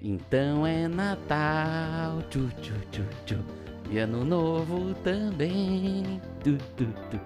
Então é Natal, tchu, tchu, tchu, tchu. E ano novo também. Tu, tu, tu.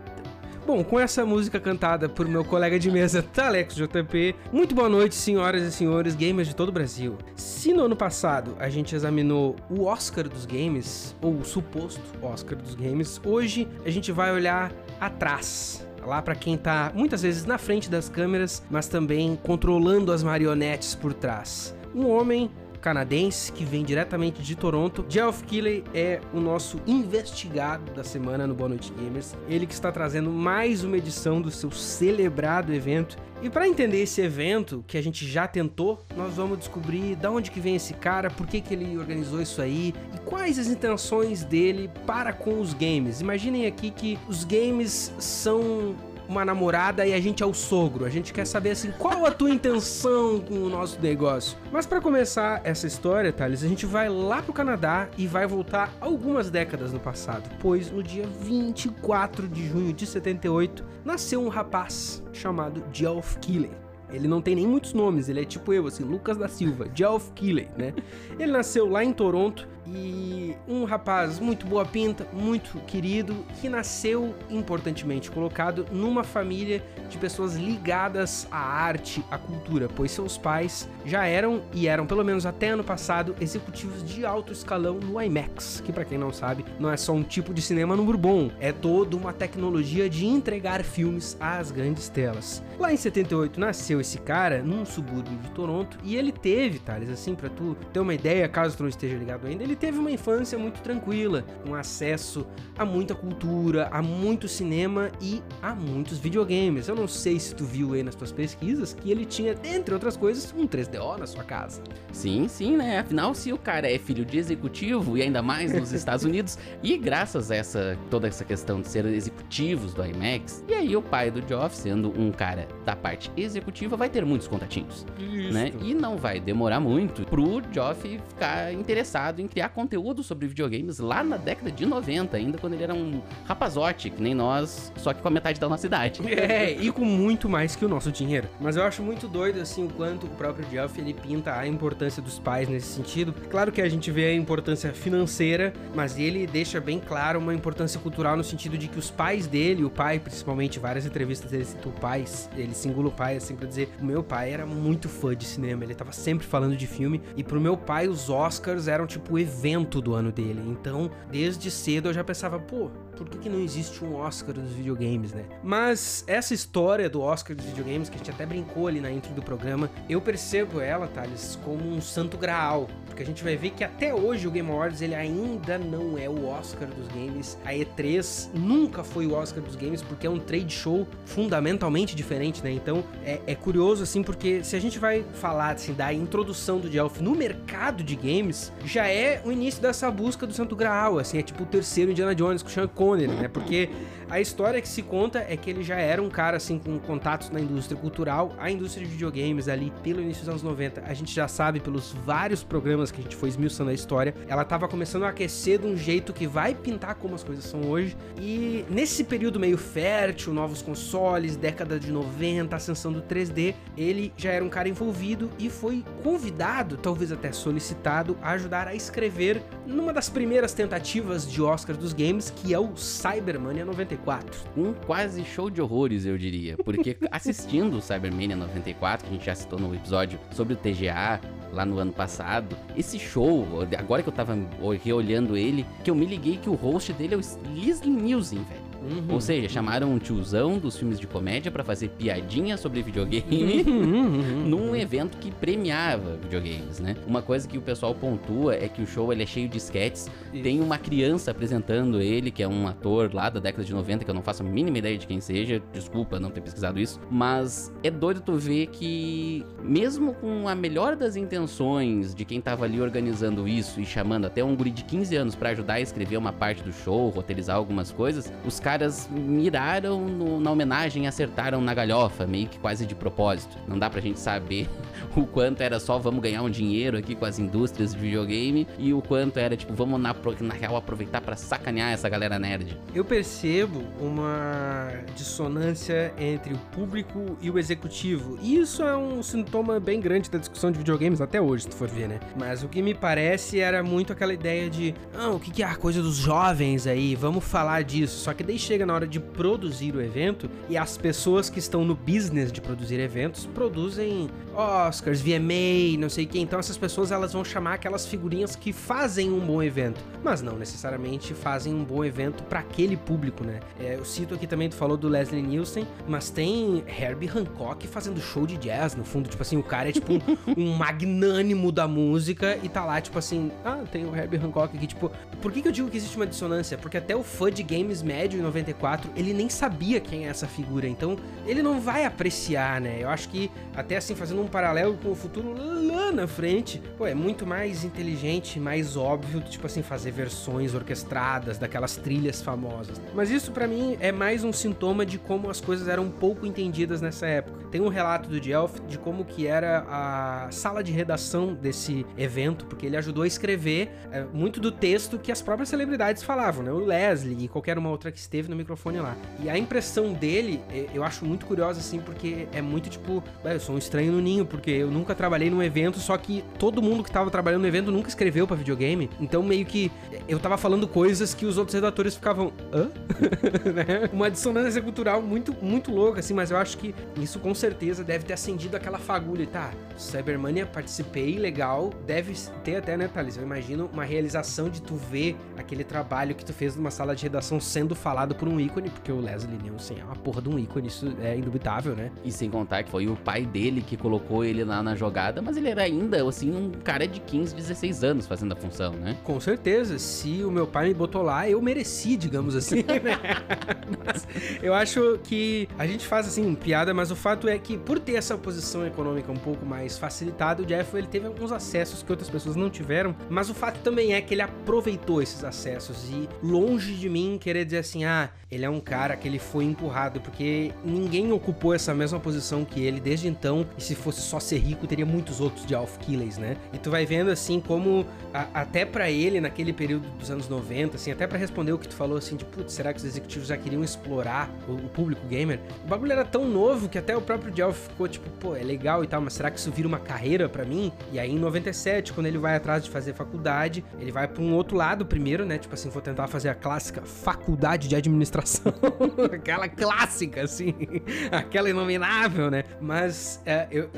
Bom, com essa música cantada por meu colega de mesa Talex JP, muito boa noite, senhoras e senhores gamers de todo o Brasil. Se no ano passado a gente examinou o Oscar dos games, ou o suposto Oscar dos games, hoje a gente vai olhar atrás. Lá para quem tá muitas vezes na frente das câmeras, mas também controlando as marionetes por trás. Um homem canadense que vem diretamente de Toronto. Geoff Keighley é o nosso investigado da semana no Boa Noite Gamers. Ele que está trazendo mais uma edição do seu celebrado evento. E para entender esse evento que a gente já tentou, nós vamos descobrir da onde que vem esse cara, por que que ele organizou isso aí e quais as intenções dele para com os games. Imaginem aqui que os games são uma namorada e a gente é o sogro. A gente quer saber assim, qual a tua intenção com o nosso negócio. Mas para começar essa história, Thales, a gente vai lá pro Canadá e vai voltar algumas décadas no passado, pois no dia 24 de junho de 78 nasceu um rapaz chamado Geoff Keighley. Ele não tem nem muitos nomes, ele é tipo eu, assim, Lucas da Silva, Geoff Keighley, né? Ele nasceu lá em Toronto e um rapaz muito boa pinta, muito querido, que nasceu, importantemente colocado, numa família de pessoas ligadas à arte, à cultura, pois seus pais já eram, e eram pelo menos até ano passado, executivos de alto escalão no IMAX, que para quem não sabe, não é só um tipo de cinema no Bourbon, é toda uma tecnologia de entregar filmes às grandes telas. Lá em 78 nasceu esse cara num subúrbio de Toronto e ele teve, Thales, assim, para tu ter uma ideia, caso tu não esteja ligado ainda, ele teve uma infância muito tranquila, com acesso a muita cultura, a muito cinema e a muitos videogames. Eu não sei se tu viu aí nas tuas pesquisas que ele tinha, entre outras coisas, um 3DO na sua casa. Sim, sim, né? Afinal, se o cara é filho de executivo e ainda mais nos Estados Unidos, e graças a essa toda essa questão de ser executivos do IMAX, e aí o pai do Geoff, sendo um cara da parte executiva, vai ter muitos contatinhos, Isso. né? E não vai demorar muito pro Geoff ficar interessado em criar conteúdo sobre videogames lá na década de 90, ainda quando ele era um rapazote, que nem nós, só que com a metade da nossa idade. É, e com muito mais que o nosso dinheiro. Mas eu acho muito doido, assim, o quanto o próprio Geoff, ele pinta a importância dos pais nesse sentido. Claro que a gente vê a importância financeira, mas ele deixa bem claro uma importância cultural no sentido de que os pais dele, o pai principalmente, várias entrevistas ele cita o pai, ele singula o pai, assim, pra dizer, o meu pai era muito fã de cinema, ele tava sempre falando de filme, e pro meu pai os Oscars eram tipo o evento do ano dele. Então, desde cedo eu já pensava, pô, por que, que não existe um Oscar dos videogames, né? Mas essa história do Oscar dos videogames, que a gente até brincou ali na intro do programa, eu percebo ela, Thales, como um santo graal. Porque a gente vai ver que até hoje o Game Awards ele ainda não é o Oscar dos games. A E3 nunca foi o Oscar dos games, porque é um trade show fundamentalmente diferente, né? Então é, é curioso assim, porque se a gente vai falar assim, da introdução do Delphi no mercado de games, já é o início dessa busca do Santo Graal, assim, é tipo o terceiro Indiana Jones com Sean Connery, né? Porque a história que se conta é que ele já era um cara assim com contatos na indústria cultural, a indústria de videogames ali pelo início dos anos 90. A gente já sabe pelos vários programas que a gente foi esmiuçando a história, ela tava começando a aquecer de um jeito que vai pintar como as coisas são hoje. E nesse período meio fértil, novos consoles, década de 90, ascensão do 3D, ele já era um cara envolvido e foi convidado, talvez até solicitado, a ajudar a escrever numa das primeiras tentativas de Oscar dos games, que é o Cybermania 94. Um quase show de horrores, eu diria. Porque assistindo o Cybermania 94, que a gente já citou no episódio sobre o TGA, lá no ano passado, esse show, agora que eu tava reolhando ele, que eu me liguei que o host dele é o Leslie Nielsen, velho. Uhum. Ou seja, chamaram um tiozão dos filmes de comédia pra fazer piadinha sobre videogame Uhum. num evento que premiava videogames, né? Uma coisa que o pessoal pontua é que o show ele é cheio de sketches. Isso. Tem uma criança apresentando ele, que é um ator lá da década de 90, que eu não faço a mínima ideia de quem seja. Desculpa não ter pesquisado isso. Mas é doido tu ver que, mesmo com a melhor das intenções de quem tava ali organizando isso e chamando até um guri de 15 anos pra ajudar a escrever uma parte do show, roteirizar algumas coisas, os caras caras miraram no, na homenagem e acertaram na galhofa, meio que quase de propósito. Não dá pra gente saber o quanto era só vamos ganhar um dinheiro aqui com as indústrias de videogame e o quanto era tipo vamos na, na real aproveitar para sacanear essa galera nerd. Eu percebo uma dissonância entre o público e o executivo. E isso é um sintoma bem grande da discussão de videogames até hoje, se tu for ver, né? Mas o que me parece era muito aquela ideia de, ah, o que é a coisa dos jovens aí? Vamos falar disso. Só que daí chega na hora de produzir o evento e as pessoas que estão no business de produzir eventos produzem Oscars, VMA, não sei o que. Então essas pessoas elas vão chamar aquelas figurinhas que fazem um bom evento, mas não necessariamente fazem um bom evento para aquele público, né? É, eu cito aqui também, tu falou do Leslie Nielsen, mas tem Herbie Hancock fazendo show de jazz no fundo, tipo assim, o cara é tipo um, um magnânimo da música e tá lá, tipo assim, ah, tem o Herbie Hancock aqui, tipo, por que, que eu digo que existe uma dissonância? Porque até o fã de games médio em 94, ele nem sabia quem é essa figura, então ele não vai apreciar, né? Eu acho que até assim, fazendo um paralelo com o futuro lá na frente, pô, é muito mais inteligente, mais óbvio, tipo assim, fazer versões orquestradas daquelas trilhas famosas. Mas isso para mim é mais um sintoma de como as coisas eram pouco entendidas nessa época. Tem um relato do Delph de como que era a sala de redação desse evento, porque ele ajudou a escrever é, muito do texto que as próprias celebridades falavam, né? O Leslie e qualquer uma outra que esteve no microfone lá. E a impressão dele, eu acho muito curiosa assim, porque é muito tipo, eu sou um estranho no ninho porque eu nunca trabalhei num evento, só que todo mundo que tava trabalhando no evento nunca escreveu para videogame. Então meio que eu tava falando coisas que os outros redatores ficavam, hã? né? Uma dissonância cultural muito, muito louca, assim, mas eu acho que isso com certeza deve ter acendido aquela fagulha. Tá, Cybermania participei, legal. Deve ter até, né, Thales? Eu imagino uma realização de tu ver aquele trabalho que tu fez numa sala de redação sendo falado por um ícone, porque o Leslie Nielsen é uma porra de um ícone, isso é indubitável, né? E sem contar que foi o pai dele que colocou colocou ele lá na jogada, mas ele era ainda, assim, um cara de 15, 16 anos fazendo a função, né? Com certeza. Se o meu pai me botou lá, eu mereci, digamos assim, né? mas eu acho que a gente faz, assim, piada, mas o fato é que por ter essa posição econômica um pouco mais facilitada, o Jeff, ele teve alguns acessos que outras pessoas não tiveram, mas o fato também é que ele aproveitou esses acessos e longe de mim querer dizer assim, ah, ele é um cara que ele foi empurrado, porque ninguém ocupou essa mesma posição que ele desde então, e se fosse só ser rico, teria muitos outros de Alf Killers, né? E tu vai vendo assim como a, até para ele naquele período dos anos 90, assim, até para responder o que tu falou assim de putz, será que os executivos já queriam explorar o, o, público gamer? O bagulho era tão novo que até o próprio Delph ficou tipo, pô, é legal e tal, mas será que isso vira uma carreira para mim? E aí em 97, quando ele vai atrás de fazer faculdade, ele vai para um outro lado primeiro, né? Tipo assim, vou tentar fazer a clássica faculdade de administração, aquela clássica assim, aquela inominável, né? Mas é, eu,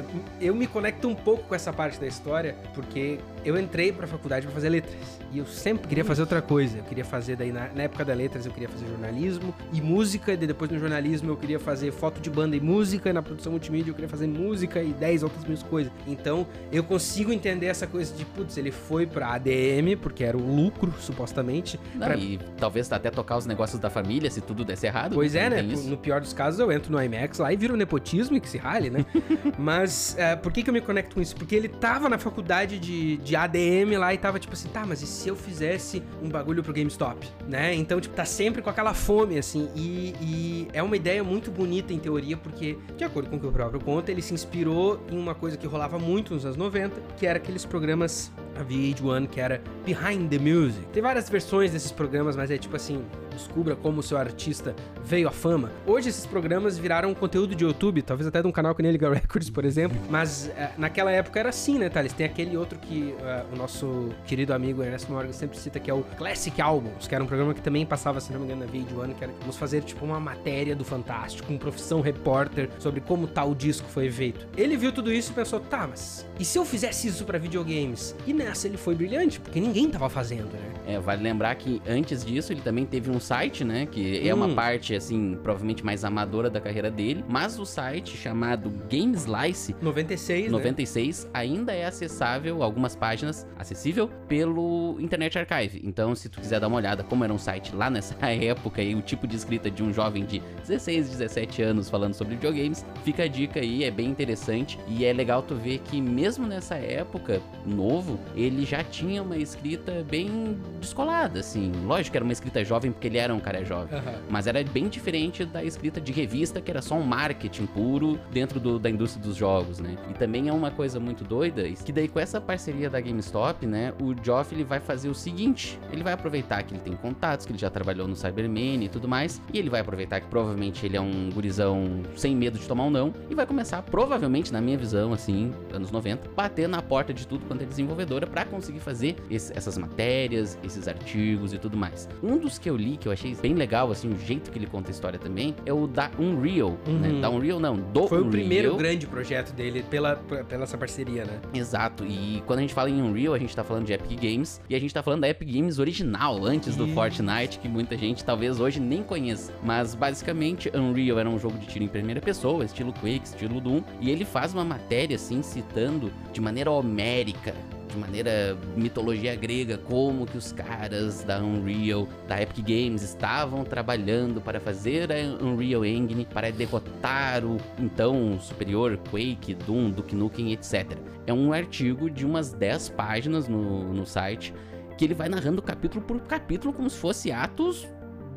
eu me conecto um pouco com essa parte da história, porque eu entrei pra faculdade para fazer letras. E eu sempre queria fazer outra coisa. Eu queria fazer, daí na, na, época da letras, eu queria fazer jornalismo e música. E depois no jornalismo eu queria fazer foto de banda e música. E na produção multimídia eu queria fazer música e 10 outras mil coisas. Então eu consigo entender essa coisa de, putz, ele foi pra ADM, porque era o lucro, supostamente. Não, pra... E talvez até tocar os negócios da família, se tudo desse errado. Pois é, né? No pior dos casos, eu entro no IMAX lá e viro nepotismo e que se rale, né? Mas uh, por que, que eu me conecto com isso? Porque ele tava na faculdade de, de ADM lá e tava tipo assim, tá, mas e se eu fizesse um bagulho pro GameStop, né? Então, tipo, tá sempre com aquela fome, assim, e, e é uma ideia muito bonita em teoria, porque, de acordo com o que o próprio conta, ele se inspirou em uma coisa que rolava muito nos anos 90, que era aqueles programas a VH1, que era Behind the Music. Tem várias versões desses programas, mas é tipo assim, descubra como o seu artista veio à fama. Hoje esses programas viraram conteúdo de YouTube, talvez até de um canal que nem Liga Records, por exemplo, mas uh, naquela época era assim, né, Thales? Tem aquele outro que uh, o nosso querido amigo Ernesto Morgan sempre cita, que é o Classic Albums, que era um programa que também passava, se não me engano, na VH1, que era vamos fazer tipo uma matéria do Fantástico, com profissão repórter, sobre como tal disco foi feito. Ele viu tudo isso e pensou, tá, mas e se eu fizesse isso para videogames? E nessa ele foi brilhante, porque ninguém tava fazendo, né? É, vale lembrar que antes disso ele também teve um site, né? Que hum. é uma hum. parte, assim, provavelmente mais amadora da carreira dele. Mas o site chamado Game Slice 96, 96 né? ainda é acessável, algumas páginas acessível pelo Internet Archive. Então, se tu quiser dar uma olhada como era um site lá nessa época e o tipo de escrita de um jovem de 16, 17 anos falando sobre videogames, fica a dica aí, é bem interessante. E é legal tu ver que mesmo nessa época, novo, ele já tinha uma escrita bem descolada, assim. Lógico que era uma escrita jovem porque ele ele era um cara jovem. Aham. Mas era bem diferente da escrita de revista, que era só um marketing puro dentro do- da indústria dos jogos, né? E também é uma coisa muito doida, que daí com essa parceria da GameStop, né, o Geoff ele vai fazer o seguinte, ele vai aproveitar que ele tem contatos, que ele já trabalhou no Cyberman e tudo mais, e ele vai aproveitar que provavelmente ele é um gurizão sem medo de tomar um não, e vai começar, provavelmente, na minha visão, assim, anos 90, bater na porta de tudo quanto é desenvolvedora pra conseguir fazer esse- essas matérias, esses artigos e tudo mais. Um dos que eu li, que eu achei bem legal, assim, o jeito que ele conta a história também, é o da Unreal, né? Uhum. Da Unreal não, do Foi o Unreal. primeiro grande projeto dele pela, pela essa parceria, né? Exato, e quando a gente fala em Unreal, a gente tá falando de Epic Games, e a gente tá falando da Epic Games original, antes do. Fortnite, que muita gente talvez hoje nem conheça. Mas basicamente, Unreal era um jogo de tiro em primeira pessoa, estilo Quake, estilo Doom, e ele faz uma matéria assim, citando de maneira homérica. De maneira mitologia grega, como que os caras da Unreal, da Epic Games, estavam trabalhando para fazer a Unreal Engine para derrotar o então superior Quake, Doom, Duke Nukem, etc. É um artigo de umas 10 páginas no, no site que ele vai narrando capítulo por capítulo como se fosse atos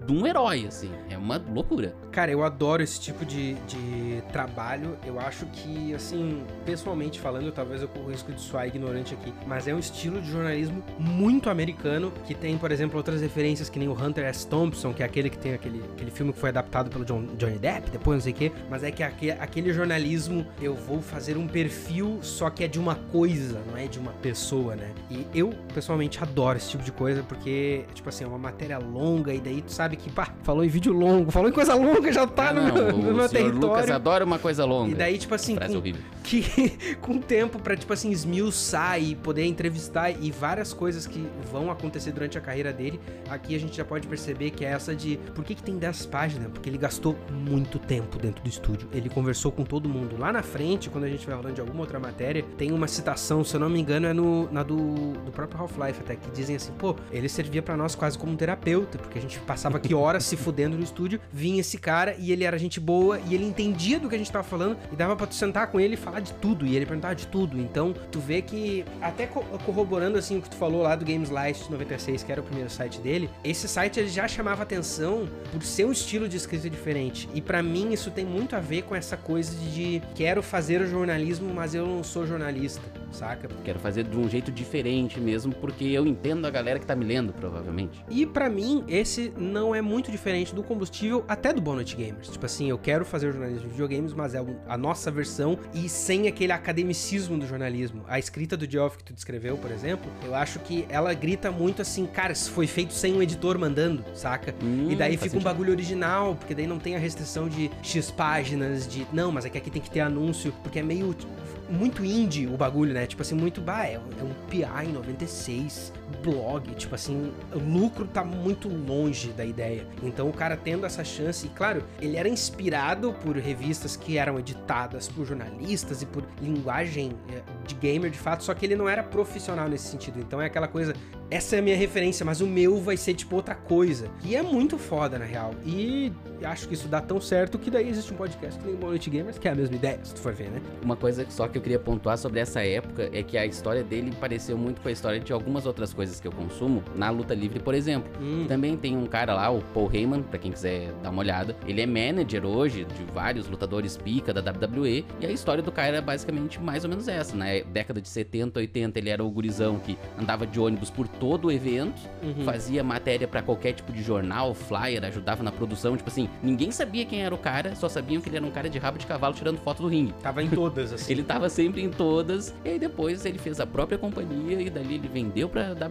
de um herói, assim. É uma loucura. Cara, eu adoro esse tipo de, de trabalho. Eu acho que, assim, pessoalmente falando, talvez eu corra o risco de soar ignorante aqui, mas é um estilo de jornalismo muito americano, que tem, por exemplo, outras referências que nem o Hunter S. Thompson, que é aquele que tem aquele, aquele filme que foi adaptado pelo John- Johnny Depp, depois não sei o quê, mas é que aque- aquele jornalismo, eu vou fazer um perfil, só que é de uma coisa, não é de uma pessoa, né? E eu, pessoalmente, adoro esse tipo de coisa, porque, tipo assim, é uma matéria longa, e daí tu sabe que, pá, falou em vídeo longo, falou em coisa longa, já tá Ah, no, não, meu, no meu senhor Lucas território. adora uma coisa longa. E daí, tipo assim, com, horrível. que, com tempo pra, tipo assim, esmiuçar e poder entrevistar e várias coisas que vão acontecer durante a carreira dele, aqui a gente já pode perceber que é essa de por que, que tem 10 páginas? Porque ele gastou muito tempo dentro do estúdio. Ele conversou com todo mundo. Lá na frente, quando a gente vai falando de alguma outra matéria, tem uma citação, se eu não me engano, é no, na do, do próprio Half-Life até, que dizem assim, pô, ele servia pra nós quase como um terapeuta, porque a gente passava aqui horas se fudendo no estúdio, vinha esse cara e ele era gente boa e ele entendia do que a gente tava falando e dava pra tu sentar com ele e falar de tudo, e ele perguntava de tudo. Então, tu vê que, até co- corroborando assim o que tu falou lá do Games Light 96, que era o primeiro site dele, esse site ele já chamava atenção por ser um estilo de escrita diferente. E pra mim isso tem muito a ver com essa coisa de quero fazer o jornalismo, mas eu não sou jornalista, saca? Quero fazer de um jeito diferente mesmo, porque eu entendo a galera que tá me lendo, provavelmente. E pra mim, esse não é muito diferente do combustível até do Bonnet Gamers. Tipo assim, eu quero fazer jornalismo de videogames, mas é a nossa versão e sem aquele academicismo do jornalismo. A escrita do Geoff que tu descreveu, por exemplo, eu acho que ela grita muito assim, cara, isso foi feito sem um editor mandando, saca? Hum, E daí faz fica um sentido. bagulho original, porque daí não tem a restrição de X páginas, de. Não, mas é que aqui tem que ter anúncio, porque é meio. tipo, Muito indie o bagulho, né? Tipo assim, muito. Bah, é, é um PI 96, blog. Tipo assim, lucro tá muito longe da ideia. Então o cara tendo essa chance, e claro, ele era inspirado por revistas que eram editadas por jornalistas e por linguagem eh, de gamer de fato, só que ele não era profissional nesse sentido. Então é aquela coisa, essa é a minha referência, mas o meu vai ser tipo outra coisa. E é muito foda, na real. E acho que isso dá tão certo que daí existe um podcast que nem Noite Gamers, que é a mesma ideia, se tu for ver, né? Uma coisa só que eu queria pontuar sobre essa época é que a história dele pareceu muito com a história de algumas outras coisas que eu consumo na luta livre, por exemplo. Hum, Também tem um cara lá, o Paul Heyman, pra quem quiser dar uma olhada. Ele é manager hoje de vários lutadores pica da WWE. E a história do cara é basicamente mais ou menos essa, né? Década de 70, 80, ele era o gurizão que andava de ônibus por todo o evento, uhum. fazia matéria pra qualquer tipo de jornal, flyer, ajudava na produção. Tipo assim, ninguém sabia quem era o cara, só sabiam que ele era um cara de rabo de cavalo tirando foto do ringue. Tava em todas, assim. Ele tava sempre em todas, e aí depois ele fez a própria companhia, e dali ele vendeu pra WWE,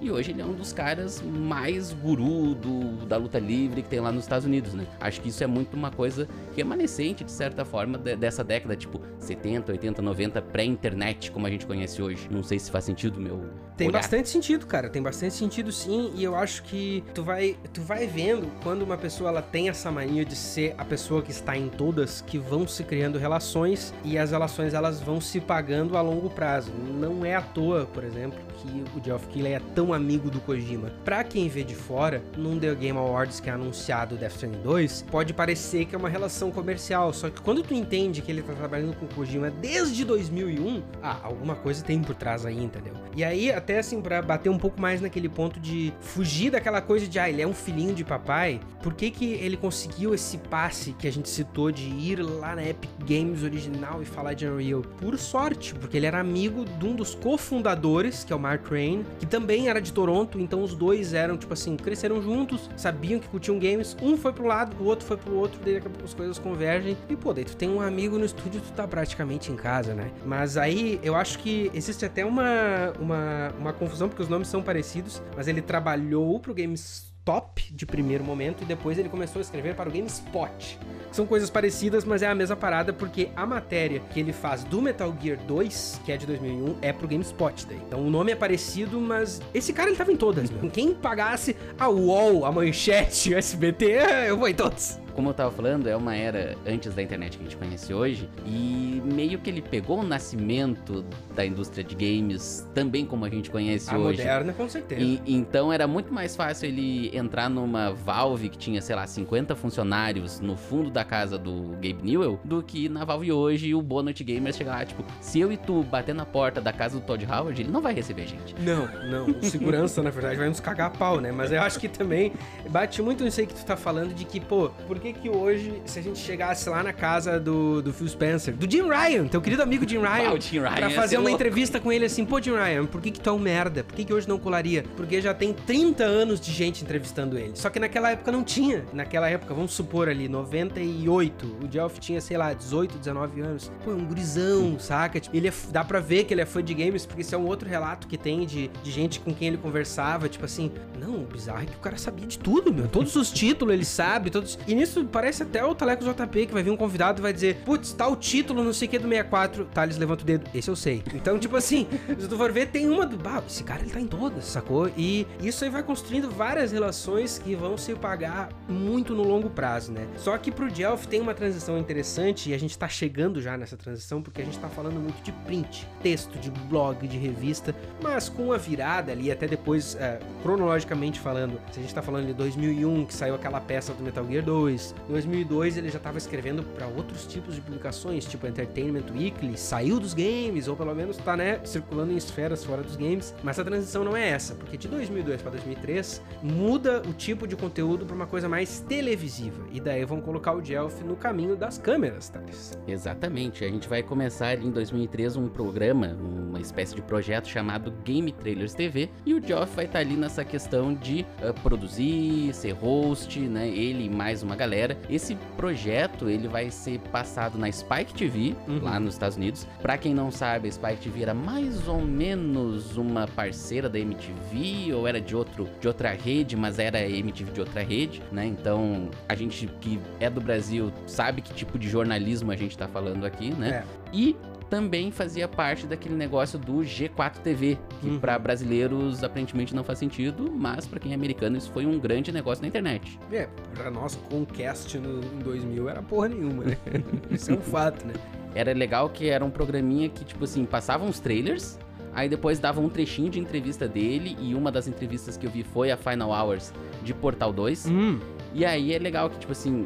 e hoje ele é um dos caras mais guru do, da luta livre que tem lá nos Estados Unidos, né? Acho que isso é muito uma coisa remanescente, de certa forma, de- dessa década, tipo 70, 80, 90, pré-internet, como a gente conhece hoje. Não sei se faz sentido, meu. Tem olhar. bastante sentido, cara. Tem bastante sentido sim. E eu acho que tu vai, tu vai vendo quando uma pessoa ela tem essa mania de ser a pessoa que está em todas, que vão se criando relações e as relações elas vão se pagando a longo prazo. Não é à toa, por exemplo, que o Geoff Keighley é tão amigo do Kojima. Pra quem vê de fora, num The Game Awards que é anunciado Death Stranding 2, pode parecer que é uma relação comercial, só que quando tu entende que ele tá trabalhando com o Kojima desde 2001, ah, alguma coisa tem por trás aí, entendeu? E aí, até assim, pra bater um pouco mais naquele ponto de fugir daquela coisa de, ah, ele é um filhinho de papai, por que que ele conseguiu esse passe que a gente citou de ir lá na Epic Games original e falar de Unreal? Por sorte, porque ele era amigo de um dos cofundadores, que é o Mark Rain, que também era de Toronto, então os dois eram, tipo assim, cresceram juntos, sabiam que curtiam games, um foi pro lado, o outro foi pro outro, daí as coisas convergem, e pô, daí tu tem um amigo no estúdio, tu tá praticamente em casa, né? Mas aí, eu acho que existe até uma, uma, uma confusão, porque os nomes são parecidos, mas ele trabalhou pro GameStop de primeiro momento e depois ele começou a escrever para o GameSpot. São coisas parecidas, mas é a mesma parada porque a matéria que ele faz do Metal Gear 2, que é de 2001, é pro GameSpot daí. Então o nome é parecido, mas esse cara ele tava em todas, meu. Quem pagasse a UOL, a Manchete, o SBT, eu vou em todos como eu tava falando, é uma era antes da internet que a gente conhece hoje, e meio que ele pegou o nascimento da indústria de games, também como a gente conhece a hoje. moderna, com certeza. E, então era muito mais fácil ele entrar numa Valve que tinha, sei lá, 50 funcionários no fundo da casa do Gabe Newell, do que na Valve hoje o Bonnet Gamers chegar lá, tipo, se eu e tu bater na porta da casa do Todd Howard, ele não vai receber a gente. Não, não. O segurança, na verdade, vai nos cagar a pau, né? Mas eu acho que também bate muito nisso aí que tu tá falando de que, pô, por que que hoje, se a gente chegasse lá na casa do, do Phil Spencer, do Jim Ryan, teu querido amigo Jim Ryan, o Jim Ryan pra fazer uma louco. entrevista com ele assim, pô, Jim Ryan, por que que tu é um merda? Por que que hoje não colaria? Porque já tem 30 anos de gente entrevistando ele. Só que naquela época não tinha. Naquela época, vamos supor ali, 98, o Geoff tinha, sei lá, 18, 19 anos. Pô, é um gurizão, saca? Tipo, ele é, dá pra ver que ele é fã de games, porque isso é um outro relato que tem de, de gente com quem ele conversava, tipo assim, não, o bizarro é que o cara sabia de tudo, meu. Todos os títulos ele sabe, todos. E nisso parece até o Taleco JP, que vai vir um convidado e vai dizer, putz, tá o título, não sei o que do 64. Thales levanta o dedo. Esse eu sei. Então, tipo assim, se tu for ver, tem uma do. Bah, esse cara ele tá em todas, sacou? E isso aí vai construindo várias relações que vão se pagar muito no longo prazo, né? Só que pro Delphi tem uma transição interessante e a gente tá chegando já nessa transição porque a gente tá falando muito de print, texto, de blog, de revista, mas com a virada ali, até depois, é, cronologicamente falando, se a gente tá falando de 2001, que saiu aquela peça do Metal Gear 2, 2002 ele já tava escrevendo pra outros tipos de publicações, tipo Entertainment Weekly, saiu dos games, ou pelo menos tá, né, circulando em esferas fora dos games, mas a transição não é essa, porque de 2002 pra 2003 muda o tipo de conteúdo pra uma coisa mais televisiva, e daí vão colocar o Jelf no caminho das câmeras, Thales. Exatamente. A gente vai começar em 2003 um programa, uma espécie de projeto chamado Game Trailers TV, e o Geoff vai estar ali nessa questão de ah, produzir, ser host, né? Ele e mais uma galera. Esse projeto ele vai ser passado na Spike TV Uhum. lá nos Estados Unidos. Pra quem não sabe, a Spike TV era mais ou menos uma parceira da MTV ou era de outro de outra rede, mas era MTV de outra rede, né? Então a gente que é do Brasil sabe que tipo de jornalismo a gente tá falando aqui, né? É. E também fazia parte daquele negócio do G4 TV, que Uhum. pra brasileiros aparentemente não faz sentido, mas pra quem é americano isso foi um grande negócio na internet. É, pra nós, Conquest no, em 2000 era porra nenhuma, né? Isso é um fato, né? Era legal que era um programinha que, tipo assim, passavam os trailers, aí depois dava um trechinho de entrevista dele, e uma das entrevistas que eu vi foi a Final Hours de Portal 2. Hum, E aí é legal que, tipo assim,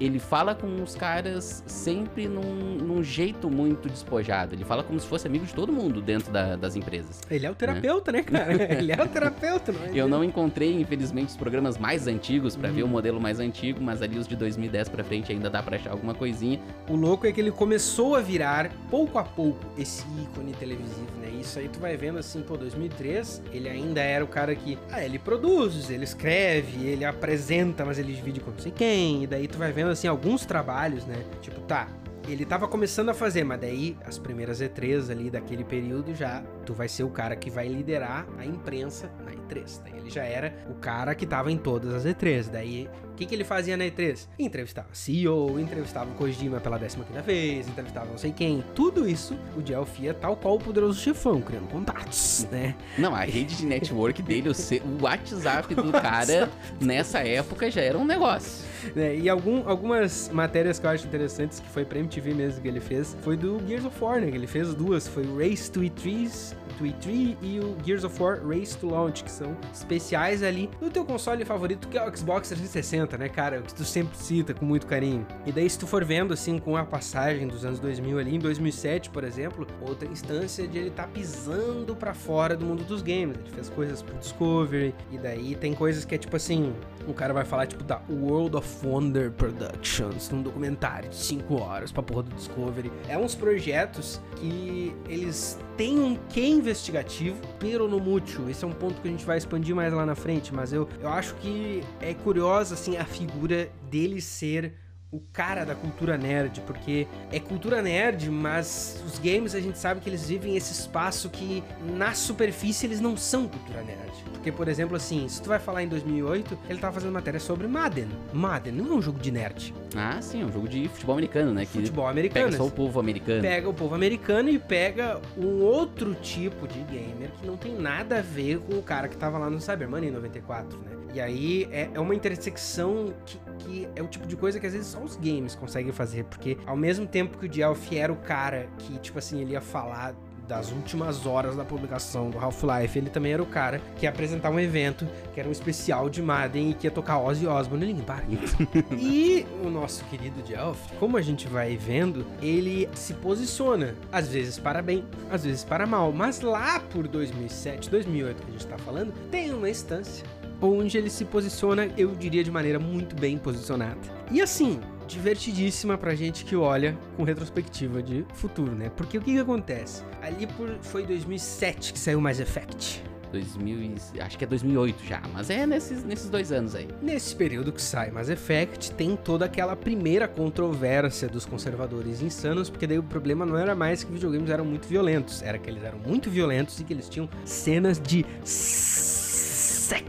ele fala com os caras sempre num, num jeito muito despojado. Ele fala como se fosse amigo de todo mundo dentro da- das empresas. ele é o terapeuta, né, cara? Ele é o terapeuta, não é? Eu não encontrei, infelizmente, os programas mais antigos pra Uhum. ver o modelo mais antigo, mas ali os de 2010 pra frente ainda dá pra achar alguma coisinha. O louco é que ele começou a virar, pouco a pouco, esse ícone televisivo, né? Isso aí tu vai vendo assim, pô, 2003, ele ainda era o cara que, ah, ele produz, ele escreve, ele apresenta, mas ele divide com não sei quem, e daí tu vai vendo assim alguns trabalhos, né? Tipo, tá, ele tava começando a fazer, mas daí as primeiras E3 ali daquele período já, vai ser o cara que vai liderar a imprensa na E3. Daí ele já era o cara que tava em todas as E3. Daí, o que que ele fazia na E3? Entrevistava CEO, entrevistava o Kojima pela 15ª vez, entrevistava não sei quem. Tudo isso, o Jelf ia tal qual o poderoso chefão, criando contatos, né? Não, a rede de network dele, o, WhatsApp do cara, nessa época já era um negócio. né? E algum, algumas matérias que eu acho interessantes, que foi pra MTV mesmo que ele fez, foi do Gears of War, né? Que ele fez duas, foi Race to E3 to E3 e o Gears of War Race to Launch, que são especiais ali no teu console favorito, que é o Xbox 360, né, cara? O que tu sempre cita com muito carinho. E daí, se tu for vendo, assim, com a passagem dos anos 2000 ali, em 2007, por exemplo, outra instância de ele tá pisando para fora do mundo dos games. Ele fez coisas pro Discovery, e daí tem coisas que é tipo assim, o cara vai falar, tipo, da World of Wonder Productions, num documentário de 5 horas pra porra do Discovery. É uns projetos que eles têm um quê investigativo, pero no mútil. Esse é um ponto que a gente vai expandir mais lá na frente, mas eu, eu acho que é curiosa, assim, a figura dele ser o cara da cultura nerd, porque é cultura nerd, mas os games a gente sabe que eles vivem esse espaço que na superfície eles não são cultura nerd. Porque, por exemplo, assim, se tu vai falar em 2008, ele tava fazendo matéria sobre Madden. Madden não é um jogo de nerd. Ah, sim, é um jogo de futebol americano, né? Que Futebol americano. Pega só o povo americano. Pega o povo americano e pega um outro tipo de gamer que não tem nada a ver com o cara que tava lá no Cyberman em 94, né? E aí é, é uma intersecção que, que é o tipo de coisa que às vezes só os games conseguem fazer, porque ao mesmo tempo que o Delphi era o cara que, tipo assim, ele ia falar das últimas horas da publicação do Half-Life, ele também era o cara que ia apresentar um evento que era um especial de Madden e que ia tocar Ozzy Osbourne Linkin Park. e o nosso querido Delphi, como a gente vai vendo, ele se posiciona, às vezes para bem, às vezes para mal, mas lá por 2007, 2008 que a gente tá falando, tem uma instância onde ele se posiciona, eu diria, de maneira muito bem posicionada. E assim, divertidíssima pra gente que olha com retrospectiva de futuro, né? Porque o que que acontece? Ali por, foi 2007 que saiu Mass Effect. 2000 e- acho que é 2008 já, mas é nesses, nesses dois anos aí. Nesse período que sai Mass Effect, tem toda aquela primeira controvérsia dos conservadores insanos, porque daí o problema não era mais que videogames eram muito violentos, era que eles eram muito violentos e que eles tinham cenas de sexo,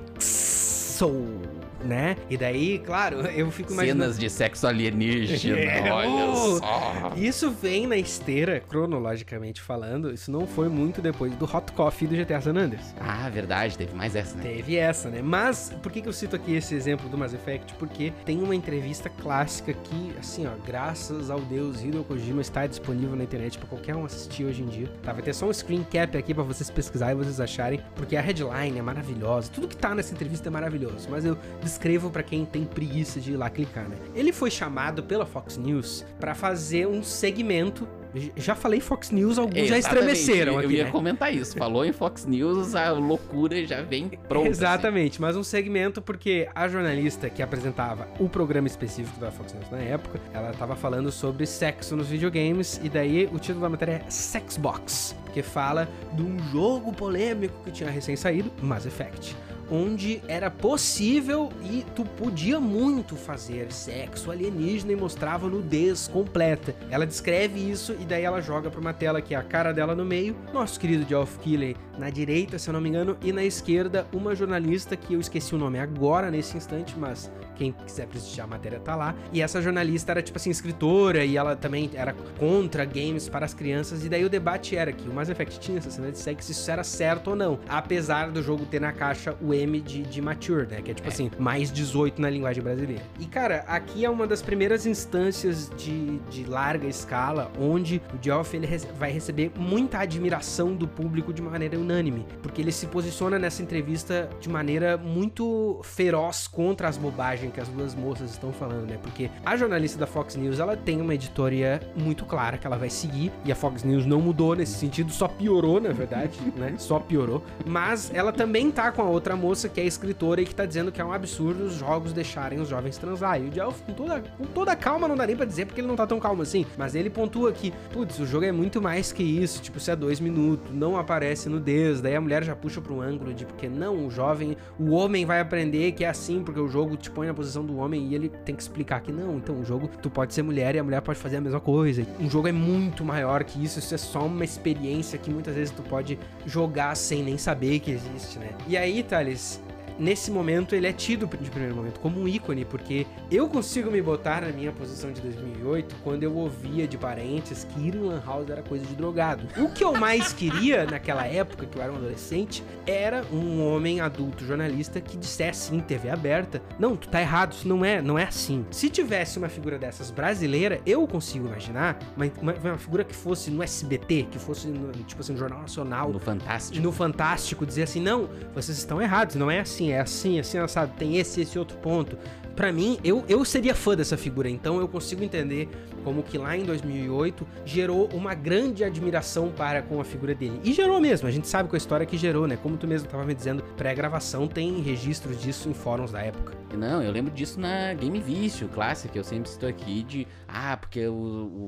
Soul. Né? E daí, claro, eu fico imaginando... Cenas de sexo alienígena, É, olha uh! só. Isso vem na esteira, cronologicamente falando, isso não foi muito depois do Hot Coffee do GTA San Andreas. Ah, verdade, teve mais essa, né? Teve essa, né? Mas por que, que eu cito aqui esse exemplo do Mass Effect? Porque tem uma entrevista clássica que, assim, ó, graças ao Deus, Hideo Kojima está disponível na internet pra qualquer um assistir hoje em dia. Tá? Vai ter só um screen cap aqui pra vocês pesquisarem e vocês acharem, porque a headline é maravilhosa, tudo que tá nessa entrevista é maravilhoso, mas eu descrevo pra quem tem preguiça de ir lá clicar, né? Ele foi chamado pela Fox News pra fazer um segmento. Já falei Fox News, alguns já Exatamente, estremeceram Eu aqui, ia né? comentar isso. Falou em Fox News, a loucura já vem pronta. assim. Exatamente, mas um segmento porque a jornalista que apresentava o programa específico da Fox News na época, ela tava falando sobre sexo nos videogames e daí o título da matéria é Sexbox, porque fala de um jogo polêmico que tinha recém saído, Mass Effect. Onde era possível e tu podia muito fazer sexo alienígena e mostrava nudez completa. Ela descreve isso e daí ela joga pra uma tela que é a cara dela no meio, nosso querido Geoff Keighley na direita, se eu não me engano, e na esquerda uma jornalista que eu esqueci o nome agora nesse instante, mas quem quiser prestigiar a matéria tá lá. E essa jornalista era tipo assim escritora e ela também era contra games para as crianças e daí o debate era que o Mass Effect tinha essa cena de sexo, se isso era certo ou não, apesar do jogo ter na caixa o M de, de mature, né, que é tipo assim, mais 18 na linguagem brasileira. E cara, aqui é uma das primeiras instâncias de, de larga escala onde o Geoff ele vai receber muita admiração do público de maneira unânime, porque ele se posiciona nessa entrevista de maneira muito feroz contra as bobagens que as duas moças estão falando, né? Porque a jornalista da Fox News, ela tem uma editoria muito clara que ela vai seguir, e a Fox News não mudou nesse sentido, só piorou, na verdade, né? Só piorou. Mas ela também tá com a outra moça que é escritora e que tá dizendo que é um absurdo os jogos deixarem os jovens transar. E o Delph, com toda, com toda calma, não dá nem pra dizer porque ele não tá tão calmo assim. Mas ele pontua que, putz, o jogo é muito mais que isso. Tipo, se é dois minutos, não aparece nudez. Daí a mulher já puxa pra um ângulo de porque não, o jovem, o homem vai aprender que é assim, porque o jogo te põe na posição do homem e ele tem que explicar que não. Então o jogo, tu pode ser mulher e a mulher pode fazer a mesma coisa. Um jogo é muito maior que isso. Isso é só uma experiência que muitas vezes tu pode jogar sem nem saber que existe, né? E aí, Thales, nesse momento ele é tido de primeiro momento como um ícone, porque eu consigo me botar na minha posição de 2008 quando eu ouvia de parentes que ir em Lan House era coisa de drogado. O que eu mais queria naquela época, que eu era um adolescente, era um homem adulto jornalista que dissesse em TV aberta: Não, tu tá errado, isso não é, não é assim. Se tivesse uma figura dessas brasileira, eu consigo imaginar uma, uma, uma figura que fosse no SBT, que fosse no, tipo assim, no Jornal Nacional. No Fantástico. No Fantástico, dizer assim: Não, vocês estão errados, não é assim, é assim, assim, sabe? Tem esse, esse outro ponto para mim, eu, eu seria fã dessa figura, então eu consigo entender como que lá em 2008 gerou uma grande admiração para com a figura dele. E gerou mesmo, a gente sabe com a história que gerou, né? Como tu mesmo estava me dizendo, pré-gravação tem registros disso em fóruns da época. Não, eu lembro disso na Game Vício clássica, eu sempre cito aqui, de ah, porque o,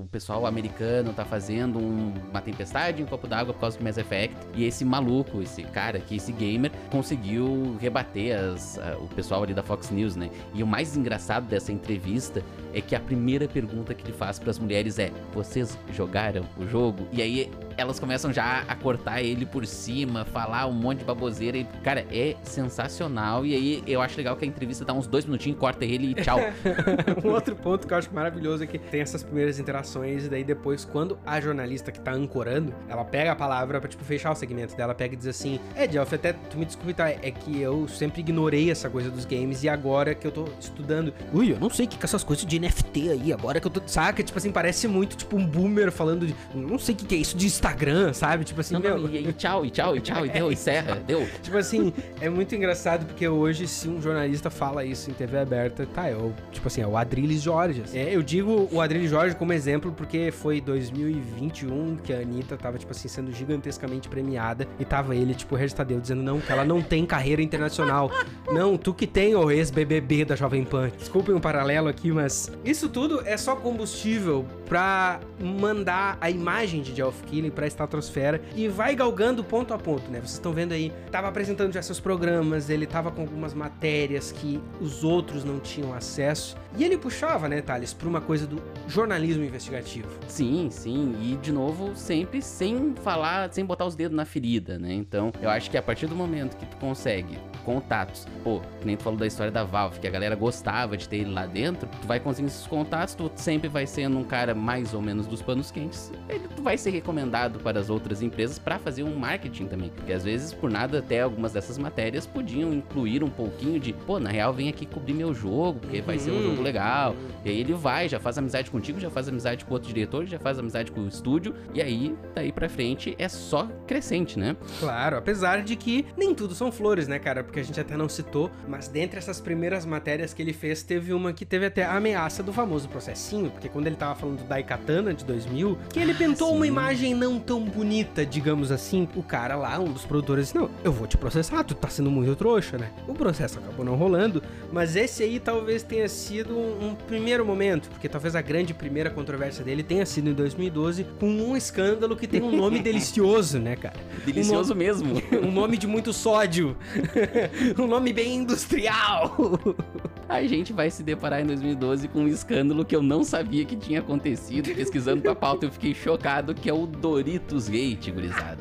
o pessoal americano tá fazendo um, uma tempestade em um copo d'água por causa do Mass Effect, e esse maluco, esse cara aqui, esse gamer, conseguiu rebater as, a, o pessoal ali da Fox News, né? E o mais engraçado dessa entrevista é que a primeira pergunta que ele faz para as mulheres é: Vocês jogaram o jogo? E aí elas começam já a cortar ele por cima, falar um monte de baboseira. E, cara, é sensacional. E aí eu acho legal que a entrevista dá uns dois minutinhos, corta ele e tchau. um outro ponto que eu acho maravilhoso é que tem essas primeiras interações, e daí depois, quando a jornalista que tá ancorando, ela pega a palavra pra, tipo, fechar o segmento dela, pega e diz assim: É, Jeff, até tu me desculpe, tá? É que eu sempre ignorei essa coisa dos games e agora que eu tô estudando. Ui, eu não sei o que, que essas coisas de NFT aí, agora que eu tô. Saca? Tipo assim, parece muito tipo um boomer falando de. Não sei o que, que é isso de Instagram, sabe? Tipo assim, não, meu... não, e, e, tchau, e tchau, e tchau, e deu, e encerra, deu. Tipo assim, é muito engraçado porque hoje, se um jornalista fala isso em TV aberta, tá, é o, tipo assim, é o Adriles Jorge. É, eu digo o Adriles Jorge como exemplo porque foi 2021 que a Anitta tava, tipo assim, sendo gigantescamente premiada e tava ele, tipo, Registadeu, dizendo não, que ela não tem carreira internacional. não, tu que tem o ex-BBB da Jovem Pan. Desculpem um paralelo aqui, mas isso tudo é só combustível pra mandar a imagem de Geoff Keighley pra estratosfera e vai galgando ponto a ponto, né? Vocês estão vendo aí, tava apresentando já seus programas, ele tava com algumas matérias que os outros não tinham acesso. E ele puxava, né, Thales, pra uma coisa do jornalismo investigativo. Sim, sim. E, de novo, sempre sem falar, sem botar os dedos na ferida, né? Então, eu acho que a partir do momento que tu consegue contatos, pô, que nem tu falou da história da Valve, que a galera gostava de ter ele lá dentro, tu vai conseguindo esses contatos, tu sempre vai sendo um cara mais ou menos dos panos quentes, ele, tu vai ser recomendado para as outras empresas para fazer um marketing também. Porque às vezes, por nada, até algumas dessas matérias podiam incluir um pouquinho de, pô, na real, vem aqui cobrir meu jogo, porque vai ser um jogo legal. E aí ele vai, já faz amizade contigo, já faz amizade com outro diretor, já faz amizade com o estúdio, e aí, daí pra frente, é só crescente, né? Claro, apesar de que nem tudo são flores, né, cara? Porque a gente até não citou, mas dentre essas primeiras matérias que ele fez, teve uma que teve até a ameaça do famoso processinho, porque quando ele tava falando do Daikatana de 2000, que ele pintou sim. uma imagem não tão bonita, digamos assim, o cara lá, um dos produtores, disse, não, eu vou te processar, tu tá sendo muito trouxa, né? O processo acabou não rolando, mas esse aí talvez tenha sido um, primeiro momento, porque talvez a grande primeira controvérsia dele tenha sido em 2012, com um escândalo que tem um nome delicioso, né, cara? Delicioso um mesmo. um nome de muito sódio. um nome bem industrial. A gente vai se deparar em 2012 com um escândalo que eu não sabia que tinha acontecido. Pesquisando pra pauta, eu fiquei chocado, que é o Doritos Gate, gurizada.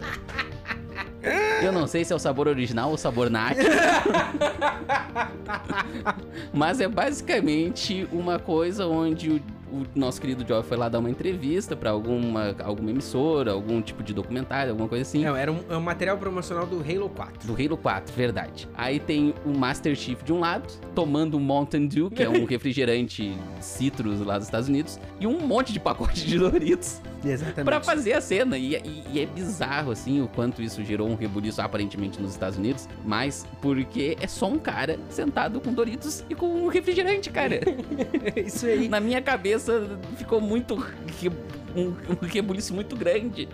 Eu não sei se é o sabor original ou o sabor nacho. Mas é basicamente uma coisa onde o, o nosso querido Joy foi lá dar uma entrevista pra alguma, alguma emissora, algum tipo de documentário, alguma coisa assim. Não, era um, é um material promocional do Halo 4. Do Halo 4, verdade. Aí tem o Master Chief de um lado, tomando um Mountain Dew, que é um refrigerante citrus lá dos Estados Unidos, e um monte de pacote de Doritos Exatamente. pra fazer a cena. E, e- e é bizarro, assim, o quanto isso gerou um rebuliço aparentemente nos Estados Unidos, mas porque é só um cara sentado com Doritos e com um refrigerante, cara. Isso aí. Na minha cabeça ficou muito. Um, um rebuliço muito grande.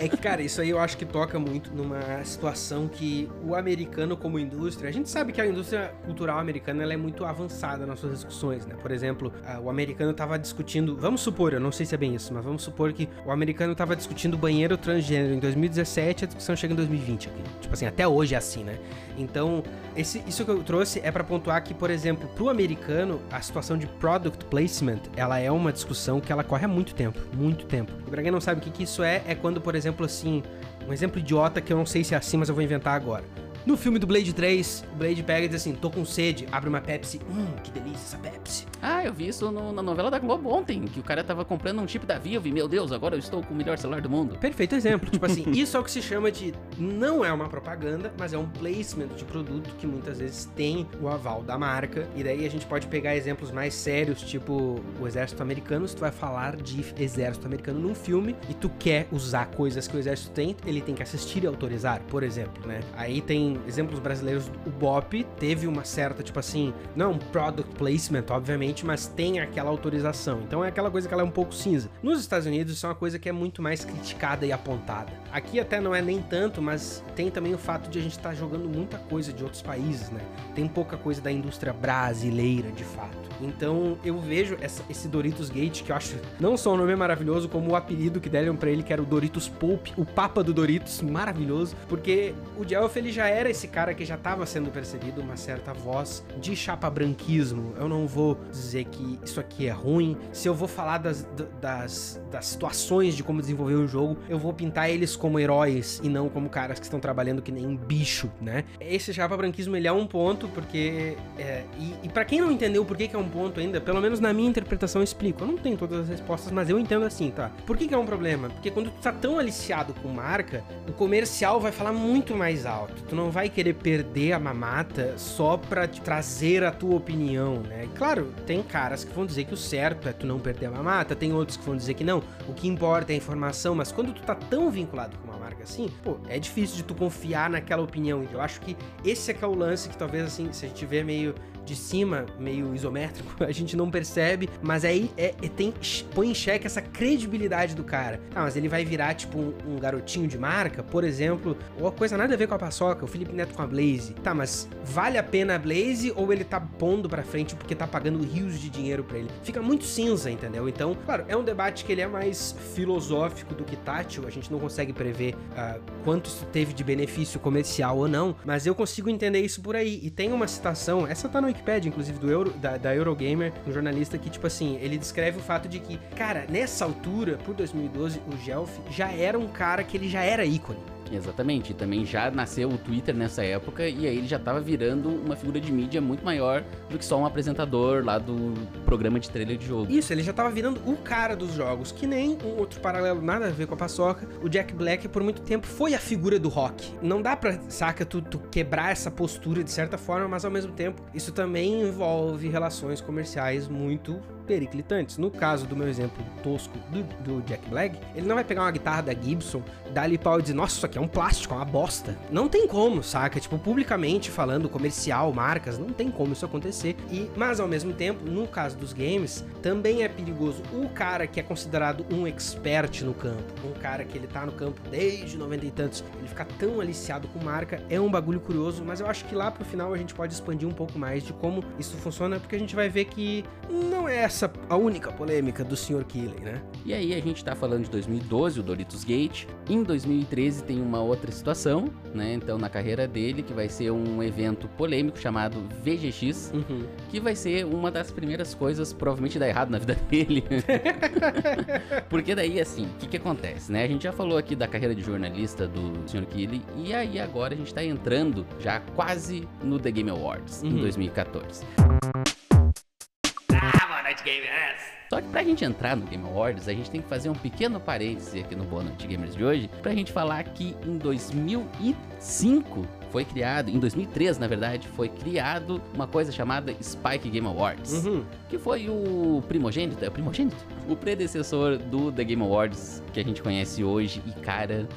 É que, cara, isso aí eu acho que toca muito numa situação que o americano como indústria, a gente sabe que a indústria cultural americana é muito avançada nas suas discussões, né? Por exemplo, ah, o americano tava discutindo, vamos supor, eu não sei se é bem isso, mas vamos supor que o americano tava discutindo banheiro transgênero em 2017, a discussão chega em 2020 aqui. Tipo assim, até hoje é assim, né? Então, esse, isso que eu trouxe é pra pontuar que, por exemplo, pro americano, a situação de product placement, ela é uma discussão que ela corre há muito tempo, muito tempo. Pra quem não sabe o que, que isso é, é quando, por exemplo, assim, um exemplo idiota que eu não sei se é assim, mas eu vou inventar agora. No filme do Blade 3, o Blade pega e diz assim: tô com sede, abre uma Pepsi. Hum, que delícia essa Pepsi. Ah, eu vi isso no- na novela da Globo ontem, que o cara tava comprando um chip da Vivo e, meu Deus, agora eu estou com o melhor celular do mundo. Perfeito exemplo. tipo assim, isso é o que se chama de. Não é uma propaganda, mas é um placement de produto que muitas vezes tem o aval da marca. E daí a gente pode pegar exemplos mais sérios, tipo o exército americano. Se tu vai falar de exército americano num filme e tu quer usar coisas que o exército tem, ele tem que assistir e autorizar, por exemplo, né? Aí tem exemplos brasileiros. O BOP teve uma certa, tipo assim, não um product placement, obviamente, mas tem aquela autorização. Então é aquela coisa que ela é um pouco cinza. Nos Estados Unidos, isso é uma coisa que é muito mais criticada e apontada. Aqui até não é nem tanto, mas tem também o fato de a gente estar jogando muita coisa de outros países, né? Tem pouca coisa da indústria brasileira, de fato. Então eu vejo essa- esse Doritos Gate, que eu acho não só o nome é maravilhoso, como o apelido que deram pra ele, que era o Doritos Pope, o Papa do Doritos, maravilhoso, porque o Jelf ele já era esse cara que já tava sendo percebido uma certa voz de chapa branquismo. Eu não vou dizer que isso aqui é ruim. Se eu vou falar das, das, das situações de como desenvolver o jogo, eu vou pintar eles como heróis e não como caras que estão trabalhando que nem bicho, né? Esse chapa branquismo ele é um ponto, porque. é, e e para quem não entendeu por que, que é um ponto ainda, pelo menos na minha interpretação eu explico. Eu não tenho todas as respostas, mas eu entendo assim, tá? Por que, que é um problema? Porque quando tu tá tão aliciado com marca, o comercial vai falar muito mais alto. Tu não vai querer perder a mamata só pra trazer a tua opinião, né? Claro, tem caras que vão dizer que o certo é tu não perder a mamata, tem outros que vão dizer que não. O que importa é a informação, mas quando tu tá tão vinculado com uma marca assim, pô, é difícil de tu confiar naquela opinião. Então eu acho que esse é que é o lance que talvez assim, se a gente vê meio de cima, meio isométrico, a gente não percebe, mas aí é, é- tem, põe em xeque essa credibilidade do cara. Ah, mas ele vai virar tipo um, um garotinho de marca, por exemplo, ou a coisa nada a ver com a paçoca, o Felipe Neto com a Blaze. Tá, mas vale a pena a Blaze ou ele tá pondo pra frente porque tá pagando rios de dinheiro pra ele? Fica muito cinza, entendeu? Então, claro, é um debate que ele é mais filosófico do que tátil, a gente não consegue prever ah, quanto isso teve de benefício comercial ou não, mas eu consigo entender isso por aí. E tem uma citação, essa tá no Inclusive, do Euro, da, da Eurogamer, um jornalista que, tipo assim, ele descreve o fato de que, cara, nessa altura, por 2012, o Gelf já era um cara que ele já era ícone. Exatamente, e também já nasceu o Twitter nessa época e aí ele já tava virando uma figura de mídia muito maior do que só um apresentador lá do programa de trailer de jogo. Isso, ele já tava virando o cara dos jogos, que nem um outro paralelo, nada a ver com a paçoca. O Jack Black, por muito tempo, foi a figura do rock. Não dá pra, saca, tu, tu quebrar essa postura de certa forma, mas ao mesmo tempo, isso também envolve relações comerciais muito periclitantes. No caso do meu exemplo tosco do, do Jack Black, ele não vai pegar uma guitarra da Gibson, dar ali pau e dizer, nossa, isso aqui é um plástico, é uma bosta. Não tem como, saca? Tipo, publicamente falando, comercial, marcas, não tem como isso acontecer. E, mas ao mesmo tempo, no caso dos games, também é perigoso o cara que é considerado um expert no campo, um cara que ele tá no campo desde 90 e tantos, ele ficar tão aliciado com marca, é um bagulho curioso, mas eu acho que lá pro final a gente pode expandir um pouco mais de como isso funciona, porque a gente vai ver que não é essa a única polêmica do Sr. Keeley, né? E aí a gente tá falando de 2012, o Doritos Gate. Em 2013 tem uma outra situação, né? Então na carreira dele, que vai ser um evento polêmico chamado VGX, Uhum. que vai ser uma das primeiras coisas provavelmente dar errado na vida dele. Porque daí, assim, o que que acontece, né? A gente já falou aqui da carreira de jornalista do Sr. Keeley, e aí agora a gente tá entrando já quase no The Game Awards, em 2014. Só que pra gente entrar no Game Awards, a gente tem que fazer um pequeno parêntese aqui no Boa Noite Gamers de hoje, pra gente falar que em 2005 foi criado, em 2003 na verdade, foi criado uma coisa chamada Spike Game Awards, Uhum. que foi o primogênito, é o primogênito? O predecessor do The Game Awards que a gente conhece hoje e cara...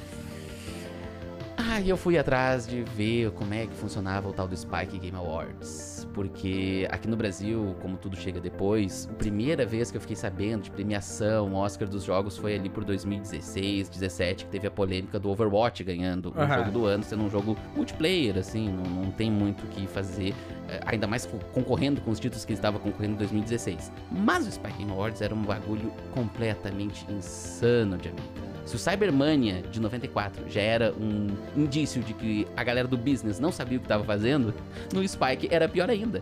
Ah, eu fui atrás de ver como é que funcionava o tal do Spike Game Awards. Porque aqui no Brasil, como tudo chega depois, a primeira vez que eu fiquei sabendo de premiação, Oscar dos jogos, foi ali por 2016, 17, que teve a polêmica do Overwatch ganhando o Aham. jogo do ano, sendo um jogo multiplayer, assim, não, não tem muito o que fazer, eh, ainda mais co- concorrendo com os títulos que estava concorrendo em 2016. Mas o Spike Awards era um bagulho completamente insano de amiga. Se o Cybermania de 94 já era um indício de que a galera do business não sabia o que estava fazendo, no Spike era pior ainda.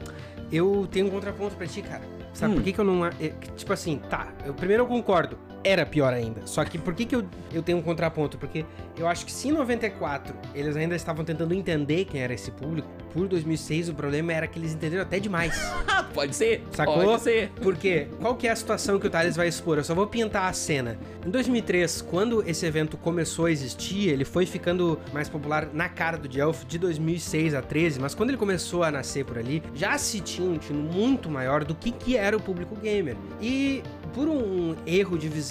Eu tenho um contraponto pra ti, cara. Sabe Hum. por que, que eu não. é, tipo assim, tá. Eu, primeiro eu concordo. Era pior ainda. Só que por que, que eu, eu tenho um contraponto? Porque eu acho que se em 94 eles ainda estavam tentando entender quem era esse público, por 2006 o problema era que eles entenderam até demais. Pode ser. Sacou? Pode ser. Porque qual que é a situação que o Thales vai expor? Eu só vou pintar a cena. Em 2003, quando esse evento começou a existir, ele foi ficando mais popular na cara do Delphi de 2006 a 13, mas quando ele começou a nascer por ali, já se tinha um tino muito maior do que, que era o público gamer. E por um erro de visão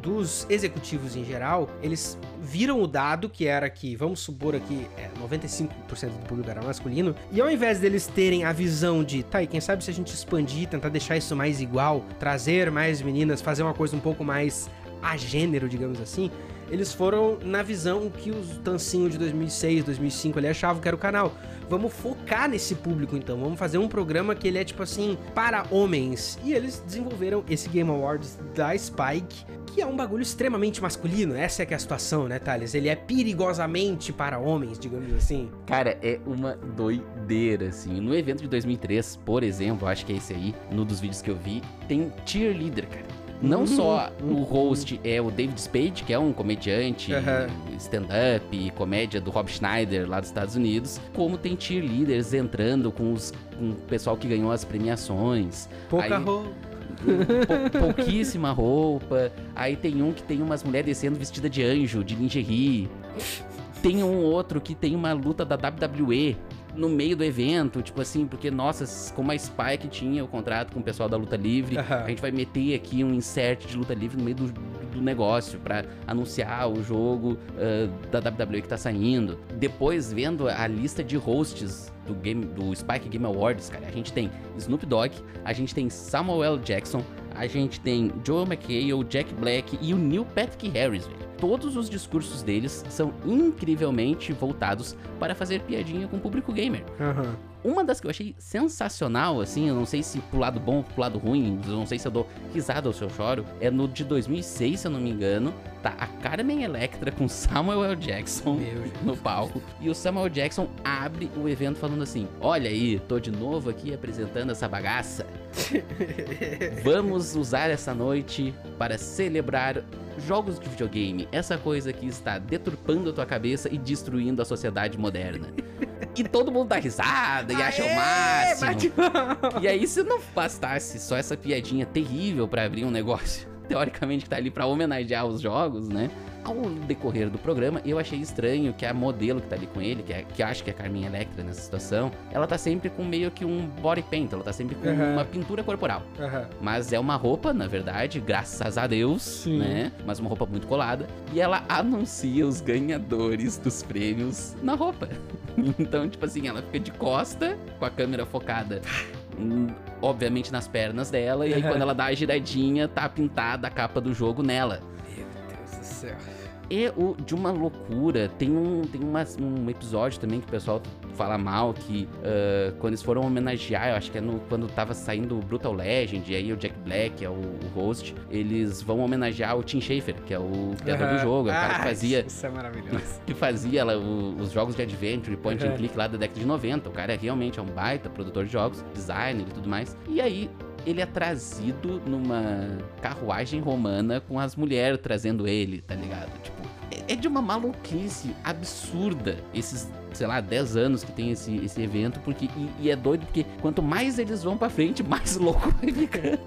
dos executivos em geral, eles viram o dado que era que, vamos supor aqui, é, 95% do público era masculino, e ao invés deles terem a visão de, tá, e quem sabe se a gente expandir, tentar deixar isso mais igual, trazer mais meninas, fazer uma coisa um pouco mais a gênero, digamos assim, eles foram na visão que os tancinhos de 2006, 2005 ali achavam que era o canal. Vamos focar nesse público então, vamos fazer um programa que ele é tipo assim, para homens. E eles desenvolveram esse Game Awards da Spike, que é um bagulho extremamente masculino. Essa é que é a situação, né, Thales? Ele é perigosamente para homens, digamos assim. Cara, é uma doideira, assim. No evento de 2003, por exemplo, acho que é esse aí, no dos vídeos que eu vi, tem cheerleader, cara. Não só o host é o David Spade, que é um comediante, Uhum. stand-up e comédia do Rob Schneider lá dos Estados Unidos, como tem cheerleaders entrando com, os, com o pessoal que ganhou as premiações. Pouca Aí- roupa. Pou- pouquíssima roupa. Aí tem um que tem umas mulheres descendo vestida de anjo, de lingerie. Tem um outro que tem uma luta da WWE no meio do evento, tipo assim, porque, nossa, como a Spike tinha o contrato com o pessoal da luta livre, Aham. a gente vai meter aqui um insert de luta livre no meio do, do negócio pra anunciar o jogo ah, da WWE que tá saindo. Depois, vendo a lista de hosts do, game, do Spike Game Awards, cara, a gente tem Snoop Dogg, a gente tem Samuel. Jackson, a gente tem Joe McHale, Jack Black e o Neil Patrick Harris, velho. Todos os discursos deles são incrivelmente voltados para fazer piadinha com o público gamer. Aham. Uma das que eu achei sensacional, assim, eu não sei se pro lado bom ou pro lado ruim, eu não sei se eu dou risada ou se eu choro, é no de 2006, se eu não me engano, tá a Carmen Electra com Samuel L. Jackson no palco, e o Samuel Jackson abre o evento falando assim, olha aí, tô de novo aqui apresentando essa bagaça, vamos usar essa noite para celebrar jogos de videogame, essa coisa que está deturpando a tua cabeça e destruindo a sociedade moderna. E todo mundo dá risada e acha o máximo. E aí, se não bastasse só essa piadinha terrível pra abrir um negócio, teoricamente que tá ali pra homenagear os jogos, né? Ao decorrer do programa, eu achei estranho que a modelo que tá ali com ele, que, é, que acho que é a Carminha Electra nessa situação, ela tá sempre com meio que um body paint, ela tá sempre com Aham. uma pintura corporal. Aham. Mas é uma roupa, na verdade, graças a Deus, Sim. né? Mas uma roupa muito colada. E ela anuncia os ganhadores dos prêmios na roupa. Então, tipo assim, ela fica de costa, com a câmera focada, obviamente, nas pernas dela. E aí, quando ela dá a giradinha, tá pintada a capa do jogo nela. Meu Deus do céu. E o de uma loucura, tem um, tem uma- um episódio também que o pessoal fala mal, que ah, quando eles foram homenagear, eu acho que é no, quando tava saindo o Brutal Legend, e aí o Jack Black é o, o host, eles vão homenagear o Tim Schafer, que é o criador do Aham. jogo, é o cara que Ah, fazia Isso é maravilhoso. que fazia lá o- os jogos de adventure, point and Uhum. click lá da década de 90. O cara realmente é um baita produtor de jogos, designer e tudo mais. E aí ele é trazido numa carruagem romana com as mulheres trazendo ele, tá ligado? Tipo, é- é de uma maluquice absurda esses, sei lá, 10 anos que tem esse, esse evento, porque e, e é doido porque quanto mais eles vão pra frente, mais louco vai ficando.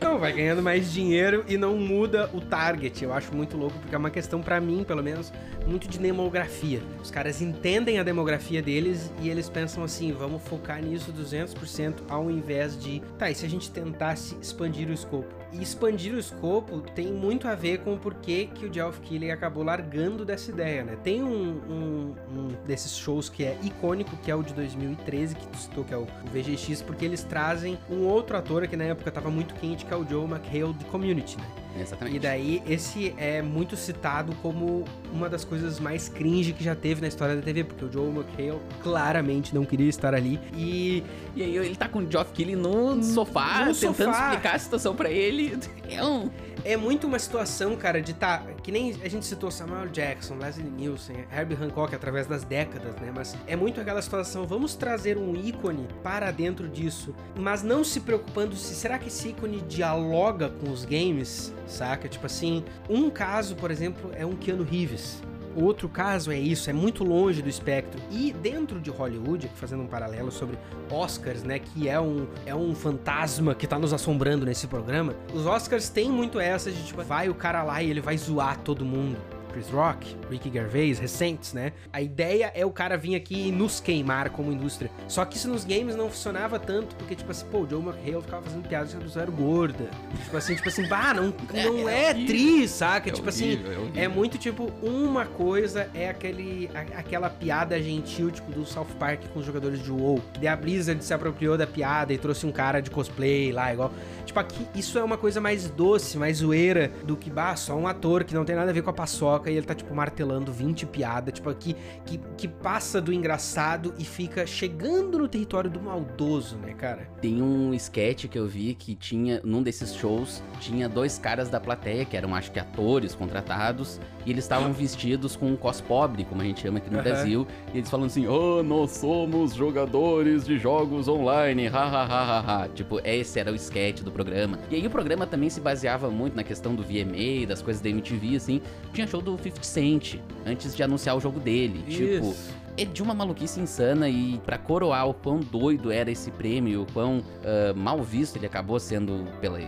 Não, vai ganhando mais dinheiro e não muda o target. Eu acho muito louco, porque é uma questão, pra mim, pelo menos, muito de demografia. Os caras entendem a demografia deles e eles pensam assim, vamos focar nisso 200% ao invés de, tá, e se a gente tentasse expandir o escopo? E expandir o escopo tem muito a ver com o porquê que o Geoff Keighley acabou largando dessa ideia, né? Tem um, um- um desses shows que é icônico, que é o de 2013, que tu citou, que é o, VGX, porque eles trazem um outro ator que na época tava muito quente, que é o Joe McHale de Community, né? Exatamente. E daí, esse é muito citado como uma das coisas mais cringe que já teve na história da TV, porque o Joe McHale claramente não queria estar ali. E E aí ele tá com o Geoff Keighley no sofá, no tentando sofá. explicar a situação pra ele. É um... é muito uma situação, cara, de tá. Que nem a gente citou Samuel Jackson, Leslie Nielsen, Herbie Hancock através das décadas, né? Mas é muito aquela situação, vamos trazer um ícone para dentro disso, mas não se preocupando se será que esse ícone dialoga com os games? Saca? Tipo assim, um caso, por exemplo, é um Keanu Reeves. Outro caso é isso, é muito longe do espectro. E dentro de Hollywood, fazendo um paralelo sobre Oscars, né, que é um, é um fantasma que tá nos assombrando nesse programa, os Oscars têm muito essa de tipo, vai o cara lá e ele vai zoar todo mundo. Chris Rock, Ricky Gervais, recentes, né? A ideia é o cara vir aqui e nos queimar como indústria. Só que isso nos games não funcionava tanto, porque, tipo assim, pô, o Joe McHale ficava fazendo piadas que a pessoa era gorda. Tipo assim, tipo assim, bah, não, não é, é tri, saca? É tipo horrível, assim, é é muito tipo, uma coisa é aquele, a- aquela piada gentil, tipo, do South Park com os jogadores de WoW. Daí a Blizzard se apropriou da piada e trouxe um cara de cosplay lá, igual. Tipo, aqui, isso é uma coisa mais doce, mais zoeira do que, bah, só um ator que não tem nada a ver com a paçoca e ele tá, tipo, martelando 20 piadas, tipo, aqui, que, que passa do engraçado e fica chegando no território do maldoso, né, cara? Tem um sketch que eu vi que tinha, num desses shows, tinha dois caras da plateia, que eram acho que atores contratados, e eles estavam vestidos com um cos pobre, como a gente chama aqui no Aham. Brasil, e eles falam assim, oh, nós somos jogadores de jogos online, ha, ha, ha, ha, ha. Tipo, esse era o sketch do programa. E aí o programa também se baseava muito na questão do VMA, das coisas da MTV, assim. Tinha show do 50 Cent, antes de anunciar o jogo dele. Tipo, Isso. é de uma maluquice insana e pra coroar o quão doido era esse prêmio, o quão ah, mal visto ele acabou sendo pela,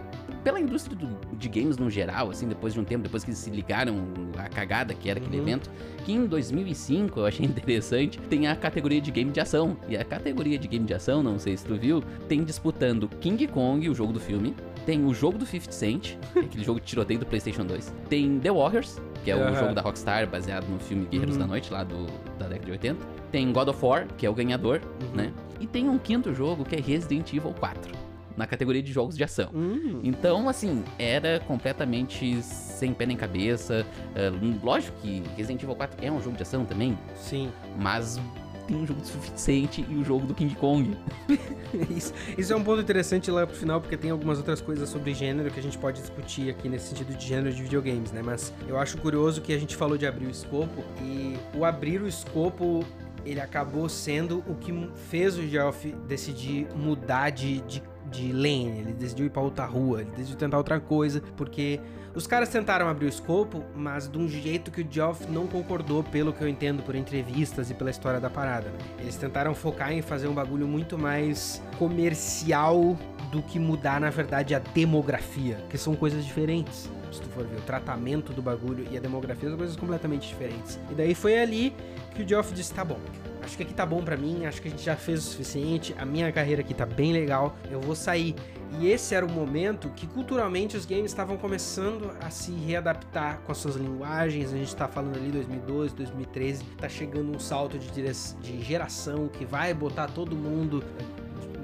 pela indústria do- de games no geral, assim, depois de um tempo, depois que eles se ligaram a cagada que era aquele Uhum. evento, que em 2005, eu achei interessante, tem a categoria de game de ação. E a categoria de game de ação, não sei se tu viu, tem disputando King Kong, o jogo do filme, tem o jogo do 50 Cent, que aquele jogo de tiroteio do PlayStation 2, tem The Warriors, que é o Aham. jogo da Rockstar, baseado no filme Guerreiros Uhum. da Noite, lá do, da década de 80. Tem God of War, que é o ganhador, Uhum. né? E tem um quinto jogo que é Resident Evil 4, na categoria de jogos de ação. Hum. Então, assim, era completamente sem pé nem cabeça. É, lógico que Resident Evil 4 é um jogo de ação também, Sim. mas tem um jogo do suficiente e o jogo do King Kong. Isso, isso é um ponto interessante lá pro final, porque tem algumas outras coisas sobre gênero que a gente pode discutir aqui nesse sentido de gênero de videogames, né? Mas eu acho curioso que a gente falou de abrir o escopo e o abrir o escopo ele acabou sendo o que fez o Geoff decidir mudar de, de, de lane, ele decidiu ir pra outra rua, ele decidiu tentar outra coisa, porque os caras tentaram abrir o escopo, mas de um jeito que o Geoff não concordou, pelo que eu entendo por entrevistas e pela história da parada. né? Eles tentaram focar em fazer um bagulho muito mais comercial do que mudar, na verdade, a demografia, que são coisas diferentes. Se tu for ver, o tratamento do bagulho e a demografia são coisas completamente diferentes. E daí foi ali que o Geoff disse: tá bom, acho que aqui tá bom pra mim, acho que a gente já fez o suficiente, a minha carreira aqui tá bem legal, eu vou sair. E esse era o momento que culturalmente os games estavam começando a se readaptar com as suas linguagens. A gente tá falando ali 2012, 2013, tá chegando um salto de, de geração que vai botar todo mundo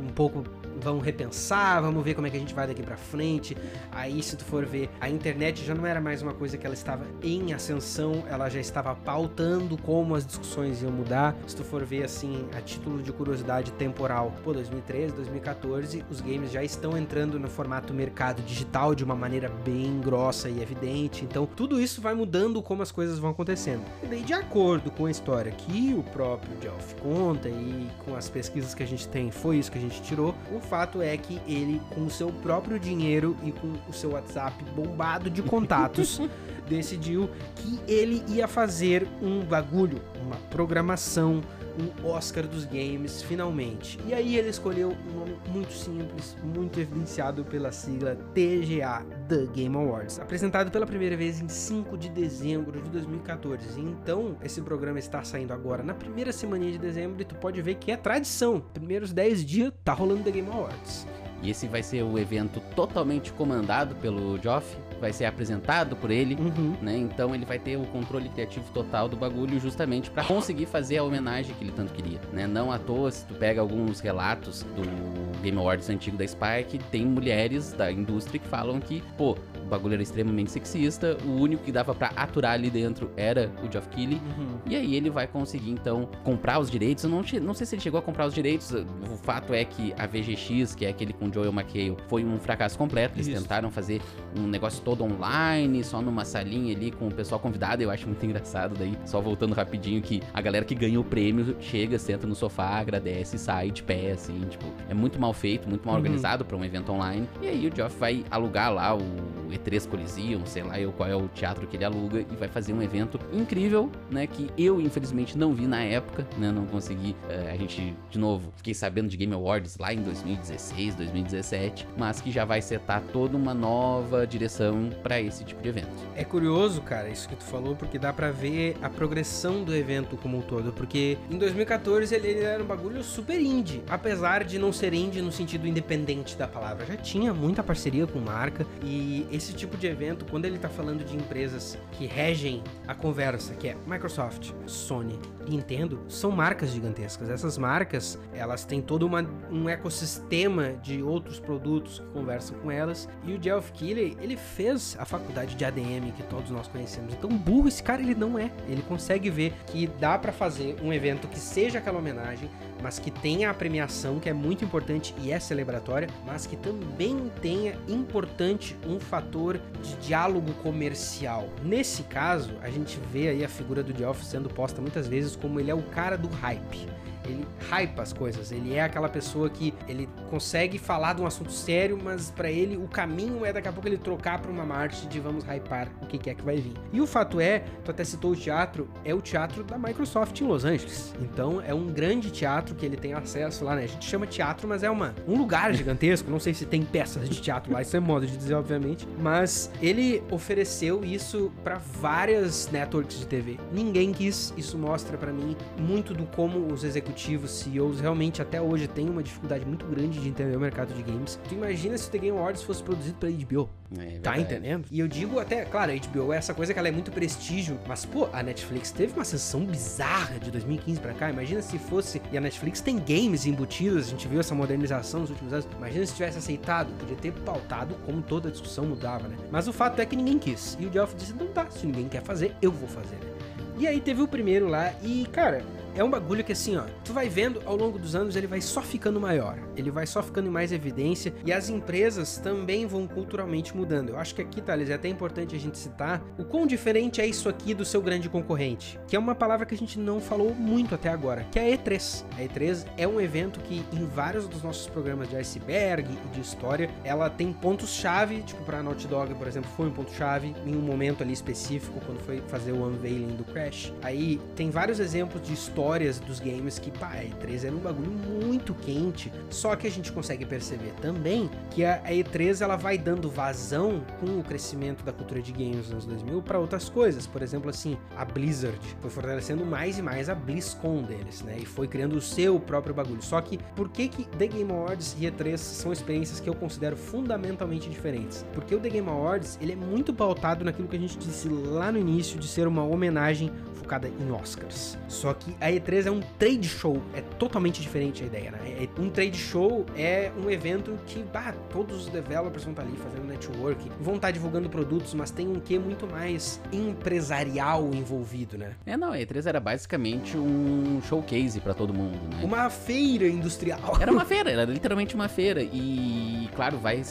um pouco vamos repensar, vamos ver como é que a gente vai daqui pra frente. Aí, se tu for ver, a internet já não era mais uma coisa que ela estava em ascensão, ela já estava pautando como as discussões iam mudar. Se tu for ver, assim, a título de curiosidade temporal, pô, 2013, 2014, os games já estão entrando no formato mercado digital de uma maneira bem grossa e evidente. Então, tudo isso vai mudando como as coisas vão acontecendo. E daí, de acordo com a história que o próprio Geoff conta e com as pesquisas que a gente tem, foi isso que a gente tirou. O fato é que ele, com o seu próprio dinheiro e com o seu WhatsApp bombado de contatos, decidiu que ele ia fazer um bagulho, uma programação, um Oscar dos games, finalmente. E aí ele escolheu um nome muito simples, muito evidenciado pela sigla TGA, The Game Awards, apresentado pela primeira vez em 5 de dezembro de 2014. Então, esse programa está saindo agora na primeira semana de dezembro e tu pode ver que é tradição. Primeiros 10 dias tá rolando The Game Awards. E esse vai ser o evento totalmente comandado pelo Geoff, vai ser apresentado por ele. Uhum. Né? Então ele vai ter o controle criativo total do bagulho justamente pra conseguir fazer a homenagem que ele tanto queria, né? Não à toa, se tu pega alguns relatos do Game Awards antigo da Spike, tem mulheres da indústria que falam que, pô, bagulho era extremamente sexista, o único que dava pra aturar ali dentro era o Geoff Keighley. Uhum. E aí ele vai conseguir, então, comprar os direitos. Eu não, não sei se ele chegou a comprar os direitos. O fato é que a VGX, que é aquele com Joel McHale, foi um fracasso completo. Eles Isso. tentaram fazer um negócio todo online, só numa salinha ali com o pessoal convidado. Eu acho muito engraçado daí. Só voltando rapidinho que a galera que ganha o prêmio chega, senta no sofá, agradece e sai de pé, assim. Tipo, é muito mal feito, muito mal Uhum. organizado pra um evento online. E aí o Geoff vai alugar lá o R3 Coliseum, sei lá eu qual é o teatro que ele aluga, e vai fazer um evento incrível, né? Que eu, infelizmente, não vi na época, né? Não consegui. Uh, a gente, de novo, fiquei sabendo de Game Awards lá em 2016, 2017, mas que já vai setar toda uma nova direção para esse tipo de evento. É curioso, cara, isso que tu falou, porque dá para ver a progressão do evento como um todo, porque em 2014 ele, ele era um bagulho super indie, apesar de não ser indie no sentido independente da palavra. Já tinha muita parceria com marca e esse tipo de evento, quando ele tá falando de empresas que regem a conversa, que é Microsoft, Sony, Nintendo, são marcas gigantescas. Essas marcas, elas têm todo uma, um ecossistema de outros produtos que conversam com elas. E o Geoff Keighley, ele fez a faculdade de ADM que todos nós conhecemos. Então, burro esse cara ele não é. Ele consegue ver que dá para fazer um evento que seja aquela homenagem, mas que tenha a premiação, que é muito importante e é celebratória, mas que também tenha importante um fator de diálogo comercial. Nesse caso, a gente vê aí a figura do Geoff sendo posta muitas vezes como ele é o cara do hype ele hypa as coisas. Ele é aquela pessoa que ele consegue falar de um assunto sério, mas para ele o caminho é daqui a pouco ele trocar para uma marcha de vamos hypar o que, que é que vai vir. E o fato é, tu até citou o teatro, é o teatro da Microsoft em Los Angeles. Então é um grande teatro que ele tem acesso lá, né? A gente chama teatro, mas é uma, um lugar gigantesco. Não sei se tem peças de teatro lá, isso é modo de dizer, obviamente. Mas ele ofereceu isso para várias networks de TV. Ninguém quis. Isso mostra para mim muito do como os executivos executivos, CEOs, realmente até hoje têm uma dificuldade muito grande de entender o mercado de games. Tu imagina se o The Game Awards fosse produzido pela HBO? É, tá entendendo? E eu digo até, claro, a HBO é essa coisa que ela é muito prestígio, mas pô, a Netflix teve uma sessão bizarra de 2015 para cá. Imagina se fosse. E a Netflix tem games embutidos, a gente viu essa modernização nos últimos anos. Imagina se tivesse aceitado, podia ter pautado como toda a discussão mudava, né? Mas o fato é que ninguém quis. E o Geoff disse: não tá, se ninguém quer fazer, eu vou fazer, né? E aí teve o primeiro lá, e cara, é um bagulho que assim, ó, tu vai vendo ao longo dos anos ele vai só ficando maior, ele vai só ficando em mais evidência e as empresas também vão culturalmente mudando. Eu acho que aqui, Thales, é até importante a gente citar o quão diferente é isso aqui do seu grande concorrente, que é uma palavra que a gente não falou muito até agora, que é a E3. A E3 é um evento que em vários dos nossos programas de iceberg e de história, ela tem pontos-chave, tipo pra Naughty Dog, por exemplo, foi um ponto-chave em um momento ali específico, quando foi fazer o unveiling do Crash. Aí tem vários exemplos de história histórias dos games que, pá, a E3 era um bagulho muito quente, só que a gente consegue perceber também que a E3 ela vai dando vazão com o crescimento da cultura de games nos anos 2000 para outras coisas, por exemplo, assim, a Blizzard foi fortalecendo mais e mais a BlizzCon deles, né, e foi criando o seu próprio bagulho. Só que por que que The Game Awards e E3 são experiências que eu considero fundamentalmente diferentes? Porque o The Game Awards, ele é muito pautado naquilo que a gente disse lá no início de ser uma homenagem focada em Oscars. Só que a E3 é um trade show, é totalmente diferente a ideia, né? É, um trade show é um evento que, bah, todos os developers vão estar ali fazendo network, vão estar divulgando produtos, mas tem um quê muito mais empresarial envolvido, né? É, não, a E3 era basicamente um showcase para todo mundo, né? Uma feira industrial. Era uma feira, era literalmente uma feira. E, claro, vai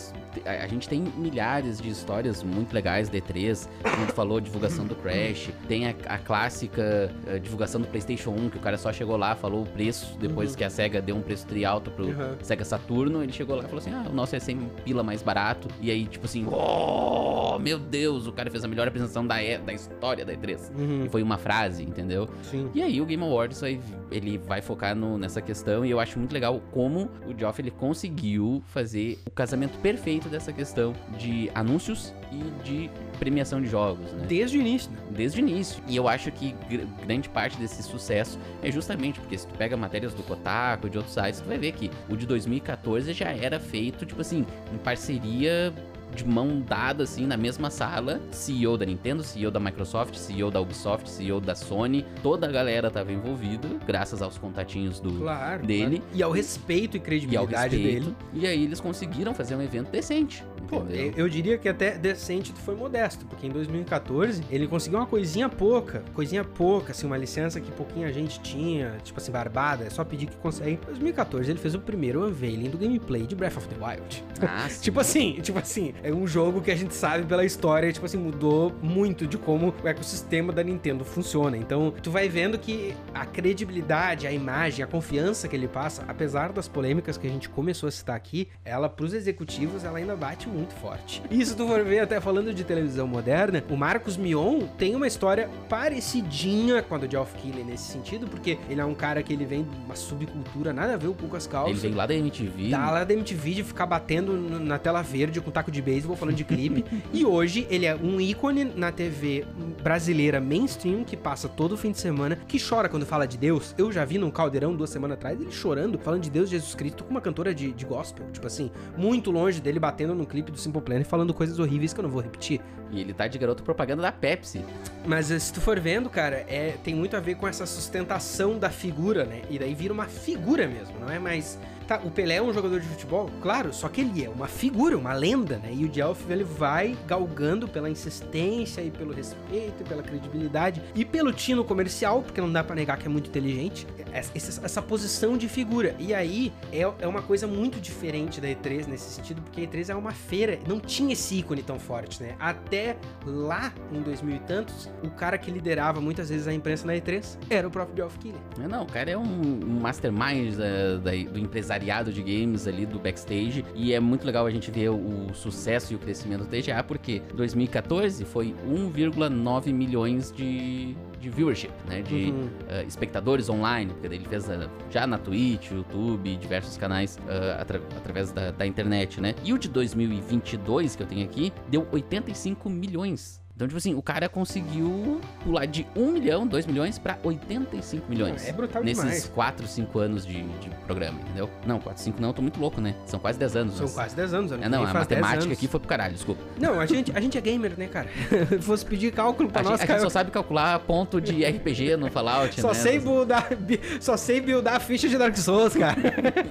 a gente tem milhares de histórias muito legais de E3. Como tu falou, divulgação do Crash. Tem a, a clássica a eh, divulgação do PlayStation 1, que o cara só chegou lá, falou o preço. Depois uhum. que a SEGA deu um preço tri alto pro uhum. Sega Saturno, ele chegou lá e falou assim: Ah, o nosso é 100 pila mais barato. E aí, tipo assim, oh, meu Deus, o cara fez a melhor apresentação da, e, da história da E3. Uhum. E foi uma frase, entendeu? Sim. E aí o Game Awards vai, ele vai focar no, nessa questão. E eu acho muito legal como o Geoff ele conseguiu fazer o casamento perfeito dessa questão de anúncios e de premiação de jogos, né? Desde o início, né? Desde o início. E eu acho que grande parte desse sucesso é justamente porque se tu pega matérias do Kotaku, de outros sites, tu vai ver que o de 2014 já era feito, tipo assim, em parceria de mão dada, assim, na mesma sala. CEO da Nintendo, CEO da Microsoft, CEO da Ubisoft, CEO da Sony. Toda a galera tava envolvida, graças aos contatinhos do claro, dele. Claro. E ao respeito e credibilidade e respeito, dele. E aí eles conseguiram fazer um evento decente. Pô, eu diria que até decente foi modesto, porque em 2014 ele conseguiu uma coisinha pouca, coisinha pouca, assim, uma licença que pouquinha gente tinha, tipo assim, barbada, é só pedir que consegue. Em 2014 ele fez o primeiro unveiling do gameplay de Breath of the Wild. Ah, tipo assim, tipo assim, é um jogo que a gente sabe pela história, tipo assim, mudou muito de como o ecossistema da Nintendo funciona. Então, tu vai vendo que a credibilidade, a imagem, a confiança que ele passa, apesar das polêmicas que a gente começou a citar aqui, ela pros executivos, ela ainda bate muito forte. E se tu for ver, até falando de televisão moderna, o Marcos Mion tem uma história parecidinha com a do Geoff Keighley nesse sentido, porque ele é um cara que ele vem de uma subcultura, nada a ver com as calças. Ele vem lá da MTV. Tá lá da MTV de ficar batendo na tela verde com taco de beisebol falando de clipe. e hoje ele é um ícone na TV brasileira mainstream que passa todo fim de semana, que chora quando fala de Deus. Eu já vi num caldeirão duas semanas atrás ele chorando, falando de Deus Jesus Cristo com uma cantora de, de gospel. Tipo assim, muito longe dele batendo no clipe do Simple Plan e falando coisas horríveis que eu não vou repetir. E ele tá de garoto propaganda da Pepsi. Mas eh, se tu for vendo, cara, é, tem muito a ver com essa sustentação da figura, né? E daí vira uma figura mesmo, não é mais Tá, o Pelé é um jogador de futebol, claro, só que ele é uma figura, uma lenda, né? E o Delphi ele vai galgando pela insistência e pelo respeito, e pela credibilidade e pelo tino comercial, porque não dá para negar que é muito inteligente, essa, essa, posição de figura. E aí é, é uma coisa muito diferente da E3 nesse sentido, porque a E3 é uma feira, não tinha esse ícone tão forte, né? Até lá em 2000 e tantos, o cara que liderava muitas vezes a imprensa na E3 era o próprio Geoff Keighley. Não, o cara é um mastermind da, da, do empresário variado de games ali do backstage. E é muito legal a gente ver o sucesso e o crescimento do TGA, porque 2014 foi 1,9 milhões de, de viewership, né? De uhum. uh, espectadores online, porque ele fez uh, já na Twitch, YouTube, diversos canais uh, atra através da, da, internet, né? E o de 2022 que eu tenho aqui deu 85 milhões então, tipo assim, o cara conseguiu pular de 1 milhão, 2 milhões pra 85 milhões. É brutal nesses demais. 4, 5 anos de, de programa, entendeu? Não, 4, 5 não, eu tô muito louco, né? São quase 10 anos. São mas... quase 10 anos. É, não, a matemática aqui foi pro caralho, desculpa. Não, a gente, a gente é gamer, né, cara? Fosse pedir cálculo pra a nós, gente, cara. A gente só sabe calcular ponto de RPG no Fallout, só né? Sei buildar, só sei buildar a ficha de Dark Souls, cara.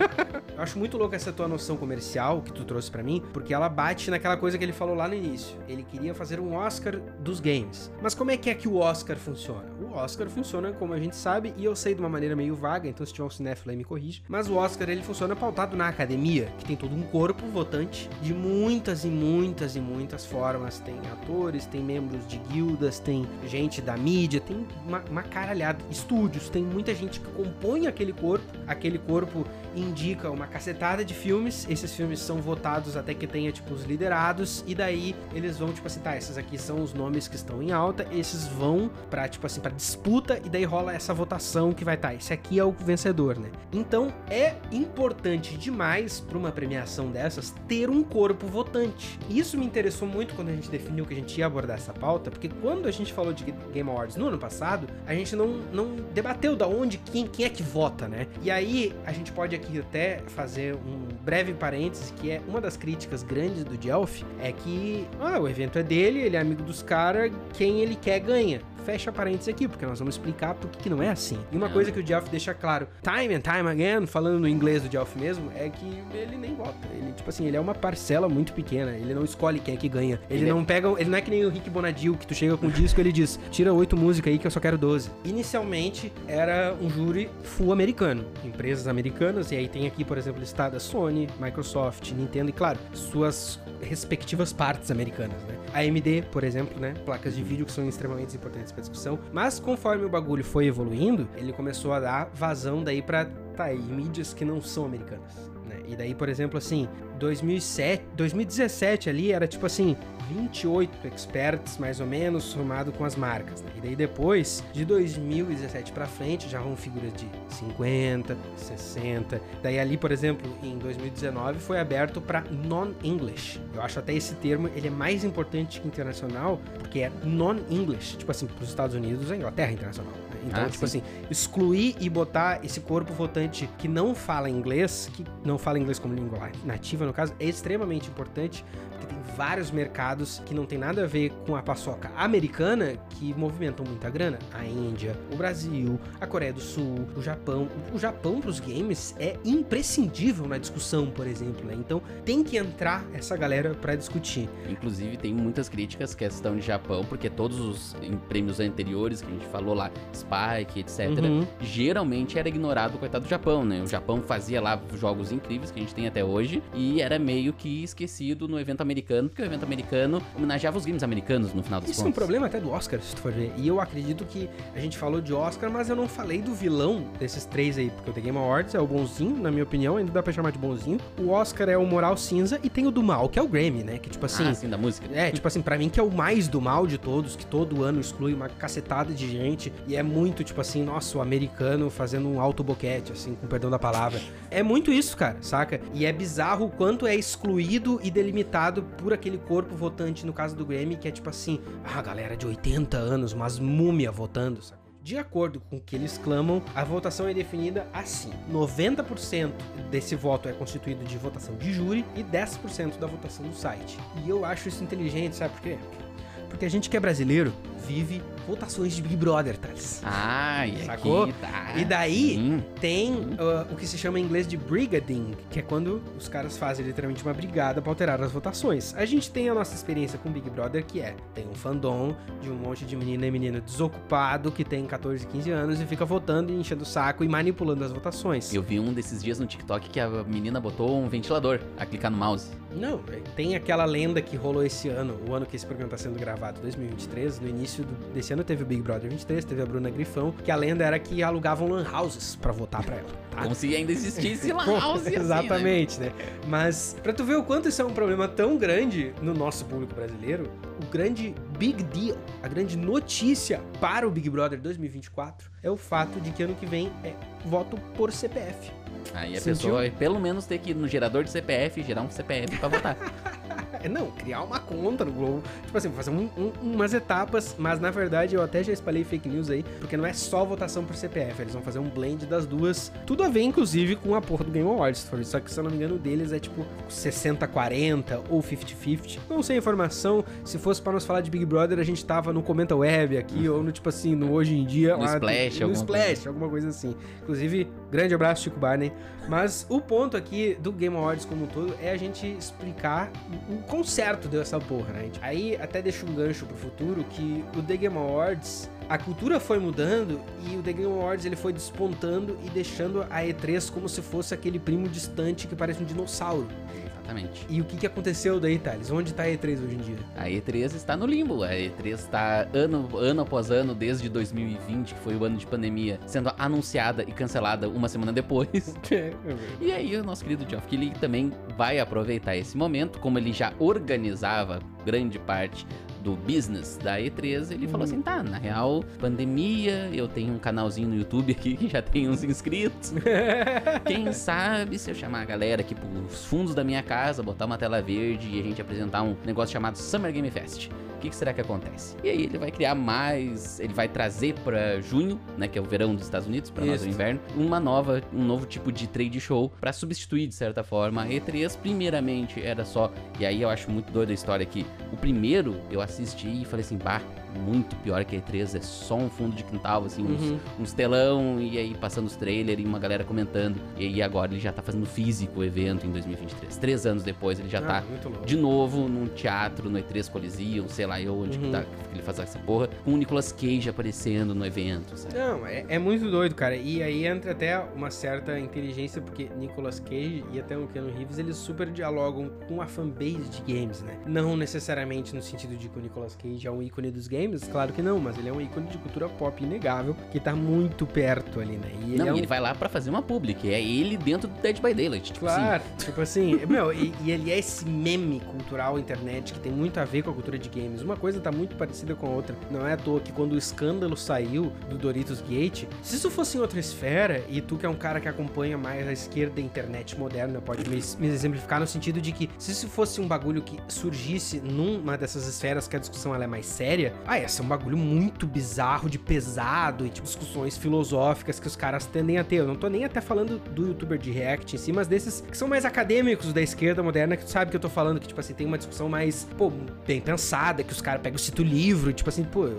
eu acho muito louco essa tua noção comercial que tu trouxe para mim, porque ela bate naquela coisa que ele falou lá no início. Ele queria fazer um Oscar dos games. Mas como é que é que o Oscar funciona? O Oscar funciona como a gente sabe, e eu sei de uma maneira meio vaga, então se tiver um cinéfilo aí me corrija. Mas o Oscar ele funciona pautado na academia, que tem todo um corpo votante de muitas e muitas e muitas formas. Tem atores, tem membros de guildas, tem gente da mídia, tem uma, uma caralhada, estúdios, tem muita gente que compõe aquele corpo. Aquele corpo indica uma cacetada de filmes. Esses filmes são votados até que tenha, tipo, os liderados. E daí eles vão, tipo assim, tá, esses aqui são os nomes que estão em alta. Esses vão pra, tipo assim, pra disputa. E daí rola essa votação que vai tá, esse aqui é o vencedor, né? Então é importante demais pra uma premiação dessas ter um corpo votante. Isso me interessou muito quando a gente definiu que a gente ia abordar essa pauta, porque quando a gente falou de Game Awards no ano passado, a gente não, não debateu da onde, quem, quem é que vota, né? E aí a gente pode aqui até fazer um breve parêntese, que é uma das críticas grandes do Delphi, é que ah, o evento é dele, ele é amigo dos caras, quem ele quer ganha fecha parênteses aqui, porque nós vamos explicar por que não é assim. E uma é. coisa que o Geoff deixa claro, time and time again, falando no inglês do Geoff mesmo, é que ele nem vota. Ele, tipo assim, ele é uma parcela muito pequena. Ele não escolhe quem é que ganha. Ele, ele não é... pega. Ele não é que nem o Rick Bonadil, que tu chega com um disco e ele diz: tira oito músicas aí que eu só quero 12. Inicialmente era um júri full americano. Empresas americanas, e aí tem aqui, por exemplo, listada Sony, Microsoft, Nintendo e, claro, suas respectivas partes americanas, né? A AMD, por exemplo, né? Placas de vídeo que são extremamente importantes pra discussão. Mas conforme o bagulho foi evoluindo, ele começou a dar vazão daí pra, tá aí, mídias que não são americanas? E daí, por exemplo, assim, 2007, 2017 ali era tipo assim, 28 experts mais ou menos somado com as marcas. Né? E daí depois, de 2017 para frente, já vão figuras de 50, 60. Daí ali, por exemplo, em 2019 foi aberto para non-English. Eu acho até esse termo ele é mais importante que internacional, porque é non-English, tipo assim, para os Estados Unidos, a Inglaterra é internacional. Então, ah, tipo sim. assim, excluir e botar esse corpo votante que não fala inglês, que não fala inglês como língua nativa no caso, é extremamente importante, porque tem vários mercados que não tem nada a ver com a paçoca americana que movimentam muita grana. A Índia, o Brasil, a Coreia do Sul, o Japão. O Japão para os games é imprescindível na discussão, por exemplo, né? Então tem que entrar essa galera para discutir. Inclusive tem muitas críticas questão de Japão, porque todos os prêmios anteriores que a gente falou lá, Spike, etc. Uhum. Geralmente era ignorado o coitado do Japão, né? O Japão fazia lá jogos incríveis que a gente tem até hoje e era meio que esquecido no evento americano, porque o evento americano homenageava os games americanos no final das Isso é um contas. problema até do Oscar, se tu for ver. E eu acredito que a gente falou de Oscar, mas eu não falei do vilão desses três aí, porque o The Game Awards é o bonzinho, na minha opinião, ainda dá pra chamar de bonzinho. O Oscar é o moral cinza e tem o do mal, que é o Grammy, né? Que tipo assim. ah, sim, da música. É, tipo assim, pra mim que é o mais do mal de todos, que todo ano exclui uma cacetada de gente e é muito, tipo assim, nossa, o americano fazendo um alto boquete, assim, com perdão da palavra. É muito isso, cara, saca? E é bizarro o quanto é excluído e delimitado por aquele corpo votante, no caso do Grammy, que é tipo assim, ah, galera de 80 anos, umas múmia votando, saca? De acordo com o que eles clamam, a votação é definida assim: 90% desse voto é constituído de votação de júri e 10% da votação do site. E eu acho isso inteligente, sabe por quê? Porque a gente que é brasileiro vive votações de Big Brother, Thales. Ah, e Sacou? aqui tá. E daí Sim. tem uh, o que se chama em inglês de brigading, que é quando os caras fazem literalmente uma brigada pra alterar as votações. A gente tem a nossa experiência com Big Brother, que é, tem um fandom de um monte de menina e menino desocupado que tem 14, 15 anos e fica votando e enchendo o saco e manipulando as votações. Eu vi um desses dias no TikTok que a menina botou um ventilador a clicar no mouse. Não, tem aquela lenda que rolou esse ano, o ano que esse programa está sendo gravado, 2023. No início do- desse ano teve o Big Brother 23, teve a Bruna Grifão, que a lenda era que alugavam lan houses pra votar pra ela, tá? Como se ainda existisse Pô, house assim, né? Exatamente, né? Mas pra tu ver o quanto isso é um problema tão grande no nosso público brasileiro, o grande big deal, a grande notícia para o Big Brother 2024 é o fato de que ano que vem é voto por CPF. Aí a Sentiu? pessoa, pelo menos, ter que ir no gerador de CPF gerar um CPF pra votar. É, não, criar uma conta no Globo. Tipo assim, fazer um- um- umas etapas, mas na verdade eu até já espalhei fake news aí, porque não é só votação por CPF, eles vão fazer um blend das duas. Tudo a ver, inclusive, com a porra do Game Awards. Só que se eu não me engano, deles é tipo 60-40 ou 50-50. Não sei a informação. Se fosse pra nos falar de Big Brother, a gente tava no Comenta Web aqui, ou no tipo assim, no Hoje em Dia. No lá, Splash, no alguma Splash, alguma coisa assim. Inclusive, grande abraço, Chico Barney. Mas o ponto aqui do Game Awards como um todo é a gente explicar o o quão certo deu essa porra, né? Aí até deixa um gancho pro futuro que o The Game Awards, a cultura foi mudando e o The Game Awards ele foi despontando e deixando a E3 como se fosse aquele primo distante que parece um dinossauro. Exatamente. E o que, que aconteceu daí, Thales? Onde tá a E3 hoje em dia? A E3 está no limbo. A E3 está ano, ano após ano, desde 2020, que foi o ano de pandemia, sendo anunciada e cancelada uma semana depois. E aí o nosso querido Geoff Keighley também vai aproveitar esse momento, como ele já organizava grande parte do business da E3, ele falou Uhum. assim, tá, na real, pandemia, eu tenho um canalzinho no YouTube aqui que já tem uns inscritos. Quem sabe se eu chamar a galera aqui pros fundos da minha casa, botar uma tela verde e a gente apresentar um negócio chamado Summer Game Fest. O que, que será que acontece? E aí ele vai criar mais, ele vai trazer pra junho, né, que é o verão dos Estados Unidos, pra nós o Isso. inverno, uma nova, um novo tipo de trade show pra substituir de certa forma a E3. Primeiramente era só, e aí eu acho muito doido a história que o primeiro eu assisti e falei assim, bah, muito pior que a E3, é só um fundo de quintal assim, uns, Uhum. uns telão e aí passando os trailers e uma galera comentando. E aí agora ele já tá fazendo físico o evento em 2023. Três anos depois ele já Ah, tá de novo num teatro, no E3 Coliseum, sei lá eu onde que, Uhum. tá, que ele faz essa porra, com o Nicolas Cage aparecendo no evento, sabe? Não, é, é muito doido, cara. E aí entra até uma certa inteligência, porque Nicolas Cage e até o Keanu Reeves, eles super dialogam com a fanbase de games, né? Não necessariamente no sentido de que o Nicolas Cage é um ícone dos games, claro que não, mas ele é um ícone de cultura pop inegável, que tá muito perto ali, né? E ele Não, é e um... ele vai lá pra fazer uma public, é ele dentro do Dead by Daylight, tipo Claro, tipo assim, meu, e, e ele é esse meme cultural internet que tem muito a ver com a cultura de games. Uma coisa tá muito parecida com a outra. Não é à toa que quando o escândalo saiu do Doritos Gate, se isso fosse em outra esfera, e tu que é um cara que acompanha mais a esquerda da internet moderna, pode me, me exemplificar no sentido de que se isso fosse um bagulho que surgisse numa dessas esferas que a discussão ela é mais séria, ah, ia ser um bagulho muito bizarro, de pesado, e tipo, discussões filosóficas que os caras tendem a ter. Eu não tô nem até falando do youtuber de react em si, mas desses que são mais acadêmicos da esquerda moderna, que tu sabe que eu tô falando, que, tipo assim, tem uma discussão mais, pô, bem pensada, que os caras pegam, cita o livro, tipo assim, pô.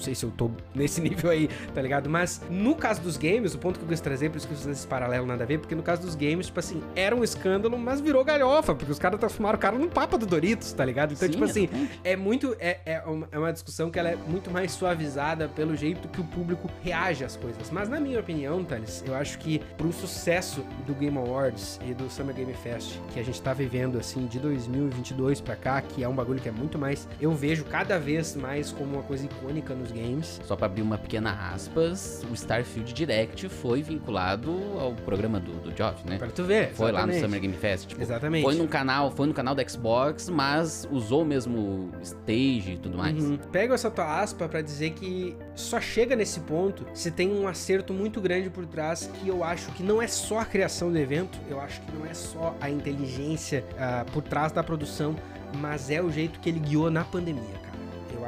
Sei se eu tô nesse nível aí, tá ligado? Mas no caso dos games, o ponto que eu quis trazer, por isso que eu fiz esse paralelo nada a ver, porque no caso dos games, tipo assim, era um escândalo, mas virou galhofa, porque os caras transformaram o cara no papa do Doritos, tá ligado? Então, Sim, tipo assim, é muito. É, é, uma, é uma discussão que ela é muito mais suavizada pelo jeito que o público reage às coisas. Mas na minha opinião, Thales, eu acho que pro sucesso do Game Awards e do Summer Game Fest que a gente tá vivendo, assim, de 2022 pra cá, que é um bagulho que é muito mais. Eu vejo cada vez mais como uma coisa icônica nos games. Só pra abrir uma pequena aspas, o Starfield Direct foi vinculado ao programa do, do Geoff, né? Pra tu ver. Foi lá no exatamente. Summer Game Fest. Tipo, Exatamente. Foi no canal, foi no canal da Xbox, mas usou mesmo stage e tudo mais. Uhum. Pego essa tua aspa pra dizer que só chega nesse ponto se tem um acerto muito grande por trás que eu acho que não é só a criação do evento, eu acho que não é só a inteligência ah, por trás da produção, mas é o jeito que ele guiou na pandemia, cara.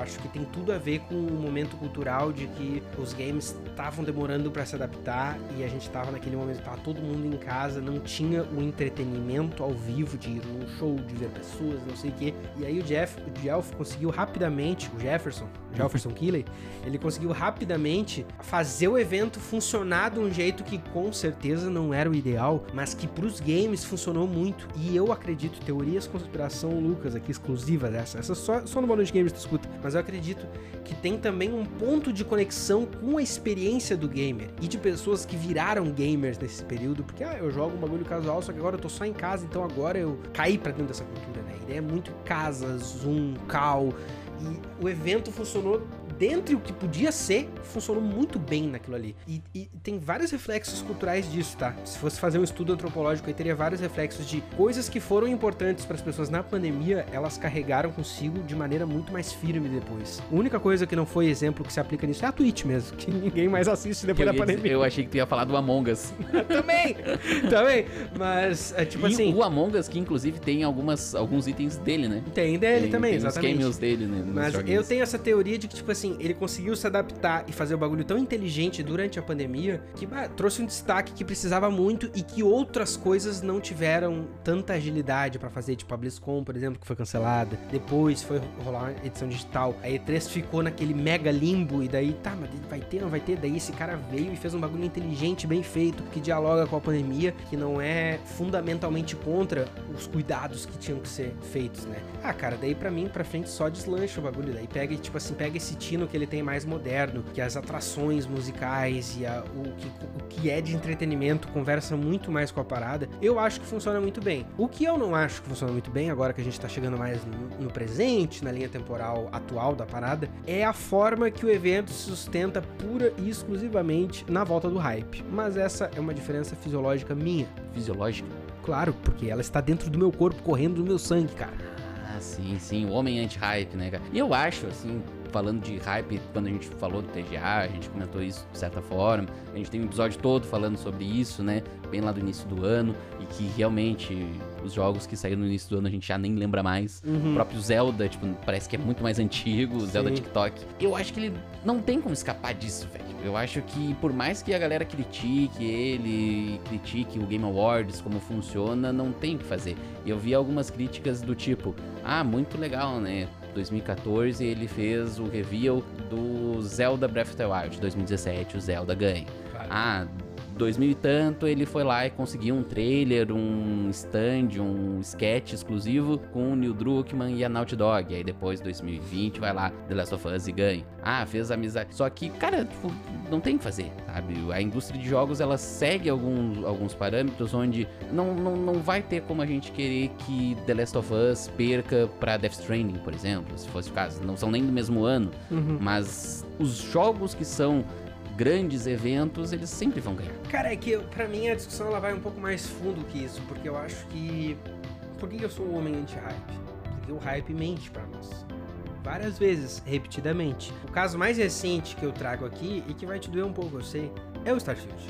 Acho que tem tudo a ver com o momento cultural de que os games estavam demorando pra se adaptar e a gente tava naquele momento, tava todo mundo em casa, não tinha o entretenimento ao vivo de ir num show, de ver pessoas, não sei o quê. E aí o Jeff, o Jeff conseguiu rapidamente, o Jefferson, Jefferson Keeley, ele conseguiu rapidamente fazer o evento funcionar de um jeito que com certeza não era o ideal, mas que pros games funcionou muito. E eu acredito, teorias conspiração, Lucas, aqui exclusiva dessa, essa só, só no Bono de Games tu escuta, mas eu acredito que tem também um ponto de conexão com a experiência do gamer e de pessoas que viraram gamers nesse período, porque ah, eu jogo um bagulho casual, só que agora eu tô só em casa, então agora eu caí pra dentro dessa cultura, né? A ideia é muito casa, Zoom, call, e o evento funcionou dentre o que podia ser, funcionou muito bem naquilo ali. E, e tem vários reflexos culturais disso, tá? Se fosse fazer um estudo antropológico aí, teria vários reflexos de coisas que foram importantes para as pessoas na pandemia, elas carregaram consigo de maneira muito mais firme depois. A única coisa que não foi exemplo que se aplica nisso é a Twitch mesmo, que ninguém mais assiste depois Eu, da ia dizer- pandemia. eu achei que tu ia falar do Among Us. também! também! Mas, é tipo e assim. o Among Us, que inclusive tem algumas, alguns itens dele, né? Tem dele tem, também, tem os exatamente. cameos dele, né? Mas joguinhos. eu tenho essa teoria de que, tipo assim, ele conseguiu se adaptar e fazer o bagulho tão inteligente durante a pandemia que bah, trouxe um destaque que precisava muito e que outras coisas não tiveram tanta agilidade pra fazer, tipo a BlizzCon, por exemplo, que foi cancelada. Depois foi rolar uma edição digital. A E3 ficou naquele mega limbo e daí, tá, mas vai ter, não vai ter? Daí esse cara veio e fez um bagulho inteligente, bem feito, que dialoga com a pandemia, que não é fundamentalmente contra os cuidados que tinham que ser feitos, né? Ah, cara, daí pra mim, pra frente, só deslancha o bagulho. Daí pega, tipo assim, pega esse tino que ele tem mais moderno, que as atrações musicais e a- o, que, o que é de entretenimento conversa muito mais com a parada. Eu acho que funciona muito bem. O que eu não acho que funciona muito bem, agora que a gente tá chegando mais no, no presente, na linha temporal atual da parada, é a forma que o evento se sustenta pura e exclusivamente na volta do hype. Mas essa é uma diferença fisiológica minha. Fisiológico. Claro, porque ela está dentro do meu corpo, correndo no meu sangue, cara. Ah, sim, sim. O homem anti-hype, né, cara? E eu acho, assim, falando de hype, quando a gente falou do TGA, a gente comentou isso de certa forma. A gente tem um episódio todo falando sobre isso, né? Bem lá do início do ano. E que realmente os jogos que saíram no início do ano a gente já nem lembra mais. O próprio Zelda, tipo, parece que é muito mais antigo, o Zelda Sim. TikTok. Eu acho que ele não tem como escapar disso, velho. Eu acho que por mais que a galera critique ele, critique o Game Awards, como funciona, não tem o que fazer. E eu vi algumas críticas do tipo, ah, muito legal, né? 2014 ele fez o reveal do Zelda Breath of the Wild, 2017 o Zelda ganha. Ah, 2000 e tanto ele foi lá e conseguiu um trailer, um stand, um sketch exclusivo com o Neil Druckmann e a Naughty Dog. Aí depois, 2020, vai lá, The Last of Us e ganha. Ah, fez amizade. Só que, cara, tipo, não tem o que fazer, sabe? A indústria de jogos, ela segue alguns, alguns parâmetros onde não, não, não vai ter como a gente querer que The Last of Us perca pra Death Stranding, por exemplo, se fosse o caso. Não são nem do mesmo ano, Uhum. mas os jogos que são grandes eventos, eles sempre vão ganhar. Cara, é que pra mim a discussão ela vai um pouco mais fundo que isso, porque eu acho que. Por que eu sou um homem anti-hype? Porque o hype mente pra nós. Várias vezes, repetidamente. O caso mais recente que eu trago aqui, e que vai te doer um pouco, eu sei, é o Starfield.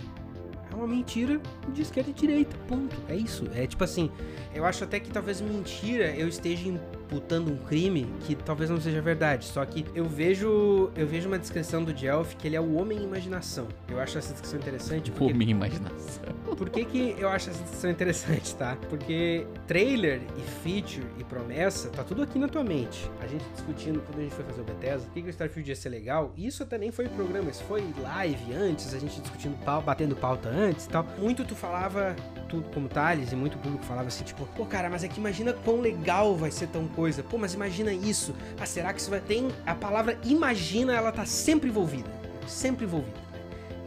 É uma mentira de esquerda e direita, ponto. É isso. É tipo assim, eu acho até que talvez mentira eu esteja imputando um crime que talvez não seja verdade. Só que eu vejo eu vejo uma descrição do Jelf que ele é o homem imaginação. Eu acho essa descrição interessante. Porque, homem imaginação. Por que, que eu acho essa descrição interessante, tá? Porque trailer e feature e promessa tá tudo aqui na tua mente. A gente discutindo quando a gente foi fazer o Bethesda, o que, que o Starfield ia ser legal. Isso até nem foi programa, isso foi live antes, a gente discutindo pau, batendo pauta antes e tal. Muito tu falava tudo como Thales e muito público falava assim, tipo, pô, cara, mas é que imagina quão legal vai ser tão coisa. Pô, mas imagina isso. Ah, será que isso vai. Tem. A palavra imagina, ela tá sempre envolvida. Sempre envolvida.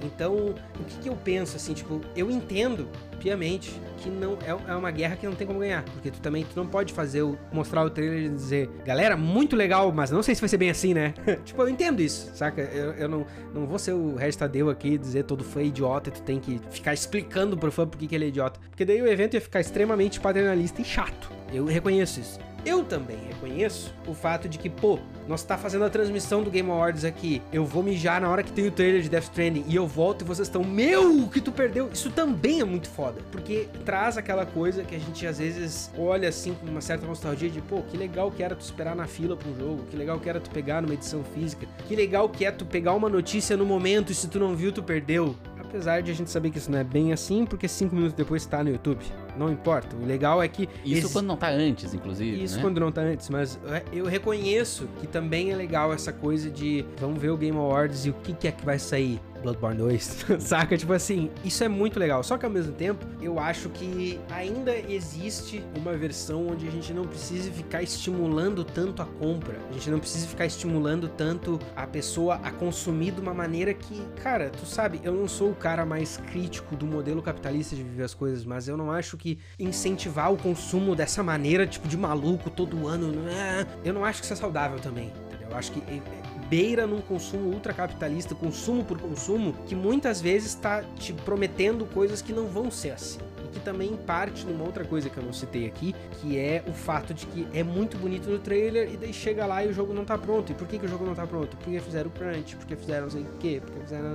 Então, o que, que eu penso assim, tipo, eu entendo piamente que não é, é uma guerra que não tem como ganhar, porque tu também tu não pode fazer o mostrar o trailer e dizer, galera, muito legal, mas não sei se vai ser bem assim, né? tipo, eu entendo isso, saca? Eu, eu não, não vou ser o Regis Tadeu aqui e dizer todo fã é idiota e tu tem que ficar explicando pro fã por que, que ele é idiota, porque daí o evento ia ficar extremamente paternalista e chato. Eu reconheço isso. Eu também reconheço o fato de que, pô, nós tá fazendo a transmissão do Game Awards aqui. Eu vou mijar na hora que tem o trailer de Death Stranding e eu volto e vocês estão, meu, que tu perdeu. Isso também é muito foda, porque traz aquela coisa que a gente às vezes olha assim com uma certa nostalgia de, pô, que legal que era tu esperar na fila pra um jogo, que legal que era tu pegar numa edição física, que legal que é tu pegar uma notícia no momento e se tu não viu, tu perdeu. Apesar de a gente saber que isso não é bem assim, porque cinco minutos depois tá no YouTube. Não importa. O legal é que. Isso quando não tá antes, inclusive. Isso né? quando não tá antes, mas eu reconheço que também é legal essa coisa de vamos ver o Game Awards e o que, que é que vai sair. Bloodborne 2, saca? Tipo assim, isso é muito legal. Só que ao mesmo tempo, eu acho que ainda existe uma versão onde a gente não precisa ficar estimulando tanto a compra. A gente não precisa ficar estimulando tanto a pessoa a consumir de uma maneira que, cara, tu sabe, eu não sou o cara mais crítico do modelo capitalista de viver as coisas, mas eu não acho que incentivar o consumo dessa maneira, tipo, de maluco todo ano, é, eu não acho que isso é saudável também. Entendeu? Eu acho que é, beira num consumo ultracapitalista, consumo por consumo, que muitas vezes está te prometendo coisas que não vão ser assim que também parte numa outra coisa que eu não citei aqui, que é o fato de que é muito bonito no trailer e daí chega lá e o jogo não tá pronto. E por que, que o jogo não tá pronto? Porque fizeram crunch, porque fizeram não sei o quê, porque fizeram.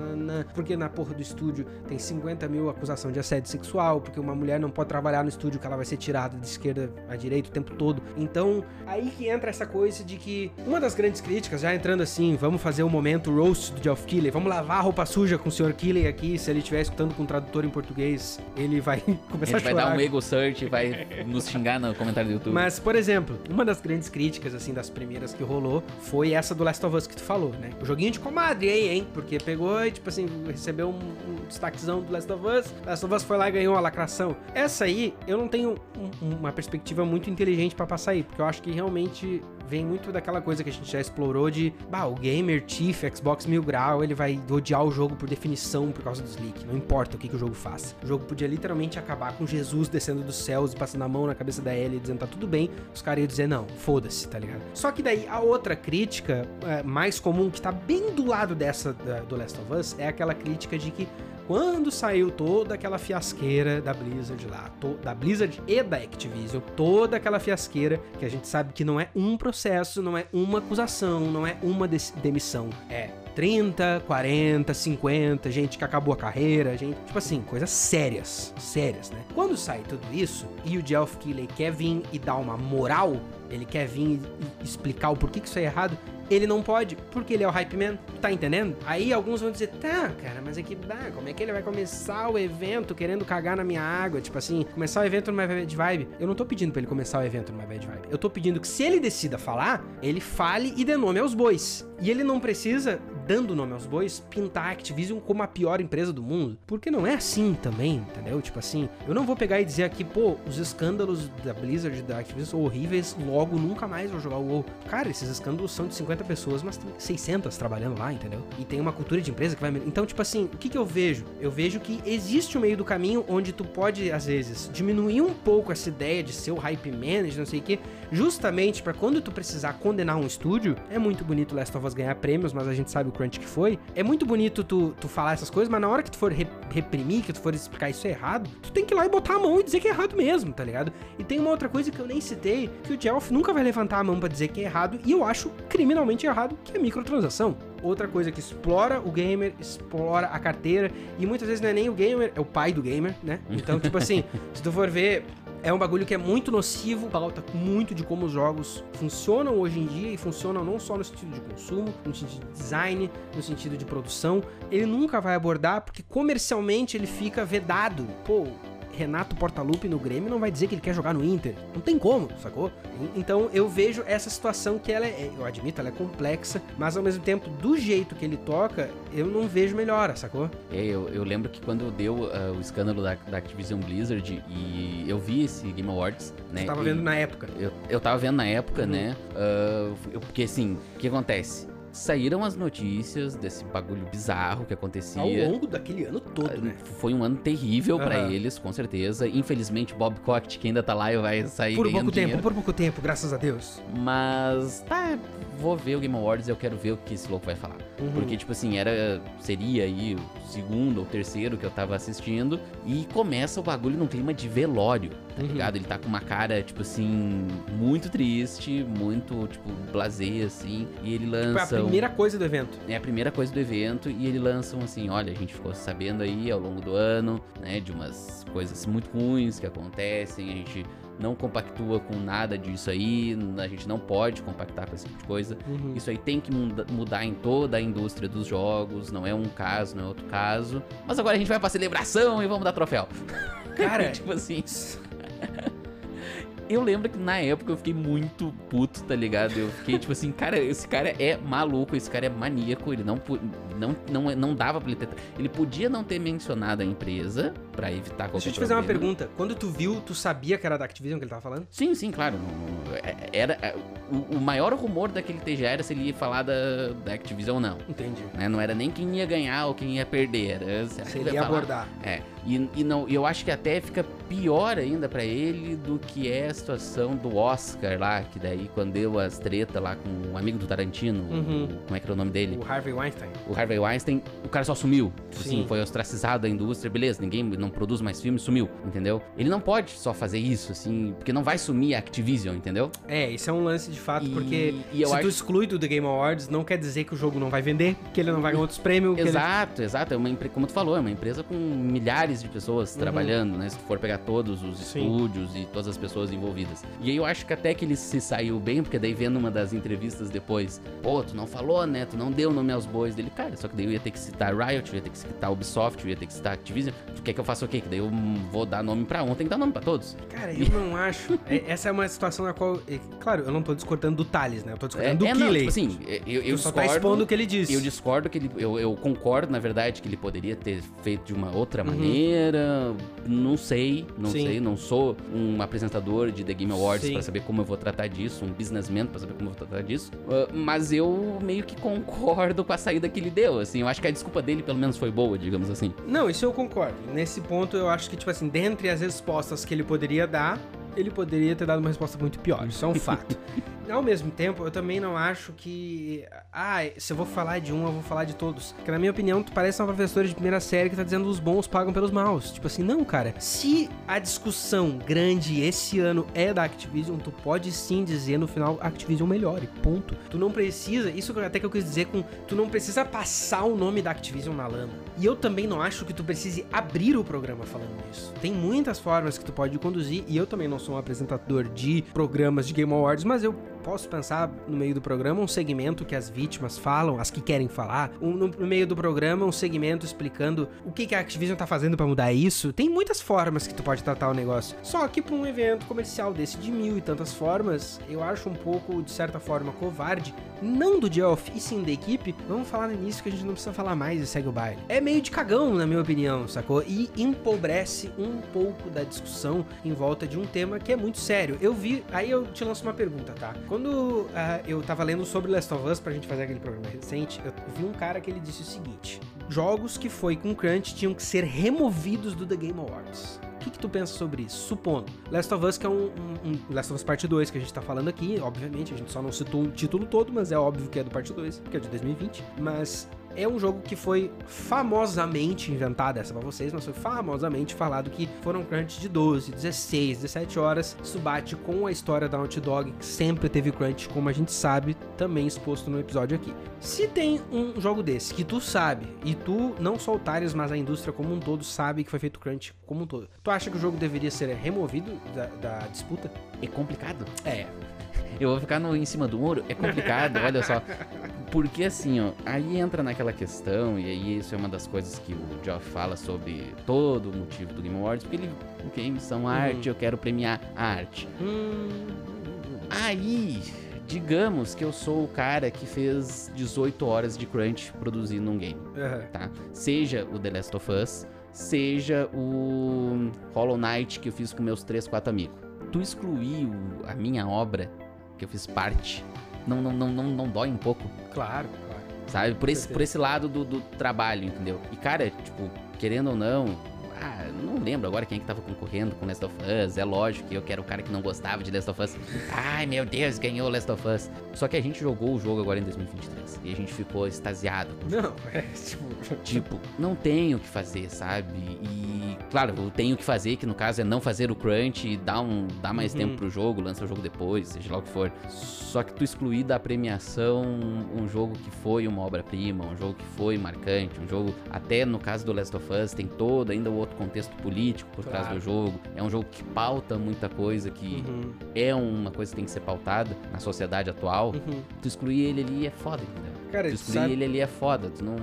Porque na porra do estúdio tem 50 mil acusação de assédio sexual, porque uma mulher não pode trabalhar no estúdio que ela vai ser tirada de esquerda a direita o tempo todo. Então, aí que entra essa coisa de que uma das grandes críticas, já entrando assim, vamos fazer o um momento roast do Geoff Keighley, vamos lavar a roupa suja com o Sr. Keighley aqui, se ele estiver escutando com um tradutor em português, ele vai começar a chorar. vai dar um ego search e vai nos xingar no comentário do YouTube. Mas, por exemplo, uma das grandes críticas, assim, das primeiras que rolou, foi essa do Last of Us que tu falou, né? O joguinho de comadre aí, hein? Porque pegou e, tipo assim, recebeu um, um destaquezão do Last of Us, Last of Us foi lá e ganhou a lacração. Essa aí, eu não tenho um, uma perspectiva muito inteligente para passar aí, porque eu acho que realmente vem muito daquela coisa que a gente já explorou de, bah, o gamer Chief, Xbox Mil Grau, ele vai odiar o jogo por definição por causa dos leaks. Não importa o que, que o jogo faça. O jogo podia literalmente acabar com Jesus descendo dos céus e passando a mão na cabeça da Ellie dizendo tá tudo bem. Os caras iam dizer não, foda-se, tá ligado? Só que daí a outra crítica é, mais comum que tá bem do lado dessa da, do Last of Us é aquela crítica de que quando saiu toda aquela fiasqueira da Blizzard lá, da Blizzard e da Activision, toda aquela fiasqueira que a gente sabe que não é um processo, não é uma acusação, não é uma demissão, é 30, 40, 50, gente que acabou a carreira, gente, tipo assim, coisas sérias, sérias, né? Quando sai tudo isso e o Geoff Keighley quer vir e dar uma moral, ele quer vir e explicar o porquê que isso é errado, ele não pode, porque ele é o hype man, tá entendendo? Aí alguns vão dizer, tá, cara, mas é que, dá, como é que ele vai começar o evento querendo cagar na minha água? Tipo assim, começar o evento numa bad vibe. Eu não tô pedindo pra ele começar o evento numa bad vibe. Eu tô pedindo que se ele decida falar, ele fale e dê nome aos bois. E ele não precisa, dando nome aos bois, pintar a Activision como a pior empresa do mundo. Porque não é assim também, entendeu? Tipo assim, eu não vou pegar e dizer aqui, pô, os escândalos da Blizzard, da Activision são horríveis, logo nunca mais vou jogar o WoW. Cara, esses escândalos são de 50 pessoas, mas tem 600 trabalhando lá, entendeu? E tem uma cultura de empresa que vai... Então, tipo assim, o que que eu vejo? Eu vejo que existe um meio do caminho onde tu pode, às vezes, diminuir um pouco essa ideia de ser o hype manager, não sei o quê, justamente para quando tu precisar condenar um estúdio, é muito bonito Last of Us ganhar prêmios, mas a gente sabe o crunch que foi. É muito bonito tu, tu falar essas coisas, mas na hora que tu for re reprimir, que tu for explicar isso é errado, tu tem que ir lá e botar a mão e dizer que é errado mesmo, tá ligado? E tem uma outra coisa que eu nem citei, que o Jelf nunca vai levantar a mão para dizer que é errado, e eu acho criminalmente errado, que é microtransação. outra coisa que explora o gamer, explora a carteira, e muitas vezes não é nem o gamer, é o pai do gamer, né? Então, tipo assim, se tu for ver, é um bagulho que é muito nocivo, pauta muito de como os jogos funcionam hoje em dia e funcionam não só no sentido de consumo, no sentido de design, no sentido de produção. Ele nunca vai abordar porque comercialmente ele fica vedado. Pô, Renato Portaluppi no Grêmio não vai dizer que ele quer jogar no Inter. Não tem como, sacou? Então eu vejo essa situação que ela é, eu admito, ela é complexa, mas ao mesmo tempo, do jeito que ele toca, eu não vejo melhora, sacou? É, eu, eu lembro que quando deu uh, o escândalo da, da, Activision Blizzard e eu vi esse Game Awards, né? Você tava vendo na época. Eu, eu tava vendo na época, uhum. né? Uh, eu, porque assim, o que acontece? Saíram as notícias desse bagulho bizarro que acontecia. Ao longo daquele ano todo, né? Foi um ano terrível uhum. para eles, com certeza. Infelizmente, Bob Cocht, que ainda tá lá, vai sair Por pouco dinheiro. tempo, por pouco tempo, graças a Deus. Mas, tá, vou ver o Game Awards e eu quero ver o que esse louco vai falar. Uhum. Porque, tipo assim, era, seria aí o segundo ou terceiro que eu tava assistindo e começa o bagulho num clima de velório, tá uhum. ligado? Ele tá com uma cara, tipo assim, muito triste, muito, tipo, blasé, assim, e ele lança... Tipo, é a primeira coisa do evento. É a primeira coisa do evento e ele lança um assim, olha, a gente ficou sabendo aí ao longo do ano, né, de umas coisas muito ruins que acontecem, a gente não compactua com nada disso aí, a gente não pode compactar com esse tipo de coisa. Uhum. Isso aí tem que muda, mudar em toda a indústria dos jogos, não é um caso, não é outro caso. Mas agora a gente vai pra celebração e vamos dar troféu. Cara, tipo assim. eu lembro que na época eu fiquei muito puto, tá ligado? Eu fiquei tipo assim, cara, esse cara é maluco, esse cara é maníaco, ele não não não, não dava pra ele ter. Ele podia não ter mencionado a empresa para evitar qualquer Deixa eu te fazer uma pergunta. Quando tu viu, tu sabia que era da Activision que ele tava falando? Sim, sim, claro. É, era é, o, o maior rumor daquele TGA era se ele ia falar da, da Activision ou não. Entendi. Né? Não era nem quem ia ganhar ou quem ia perder. Era se ele ia abordar. É. E, e não, eu acho que até fica pior ainda para ele do que é a situação do Oscar lá, que daí quando deu as treta lá com um amigo do Tarantino, uhum. o, como é que era o nome dele? O Harvey Weinstein. O Harvey Weinstein, o cara só sumiu. Tipo assim, foi ostracizado da indústria, beleza, ninguém não produz mais filmes, sumiu, entendeu? Ele não pode só fazer isso, assim, porque não vai sumir a Activision, entendeu? É, isso é um lance de fato, e, porque e se acho... tu exclui do The Game Awards, não quer dizer que o jogo não vai vender, que ele não vai ganhar outros prêmios. Exato, ele... exato. É uma, como tu falou, é uma empresa com milhares de pessoas uhum. trabalhando, né? Se tu for pegar todos os Sim. estúdios e todas as pessoas envolvidas. E aí eu acho que até que ele se saiu bem, porque daí vendo uma das entrevistas depois, pô, tu não falou, né? Tu não deu nome aos bois dele. Cara, só que daí eu ia ter que citar Riot, eu ia ter que citar Ubisoft, eu ia ter que citar Activision. Tu quer que eu faça o quê? Que daí eu vou dar nome pra um, tem que dar nome pra todos. Cara, eu não acho. É, essa é uma situação na qual. É, claro, eu não tô discordando do Thales, né? Eu tô discordando é, do é, Killey. Tipo assim, eu, eu só tá expondo o que ele disse. Eu discordo que ele. Eu, eu, concordo, na verdade, que ele poderia ter feito de uma outra uhum. Maneira. Não sei, não Sim. sei. Não sou um apresentador de The Game Awards para saber como eu vou tratar disso, um businessman para saber como eu vou tratar disso. Uh, mas eu meio que concordo com a saída que ele deu. Assim, eu acho que a desculpa dele, pelo menos, foi boa, digamos assim. Não, isso eu concordo. Nesse ponto, eu acho que, tipo assim, dentre as respostas que ele poderia dar, ele poderia ter dado uma resposta muito pior. Isso é um fato. Ao mesmo tempo, eu também não acho que. Ah, se eu vou falar de um, eu vou falar de todos. Porque, na minha opinião, tu parece uma professora de primeira série que tá dizendo os bons pagam pelos maus. Tipo assim, não, cara. Se a discussão grande esse ano é da Activision, tu pode sim dizer no final Activision melhore. Ponto. Tu não precisa. Isso até que eu quis dizer com. Tu não precisa passar o nome da Activision na lama. E eu também não acho que tu precise abrir o programa falando isso. Tem muitas formas que tu pode conduzir. E eu também não sou um apresentador de programas de Game Awards, mas eu posso pensar no meio do programa um segmento que as vítimas falam, as que querem falar, um, no, meio do programa um segmento explicando o que, que a Activision tá fazendo para mudar isso. Tem muitas formas que tu pode tratar o negócio. Só que pra um evento comercial desse de mil e tantas formas, eu acho um pouco, de certa forma, covarde, não do Geoff e sim da equipe, vamos falar no início que a gente não precisa falar mais e segue o baile. É meio de cagão, na minha opinião, sacou? E empobrece um pouco da discussão em volta de um tema que é muito sério. Eu vi, aí eu te lanço uma pergunta, tá? Quando uh, eu tava lendo sobre Last of Us pra gente fazer aquele programa recente, eu vi um cara que ele disse o seguinte: jogos que foi com crunch tinham que ser removidos do The Game Awards. O que, que tu pensa sobre isso? Supondo, Last of Us, que é um, um, um, Last of Us Parte 2 que a gente tá falando aqui, obviamente, a gente só não citou o título todo, mas é óbvio que é do Parte 2, que é de 2020. Mas é um jogo que foi famosamente inventado, essa pra vocês, mas foi famosamente falado que foram crunch de 12, 16, 17 horas. Isso bate com a história da Naughty Dog, que sempre teve crunch, como a gente sabe, também exposto no episódio aqui. Se tem um jogo desse que tu sabe, e tu, não só o mas a indústria como um todo, sabe que foi feito crunch como um todo, tu acha que o jogo deveria ser removido da, da disputa? É complicado. É. Eu vou ficar no, em cima do muro? É complicado, olha só. Porque assim, ó, aí entra naquela questão, e aí isso é uma das coisas que o Geoff fala sobre todo o motivo do Game Awards, porque ele, games são arte, eu quero premiar a arte. Hum, Aí, digamos que eu sou o cara que fez 18 horas de crunch produzindo um game, aham. tá? Seja o The Last of Us, seja o Hollow Knight que eu fiz com meus 3, 4 amigos. Tu excluir o- a minha obra, que eu fiz parte, não, não, não, não, não dói um pouco? Claro, claro. sabe? Por esse, por esse lado do, do trabalho, entendeu? E, cara, tipo, querendo ou não, ah, não lembro agora quem é que tava concorrendo com Last of Us. É lógico que eu que era o cara que não gostava de Last of Us. Ai, meu Deus, ganhou Last of Us. Só que a gente jogou o jogo agora em 2023 e a gente ficou extasiado. Não, é tipo. Tipo, não tenho o que fazer, sabe? E, claro, eu tenho o que fazer, que no caso é não fazer o crunch e dar, um, dar mais Uhum. tempo pro jogo, lança o jogo depois, seja lá o que for. Só que tu excluir da premiação um jogo que foi uma obra-prima, um jogo que foi marcante, um jogo, até no caso do Last of Us, tem todo ainda o outro contexto político por trás Claro. do jogo. É um jogo que pauta muita coisa, que Uhum, é uma coisa que tem que ser pautada na sociedade atual. uhum. Tu excluir ele ali é foda, entendeu? Cara, tu excluir sabe, ele ali é foda, tu não...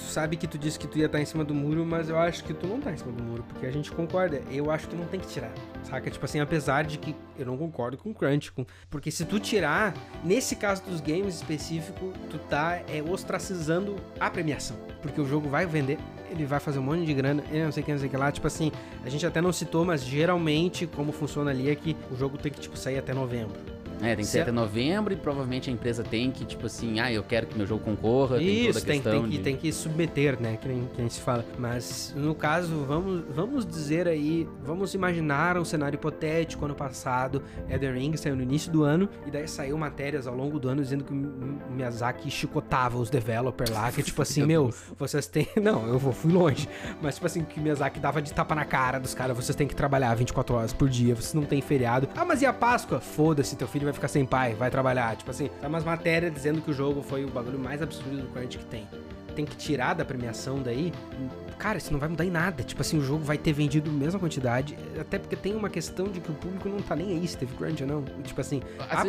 tu sabe que tu disse que tu ia estar em cima do muro, mas eu acho que tu não tá em cima do muro, porque a gente concorda. Eu acho que não tem que tirar, saca? Tipo assim, apesar de que eu não concordo com o crunch, com... porque se tu tirar, nesse caso dos games específico, tu tá é, ostracizando a premiação, porque o jogo vai vender, ele vai fazer um monte de grana, ele não sei o que, não sei que lá. Tipo assim, a gente até não citou, mas geralmente como funciona ali é que o jogo tem que, tipo, sair até novembro. É, tem que Se ser até novembro e provavelmente a empresa tem que, tipo assim, ah, eu quero que meu jogo concorra, Isso, tem, tem, que, de... tem que submeter, né? Que nem, que nem se fala. Mas, no caso, vamos, vamos dizer aí, vamos imaginar um cenário hipotético. Ano passado, Elden Ring saiu no início do ano, e daí saiu matérias ao longo do ano dizendo que o Mi- o Miyazaki chicotava os developers lá, que tipo assim, Meu meu, vocês têm... Não, eu vou, fui longe. Mas tipo assim, que o Miyazaki dava de tapa na cara dos caras, vocês têm que trabalhar 24 horas por dia, vocês não têm feriado. Ah, mas e a Páscoa? Foda-se, teu filho vai ficar sem pai, vai trabalhar. Tipo assim, tá umas matérias dizendo que o jogo foi o bagulho mais absurdo do crunch que tem. Tem que tirar da premiação daí. Cara, isso não vai mudar em nada. Tipo assim, o jogo vai ter vendido a mesma quantidade. Até porque tem uma questão de que o público não tá nem aí se teve crunch ou não. Tipo assim, Às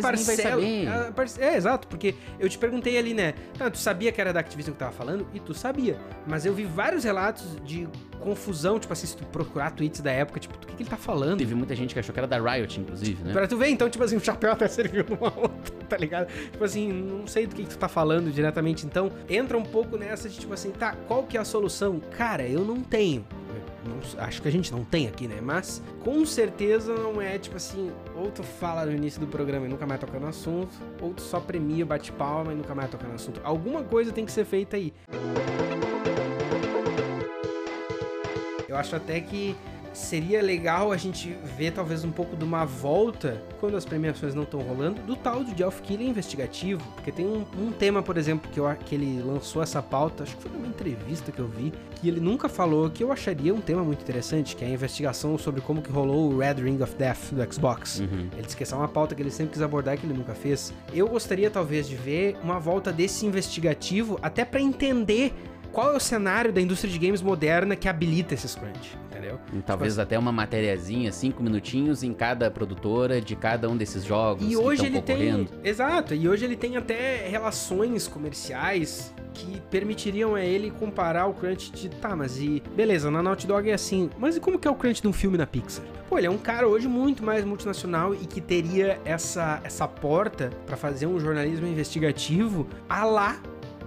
a parce- É, exato, porque eu te perguntei ali, né? Tá, tu sabia que era da Activision que tava falando? E tu sabia. Mas eu vi vários relatos de confusão, tipo assim, se tu procurar tweets da época, tipo, do que, que ele tá falando? Teve muita gente que achou que era da Riot, inclusive, né? Pra tu ver, então, tipo assim, o chapéu até serviu numa outra, tá ligado? Tipo assim, não sei do que, que tu tá falando diretamente. Então, entra um pouco nessa de, tipo assim, tá, qual que é a solução? Cara, eu não tenho. Não- acho que a gente não tem aqui, né? Mas, com certeza não é, tipo assim, ou tu fala no início do programa e nunca mais toca no assunto, ou tu só premia, bate palma e nunca mais toca no assunto. Alguma coisa tem que ser feita aí. Eu acho até que seria legal a gente ver talvez um pouco de uma volta, quando as premiações não estão rolando, do tal do Geoff Keighley investigativo. Porque tem um, um tema, por exemplo, que, eu, que ele lançou essa pauta, acho que foi numa entrevista que eu vi, que ele nunca falou, que eu acharia um tema muito interessante, que é a investigação sobre como que rolou o Red Ring of Death do Xbox. Uhum. Ele disse que essa é uma pauta que ele sempre quis abordar que ele nunca fez. Eu gostaria, talvez, de ver uma volta desse investigativo, até pra entender qual é o cenário da indústria de games moderna que habilita esses crunch, entendeu? E Talvez até uma matériazinha, cinco minutinhos em cada produtora de cada um desses jogos E hoje ele tem. Exato, e hoje ele tem até relações comerciais que permitiriam a ele comparar o crunch de. Tá, mas e. Beleza, na Naughty Dog é assim. Mas e como que é o crunch de um filme na Pixar? Pô, ele é um cara hoje muito mais multinacional e que teria essa, essa porta pra fazer um jornalismo investigativo a lá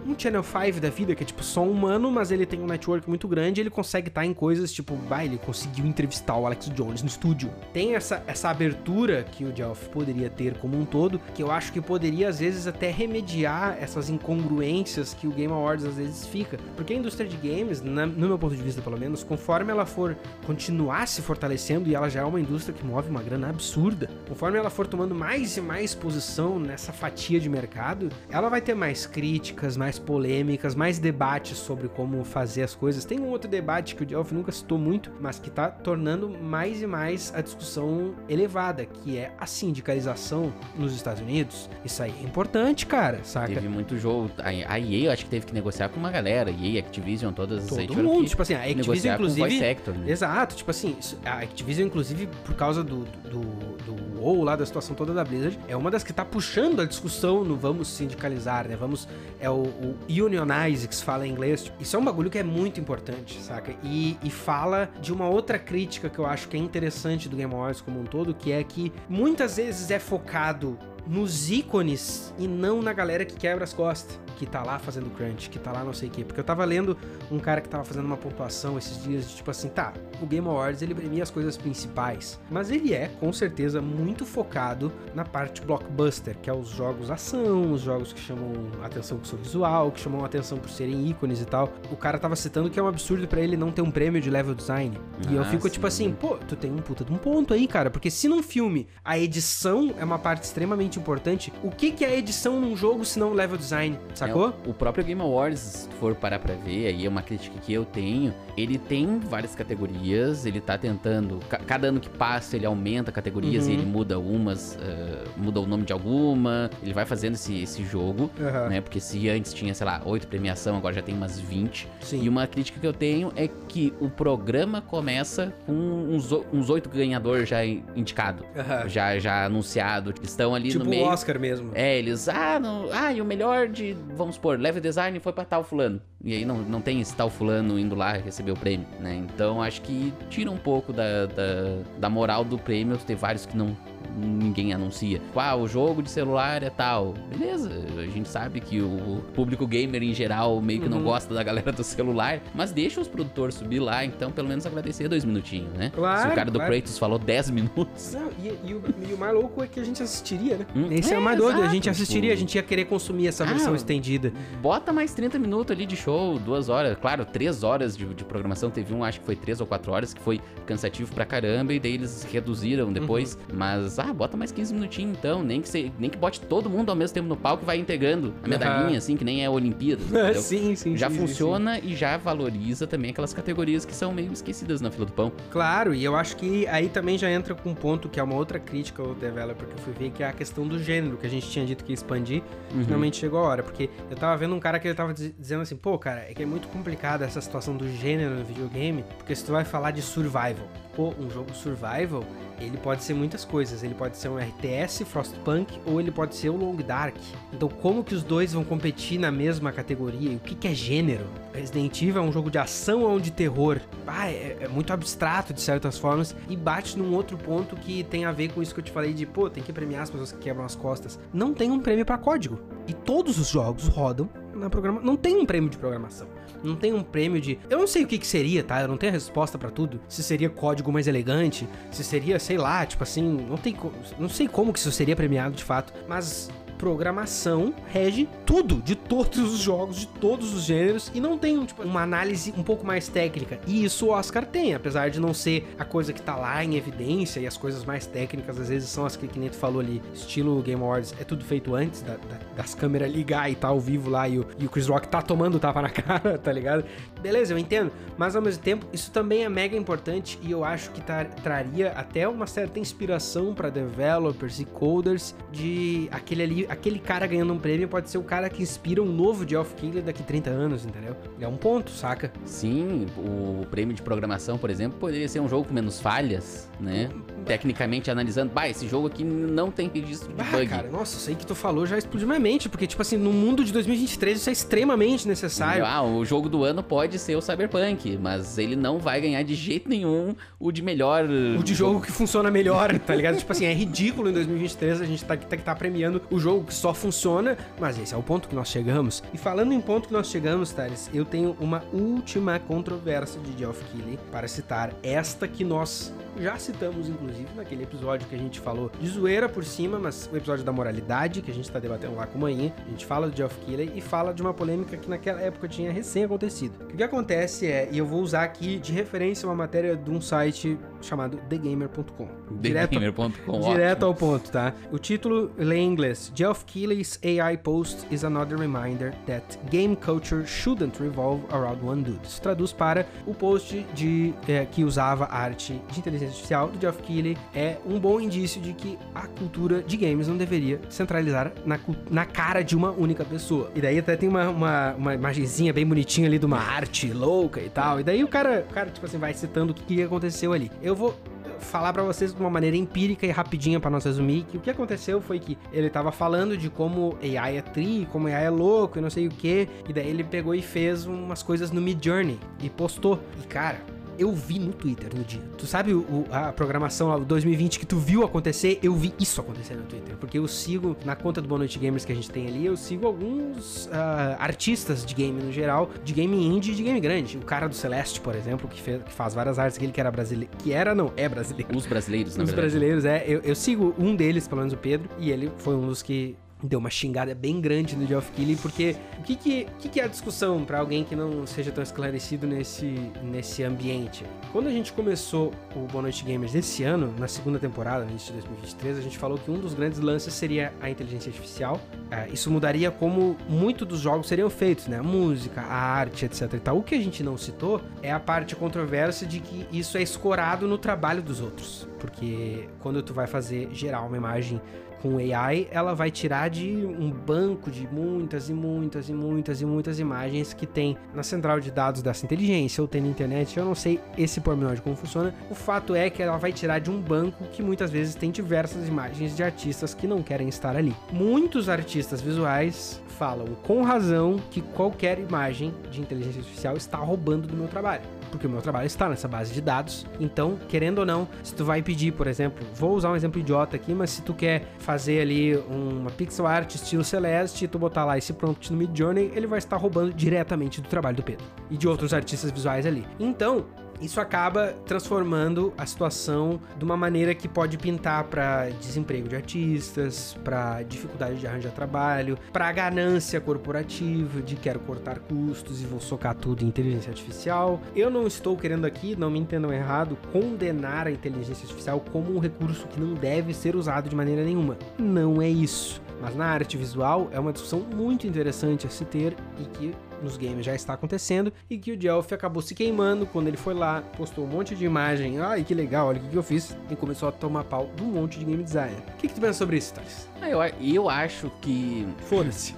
um Channel 5 da vida, que é tipo só um humano, mas ele tem um network muito grande, ele consegue estar em coisas tipo, bah, ele conseguiu entrevistar o Alex Jones no estúdio. Tem essa, essa abertura que o Geoff poderia ter como um todo, que eu acho que poderia às vezes até remediar essas incongruências que o Game Awards às vezes fica. Porque a indústria de games, na- no meu ponto de vista pelo menos, conforme ela for continuar se fortalecendo, e ela já é uma indústria que move uma grana absurda, conforme ela for tomando mais e mais posição nessa fatia de mercado, ela vai ter mais críticas, mais mais polêmicas, mais debates sobre como fazer as coisas. Tem um outro debate que o Geoff nunca citou muito, mas que tá tornando mais e mais a discussão elevada, que é a sindicalização nos Estados Unidos. Isso aí é importante, cara, saca? Teve muito jogo. A EA eu acho que teve que negociar com uma galera. EA, Activision, todas Todo aí mundo, tipo assim, a Activision inclusive Voice Actor, né? Exato, tipo assim, a Activision, inclusive, por causa do, do, do WoW lá, da situação toda da Blizzard, é uma das que tá puxando a discussão no vamos sindicalizar, né? Vamos. É o, o unionize, que se fala em inglês. Isso é um bagulho que é muito importante, saca? E, e fala de uma outra crítica que eu acho que é interessante do Game Awards como um todo, que é que muitas vezes é focado nos ícones e não na galera que quebra as costas, que tá lá fazendo crunch, que tá lá não sei o quê. Porque eu tava lendo um cara que tava fazendo uma pontuação esses dias de tipo assim, tá, o Game Awards ele premia as coisas principais, mas ele é com certeza muito focado na parte blockbuster, que é os jogos ação, os jogos que chamam atenção por seu visual, que chamam atenção por serem ícones e tal. O cara tava citando que é um absurdo pra ele não ter um prêmio de level design. e eu Ah, fico tipo sim. assim, pô, tu tem um puta de um ponto aí, cara, porque se num filme a edição é uma parte extremamente importante, o que que é a edição num jogo se não o level design, sacou? É, o, o próprio Game Awards, se tu for parar pra ver, aí é uma crítica que eu tenho. Ele tem várias categorias, ele tá tentando. ca- cada ano que passa, ele aumenta categorias Uhum. e ele muda umas, eh, muda o nome de alguma. Ele vai fazendo esse, esse jogo, Aham. né? Porque se antes tinha, sei lá, oito premiação, agora já tem umas 20. Sim. E uma crítica que eu tenho é que o programa começa com uns o- oito ganhadores já indicados. Aham. Já, já anunciado, que estão ali Tipo no o meio. Oscar mesmo. É, eles, ah, não, ah, e o melhor de, vamos supor, level design foi pra tal fulano. E aí não, não tem esse tal fulano indo lá receber o prêmio, né? Então acho que tira um pouco da, da, da moral do prêmio, tem vários que não ninguém anuncia. Tipo, ah, o jogo de celular é tal. Beleza, a gente sabe que o público gamer em geral meio que não Uhum. gosta da galera do celular, mas deixa os produtores subir lá, então pelo menos agradecer dois minutinhos, né? Claro, Se o cara do claro. Kratos falou 10 minutos. Não, e, e o, e o mais louco é que a gente assistiria, né? Hum, Esse é, é, o mais doido, a gente assistiria, a gente ia querer consumir essa versão Ah, estendida. Bota mais 30 minutos ali de show, duas horas. Claro, três horas de, de programação. Teve um, acho que foi três ou quatro horas, que foi cansativo pra caramba. E daí eles reduziram depois. Uhum. Mas, ah, bota mais 15 minutinhos então. Nem que, nem que bote todo mundo ao mesmo tempo no palco e vai entregando a medalhinha, Aham. assim, que nem é a Olimpíada. sim, sim, Já sim, sim, funciona e já valoriza também aquelas categorias que são meio esquecidas na fila do pão. Claro, e eu acho que aí também já entra com um ponto que é uma outra crítica ao developer que eu fui ver, que é a questão do gênero, que a gente tinha dito que ia expandir, Uhum. finalmente chegou a hora. Porque eu tava vendo um cara que ele tava diz- dizendo assim, pô, cara, é que é muito complicada essa situação do gênero no videogame, porque se tu vai falar de survival, pô, um jogo survival, ele pode ser muitas coisas. Ele pode ser um RTS, Frostpunk, ou ele pode ser o Long Dark. Então, como que os dois vão competir na mesma categoria? E o que, que é gênero? Resident Evil é um jogo de ação ou de terror? Ah, é, é muito abstrato de certas formas e bate num outro ponto que tem a ver com isso que eu te falei de, pô, tem que premiar as pessoas que quebram as costas. Não tem um prêmio pra código. E todos os jogos rodam na programa. Não tem um prêmio de programação. Não tem um prêmio de. Eu não sei o que, que seria, tá? Eu não tenho a resposta pra tudo. Se seria código mais elegante, se seria, sei lá, tipo assim, não tem. Não sei como que isso seria premiado de fato, mas programação rege tudo de todos os jogos, de todos os gêneros e não tem tipo, uma análise um pouco mais técnica. E isso o Oscar tem, apesar de não ser a coisa que tá lá em evidência e as coisas mais técnicas às vezes são as que, que nem tu falou ali, estilo Game Awards, é tudo feito antes da- da- das câmeras ligar e tá ao vivo lá e o, e o Chris Rock tá tomando tapa na cara, tá ligado? Beleza, eu entendo, mas ao mesmo tempo isso também é mega importante e eu acho que tra- traria até uma certa inspiração pra developers e coders de aquele ali, aquele cara ganhando um prêmio pode ser o cara que inspira um novo Geoff Keighley daqui 30 anos, entendeu? É um ponto, saca? Sim, o prêmio de programação, por exemplo, poderia ser um jogo com menos falhas, né? Tecnicamente analisando, bah, esse jogo aqui não tem registro de Ah, bug. cara, nossa, aí que tu falou já explodiu minha mente, porque, tipo assim, no mundo de 2023 isso é extremamente necessário. Ah, o jogo do ano pode ser o Cyberpunk, mas ele não vai ganhar de jeito nenhum o de melhor. O de jogo que funciona melhor, tá ligado? tipo assim, é ridículo em 2023 a gente tá, tá, tá premiando o jogo que só funciona, mas esse é o ponto que nós chegamos. E falando em ponto que nós chegamos, Thales, eu tenho uma última controvérsia de Geoff Keighley para citar esta que nós já citamos, inclusive, naquele episódio que a gente falou de zoeira por cima, mas o episódio da moralidade, que a gente tá debatendo lá com o Manhã. A gente fala do Geoff Keighley e fala de uma polêmica que naquela época tinha recém acontecido. O que acontece é, e eu vou usar aqui de referência uma matéria de um site chamado TheGamer.com. TheGamer.com, Direto ao ponto, tá? O título lê em inglês: Geoff Keighley's AI post is another reminder that game culture shouldn't revolve around one dude. Isso traduz para o post de é, que usava arte de inteligência artificial do Geoff Keighley é um bom indício de que a cultura de games não deveria centralizar na, na cara de uma única pessoa. E daí até tem uma, uma, uma imagenzinha bem bonitinha ali de uma arte louca e tal. E daí o cara, o cara tipo assim, vai citando o que, que aconteceu ali. Eu vou falar para vocês de uma maneira empírica e rapidinha para nós resumir que o que aconteceu foi que ele tava falando de como AI é tri, como AI é louco e não sei o que, e daí ele pegou e fez umas coisas no Mid Journey e postou. E cara, eu vi no Twitter no dia. Tu sabe o, a programação lá, 2020 que tu viu acontecer? Eu vi isso acontecer no Twitter. Porque eu sigo, na conta do Boa Noite Gamers que a gente tem ali, eu sigo alguns uh, artistas de game no geral, de game indie e de game grande. O cara do Celeste, por exemplo, que, fez, que faz várias artes, aquele que era brasileiro. Que era, não, é brasileiro. Os brasileiros, na Os verdade. brasileiros, é. Eu, eu sigo um deles, pelo menos o Pedro, e ele foi um dos que deu uma xingada bem grande no Geoff Keighley, porque o que que, que, que é a discussão para alguém que não seja tão esclarecido nesse, nesse ambiente? Quando a gente começou o Boa Noite Gamers desse ano, na segunda temporada, no início de 2023, a gente falou que um dos grandes lances seria a inteligência artificial. É, isso mudaria como muito dos jogos seriam feitos, né? A música, a arte, etc e tal. O que a gente não citou é a parte controversa de que isso é escorado no trabalho dos outros. Porque quando tu vai fazer gerar uma imagem com AI, ela vai tirar de um banco de muitas e muitas e muitas e muitas imagens que tem na central de dados dessa inteligência ou tem na internet. Eu não sei esse pormenor de como funciona. O fato é que ela vai tirar de um banco que muitas vezes tem diversas imagens de artistas que não querem estar ali. Muitos artistas visuais falam com razão que qualquer imagem de inteligência artificial está roubando do meu trabalho porque o meu trabalho está nessa base de dados. Então, querendo ou não, se tu vai pedir, por exemplo, vou usar um exemplo idiota aqui, mas se tu quer fazer ali uma pixel art estilo Celeste tu botar lá esse prompt no Midjourney, ele vai estar roubando diretamente do trabalho do Pedro e de outros artistas visuais ali. Então, isso acaba transformando a situação de uma maneira que pode pintar para desemprego de artistas, para dificuldade de arranjar trabalho, para ganância corporativa, de quero cortar custos e vou socar tudo em inteligência artificial. Eu não estou querendo aqui, não me entendam errado, condenar a inteligência artificial como um recurso que não deve ser usado de maneira nenhuma. Não é isso. Mas na arte visual é uma discussão muito interessante a se ter e que nos games já está acontecendo e que o Delphi acabou se queimando quando ele foi lá, postou um monte de imagem, ai que legal, olha o que, eu fiz, e começou a tomar pau de um monte de game designer. O que, que tu pensa sobre isso, Thales? Ah, eu, eu acho que. Foda-se.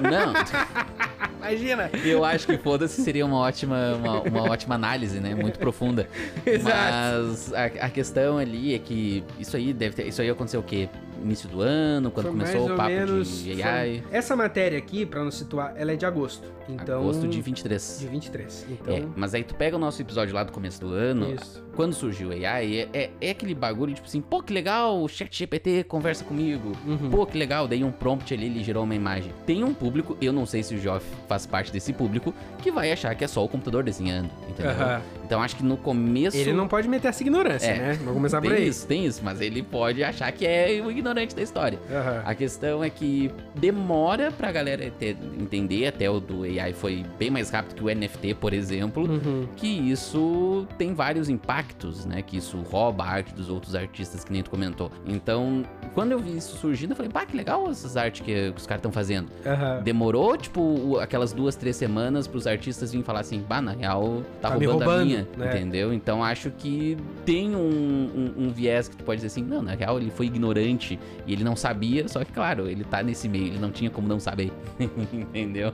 Não. Imagina! Eu acho que foda-se seria uma ótima, uma, uma, ótima análise, né? Muito profunda. Exato. Mas a, a, questão ali é que isso aí deve ter. Isso aí aconteceu o quê? Início do ano, quando foi começou o papo menos, de AI. Foi... Essa matéria aqui, pra nos situar, ela é de agosto. Então... Agosto de 23. De 23. Então... É, mas aí tu pega o nosso episódio lá do começo do ano. Isso. Quando surgiu o AI, é, é, é, aquele bagulho, tipo assim, pô, que legal, o chat GPT conversa comigo. Uhum. Pô, que legal, dei um prompt ali, ele gerou uma imagem. Tem um público, eu não sei se o Geoff faz parte desse público, que vai achar que é só o computador desenhando, entendeu? Uhum. Então acho que no começo... Ele não pode meter essa ignorância, É. né? Vamos começar Tem por aí. isso, tem isso, mas ele pode achar que é o ignorante da história. Aham. A questão é que demora pra galera ter- entender, até o do AI foi bem mais rápido que o NFT, por exemplo, Uhum. que isso tem vários impactos, né? Que isso rouba a arte dos outros artistas, que nem tu comentou. Então, quando eu vi isso surgindo, eu falei, pá, que legal essas artes que, que os caras estão fazendo. Aham. Demorou, tipo, aquelas duas, três semanas pros artistas virem falar assim, bah, na real, tá, Tá me roubando, a roubando, minha, né? entendeu? Então acho que tem um, um- um viés que tu pode dizer assim, não, na real ele foi ignorante e ele não sabia, só que claro, ele tá nesse meio, ele não tinha como não saber, entendeu?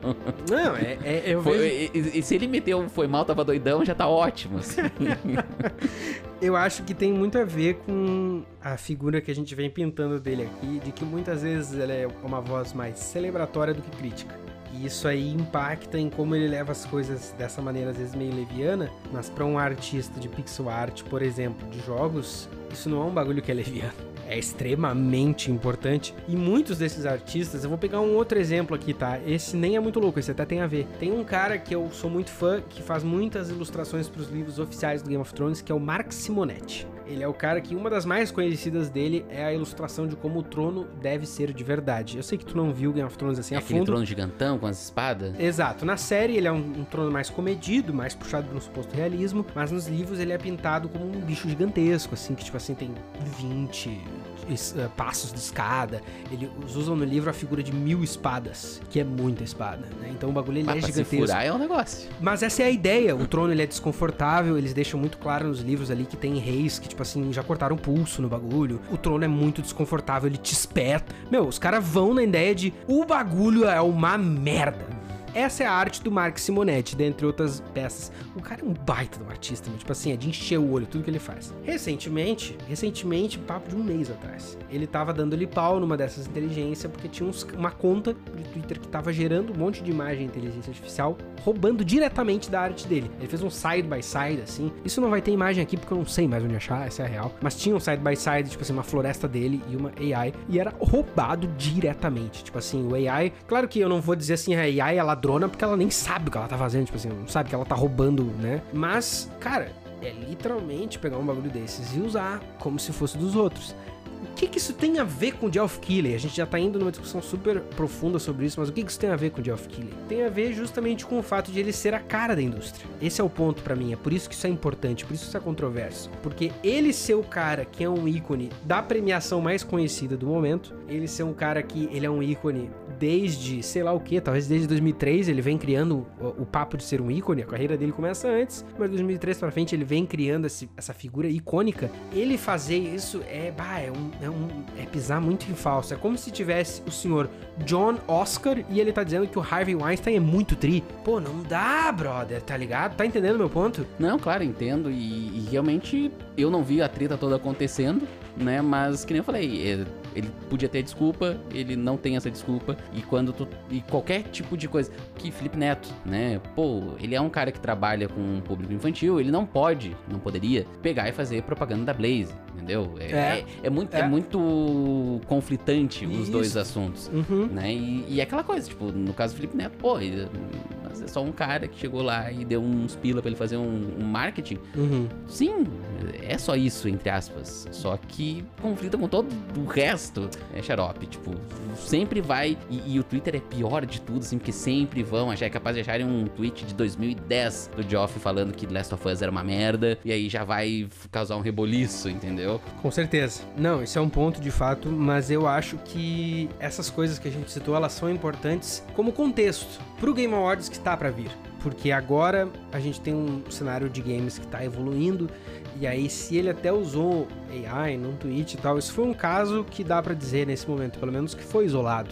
Não, é, é- eu Foi- vejo... e, e- e se ele meteu foi mal, tava doidão, já tá ótimo, assim. Eu acho que tem muito a ver com a figura que a gente vem pintando dele aqui, de que muitas vezes ela é uma voz mais celebratória do que crítica. E isso aí impacta em como ele leva as coisas dessa maneira, às vezes meio leviana, mas para um artista de pixel art, por exemplo, de jogos, isso não é um bagulho que é leviano. É extremamente importante. E muitos desses artistas, eu vou pegar um outro exemplo aqui, tá? Esse nem é muito louco, esse até tem a ver. Tem um cara que eu sou muito fã, que faz muitas ilustrações para os livros oficiais do Game of Thrones, que é o Mark Simonetti. Ele é o cara que uma das mais conhecidas dele é a ilustração de como o trono deve ser de verdade. Eu sei que tu não viu Game of Thrones assim É a aquele fundo. trono gigantão com as espadas? Exato. Na série ele é um, um trono mais comedido, mais puxado para um suposto realismo, mas nos livros ele é pintado como um bicho gigantesco, assim, que tipo assim tem 20 es- eh, passos de escada. Eles usam no livro a figura de mil espadas, que é muita espada, né? Então o bagulho ele Mas é pra se gigantesco. furar é um negócio. Mas essa é a ideia. O trono ele é desconfortável. Eles deixam muito claro nos livros ali que tem reis que, tipo assim, já cortaram o pulso no bagulho. O trono é muito desconfortável, ele te espeta. Meu, os caras vão na ideia de o bagulho é uma merda. Essa é a arte do Mark Simonetti, dentre outras peças. O cara é um baita de um artista, meu. tipo assim, é de encher o olho, tudo que ele faz. Recentemente, recentemente, papo de um mês atrás, ele tava dando-lhe pau numa dessas inteligências, porque tinha uns- uma conta do Twitter que tava gerando um monte de imagem de inteligência artificial, roubando diretamente da arte dele. Ele fez um side by side, assim. Isso não vai ter imagem aqui, porque eu não sei mais onde achar, essa é a real. Mas tinha um side by side, tipo assim, uma floresta dele e uma AI, e era roubado diretamente. Tipo assim, o AI. Claro que eu não vou dizer assim, a AI é ladrona, porque ela nem sabe o que ela tá fazendo, tipo assim, não sabe que ela tá roubando, né? Mas, cara, é literalmente pegar um bagulho desses e usar como se fosse dos outros. O que, que isso tem a ver com Geoff Keighley? A gente já tá indo numa discussão super profunda sobre isso, mas o que, que isso tem a ver com Geoff Keighley? Tem a ver justamente com o fato de ele ser a cara da indústria. Esse é o ponto pra mim, é por isso que isso é importante, por isso que isso é controverso. Porque ele ser o cara que é um ícone da premiação mais conhecida do momento, ele ser um cara que ele é um ícone desde, sei lá o que, talvez desde 2003 ele vem criando o, o papo de ser um ícone, a carreira dele começa antes, mas de 2003 pra frente ele vem criando esse- essa figura icônica. Ele fazer isso é, bah, é, um, é, um- é pisar muito em falso. É como se tivesse o senhor John Oscar e ele tá dizendo que o Harvey Weinstein é muito tri. Pô, não dá, brother, tá ligado? Tá entendendo meu ponto? Não, claro, entendo. E, e realmente eu não vi a treta toda acontecendo, né? Mas que nem eu falei, é, ele podia ter desculpa, ele não tem essa desculpa. E quando tu. E qualquer tipo de coisa. Que Felipe Neto, né? Pô, ele é um cara que trabalha com um público infantil, ele não pode, não poderia, pegar e fazer propaganda da Blaze, entendeu? É, É. é, é muito, é. É. muito conflitante os Isso. dois assuntos. Uhum. né? E, e é aquela coisa, tipo, no caso do Felipe Neto, pô, ele, mas é só um cara que chegou lá e deu uns pila pra ele fazer um, um marketing. Uhum. Sim, é só isso, entre aspas. Só que conflita com todo o resto. É xarope, tipo, sempre vai. E, e o Twitter é pior de tudo, assim, porque sempre vão. achar- É capaz de acharem um tweet de 2010 do Geoff falando que Last of Us era uma merda. E aí já vai causar um reboliço, entendeu? Com certeza. Não, isso é um ponto de fato, mas eu acho que essas coisas que a gente citou, elas são importantes como contexto pro Game Awards que tá pra vir. Porque agora a gente tem um cenário de games que tá evoluindo, e aí se ele até usou AI num tweet e tal, isso foi um caso que dá pra dizer nesse momento, pelo menos que foi isolado.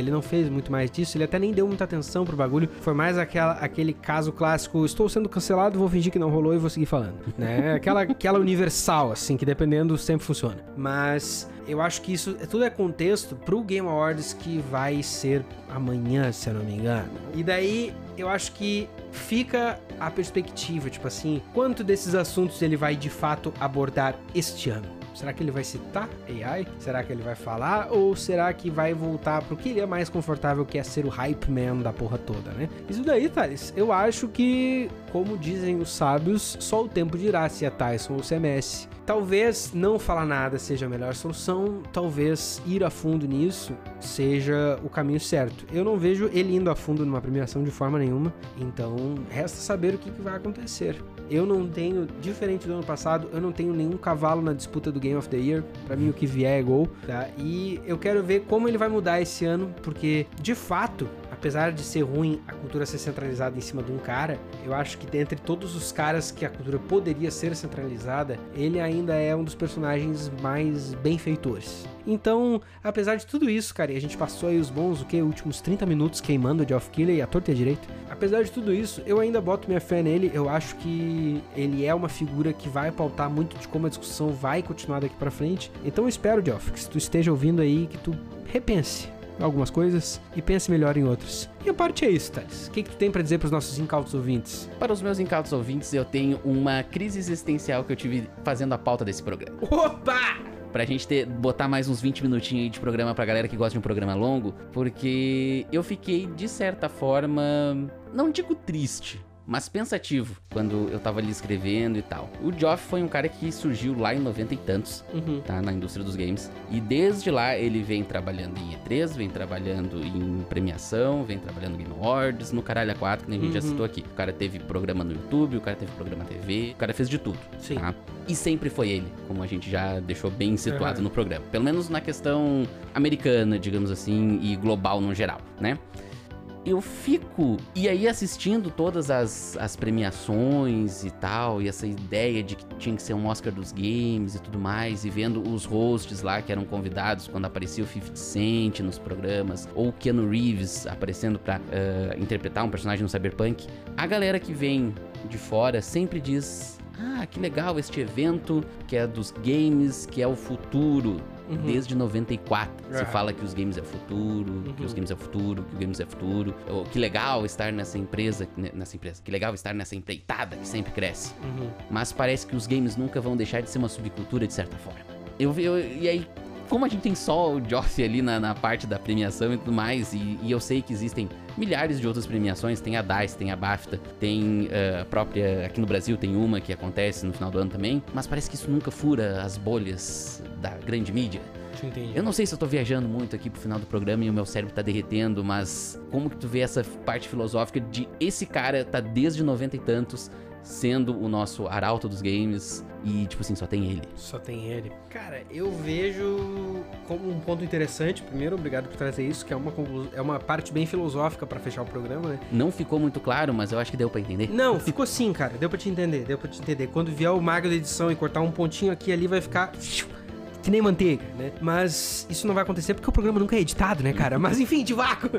Ele não fez muito mais disso, ele até nem deu muita atenção pro bagulho. Foi mais aquela, aquele caso clássico: estou sendo cancelado, vou fingir que não rolou e vou seguir falando. Né? Aquela, aquela universal, assim, que dependendo sempre funciona. Mas eu acho que isso tudo é contexto pro Game Awards que vai ser amanhã, se eu não me engano. E daí eu acho que fica a perspectiva, tipo assim, quanto desses assuntos ele vai de fato abordar este ano? Será que ele vai citar AI? Será que ele vai falar? Ou será que vai voltar pro que ele é mais confortável, que é ser o hype man da porra toda, né? Isso daí, Thales, eu acho que, como dizem os sábios, só o tempo dirá se é Tyson ou se é Messi. Talvez não falar nada seja a melhor solução, talvez ir a fundo nisso seja o caminho certo. Eu não vejo ele indo a fundo numa premiação de forma nenhuma, então resta saber o que, que vai acontecer. Eu não tenho, diferente do ano passado, eu não tenho nenhum cavalo na disputa do Game of the Year. Pra mim, o que vier é gol, tá? E eu quero ver como ele vai mudar esse ano, porque de fato, apesar de ser ruim a cultura ser centralizada em cima de um cara, eu acho que dentre todos os caras que a cultura poderia ser centralizada, ele ainda é um dos personagens mais benfeitores. Então, apesar de tudo isso, cara, e a gente passou aí os bons, o que, últimos 30 minutos queimando o Geoff Keighley à torta e à direita. Apesar de tudo isso, eu ainda boto minha fé nele. Eu acho que ele é uma figura que vai pautar muito de como a discussão vai continuar daqui pra frente. Então eu espero, Geoff, que se tu esteja ouvindo aí, que tu repense algumas coisas e pense melhor em outras. E a parte é isso, Thales. O que, que tu tem pra dizer pros nossos incautos ouvintes? Para os meus incautos ouvintes, eu tenho uma crise existencial que eu tive fazendo a pauta desse programa. Opa! Pra gente ter, botar mais uns 20 minutinhos de programa pra galera que gosta de um programa longo, porque eu fiquei, de certa forma, não digo triste, mas pensativo quando eu tava ali escrevendo e tal. O Geoff foi um cara que surgiu lá em 90 e tantos, Uhum. tá? Na indústria dos games. E desde lá ele vem trabalhando em E3, vem trabalhando em premiação, vem trabalhando no Game Awards, no Caralho A4, que nem a gente já Uhum. citou aqui. O cara teve programa no YouTube, o cara teve programa na TV, o cara fez de tudo. Sim. Tá? E sempre foi ele, como a gente já deixou bem situado Uhum. no programa. Pelo menos na questão americana, digamos assim, e global no geral, né? Eu fico, e aí assistindo todas as, as premiações e tal, e essa ideia de que tinha que ser um Oscar dos games e tudo mais, e vendo os hosts lá que eram convidados quando aparecia o 50 Cent nos programas, ou o Keanu Reeves aparecendo pra eh, interpretar um personagem no Cyberpunk, a galera que vem de fora sempre diz: Ah, que legal este evento que é dos games, que é o futuro. Uhum. Desde 94 se fala que os games é futuro, que Uhum. os games é futuro, que os games é futuro. Ou, que legal estar nessa empresa, ne- nessa empresa. Que legal estar nessa empreitada que sempre cresce. Uhum. Mas parece que os games nunca vão deixar de ser uma subcultura de certa forma. Eu, eu e aí como a gente tem só o Joff ali na, na parte da premiação e tudo mais, e, e eu sei que existem milhares de outras premiações, tem a DICE, tem a BAFTA, tem eh, a própria, aqui no Brasil tem uma que acontece no final do ano também, mas parece que isso nunca fura as bolhas da grande mídia. Te entendi. Eu não sei se eu tô viajando muito aqui pro final do programa e o meu cérebro tá derretendo, mas como que tu vê essa parte filosófica de esse cara tá desde 90 e tantos sendo o nosso arauto dos games e, tipo assim, só tem ele. Só tem ele. Cara, eu vejo como um ponto interessante. Primeiro, obrigado por trazer isso, que é uma, é uma parte bem filosófica pra fechar o programa, né? Não ficou muito claro, mas eu acho que deu pra entender. Não, ficou assim, cara. Deu pra te entender, deu pra te entender. Quando vier o mago da edição e cortar um pontinho aqui ali, vai ficar. Que nem manteiga, né? Mas isso não vai acontecer porque o programa nunca é editado, né, cara? Mas enfim, de vácuo.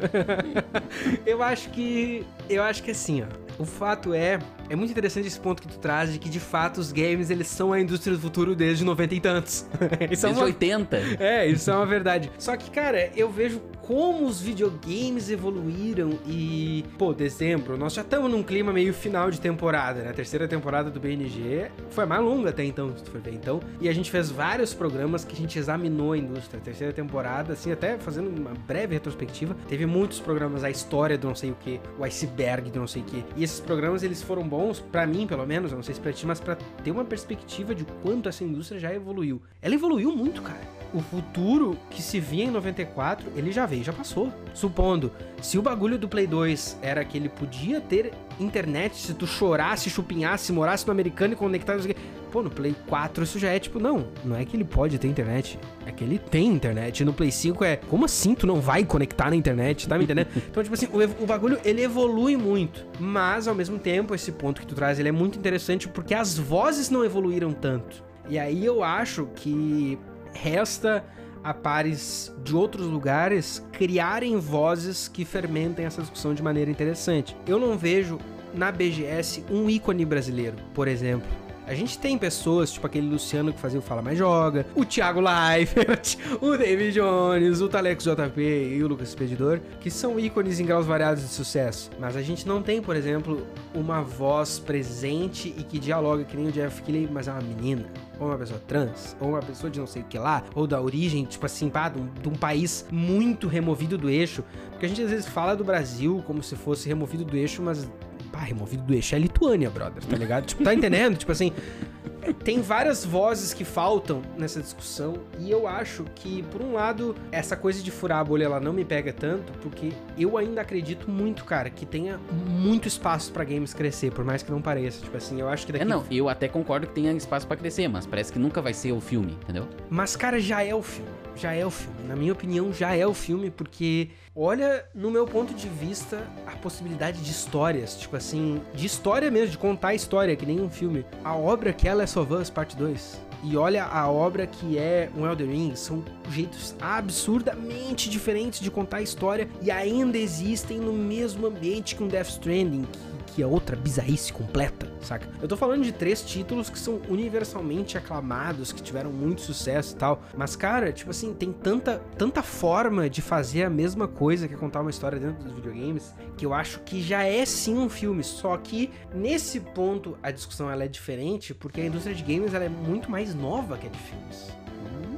eu acho que. Eu acho que assim, ó. O fato é. É muito interessante esse ponto que tu traz de que, de fato, os games eles são a indústria do futuro desde 90 e tantos. isso é Desde uma 80. é, isso é uma verdade. Só que, cara, eu vejo como os videogames evoluíram e, pô, dezembro, nós já estamos num clima meio final de temporada, né? A terceira temporada do BNG foi a mais longa até então, se tu for ver. Então, e a gente fez vários programas que a gente examinou a indústria. A terceira temporada, assim, até fazendo uma breve retrospectiva, teve muitos programas, a história do não sei o que, o iceberg do não sei o que. E esses programas, eles foram bons, pra mim, pelo menos, eu não sei se pra ti, mas pra ter uma perspectiva de quanto essa indústria já evoluiu. Ela evoluiu muito, cara o futuro que se via em 94, ele já veio, já passou. Supondo, se o bagulho do Play 2 era que ele podia ter internet se tu chorasse, chupinhasse, morasse no americano e conectasse. Pô, no Play 4 isso já é tipo, não, não é que ele pode ter internet, é que ele tem internet. E no Play 5 é, como assim tu não vai conectar na internet, tá me entendendo? então, tipo assim, o, o bagulho ele evolui muito, mas ao mesmo tempo, esse ponto que tu traz, ele é muito interessante porque as vozes não evoluíram tanto. E aí eu acho que resta a pares de outros lugares criarem vozes que fermentem essa discussão de maneira interessante. Eu não vejo na BGS um ícone brasileiro, por exemplo. A gente tem pessoas, tipo aquele Luciano que fazia o Fala Mais Joga, o Thiago Leifert, o David Jones, o Talex JP e o Lucas Expedidor, que são ícones em graus variados de sucesso. Mas a gente não tem, por exemplo, uma voz presente e que dialoga que nem o Jeff Keighley, mas é uma menina ou uma pessoa trans, ou uma pessoa de não sei o que lá, ou da origem, tipo assim, pá, de um, de um país muito removido do eixo. Porque a gente às vezes fala do Brasil como se fosse removido do eixo, mas, pá, removido do eixo é Lituânia, brother, tá ligado? tipo, tá entendendo? Tipo assim, tem várias vozes que faltam nessa discussão e eu acho que, por um lado, essa coisa de furar a bolha ela não me pega tanto, porque eu ainda acredito muito, cara, que tenha muito espaço pra games crescer, por mais que não pareça. Tipo assim, eu acho que daqui É, não, eu até concordo que tenha espaço pra crescer, mas parece que nunca vai ser o filme, entendeu? Mas, cara, já é o filme. Já é o filme. Na minha opinião, já é o filme, porque olha, no meu ponto de vista, a possibilidade de histórias. Tipo assim, de história mesmo, de contar história, que nem um filme. A obra que é Last of Us Parte 2. E olha a obra que é um Elder Ring, são jeitos absurdamente diferentes de contar a história e ainda existem no mesmo ambiente que um Death Stranding, que, é outra bizarrice completa, saca? Eu tô falando de três títulos que são universalmente aclamados, que tiveram muito sucesso e tal, mas cara, tipo assim, tem tanta, tanta forma de fazer a mesma coisa que é contar uma história dentro dos videogames, que eu acho que já é sim um filme, só que nesse ponto a discussão ela é diferente, porque a indústria de games ela é muito mais nova que a de filmes.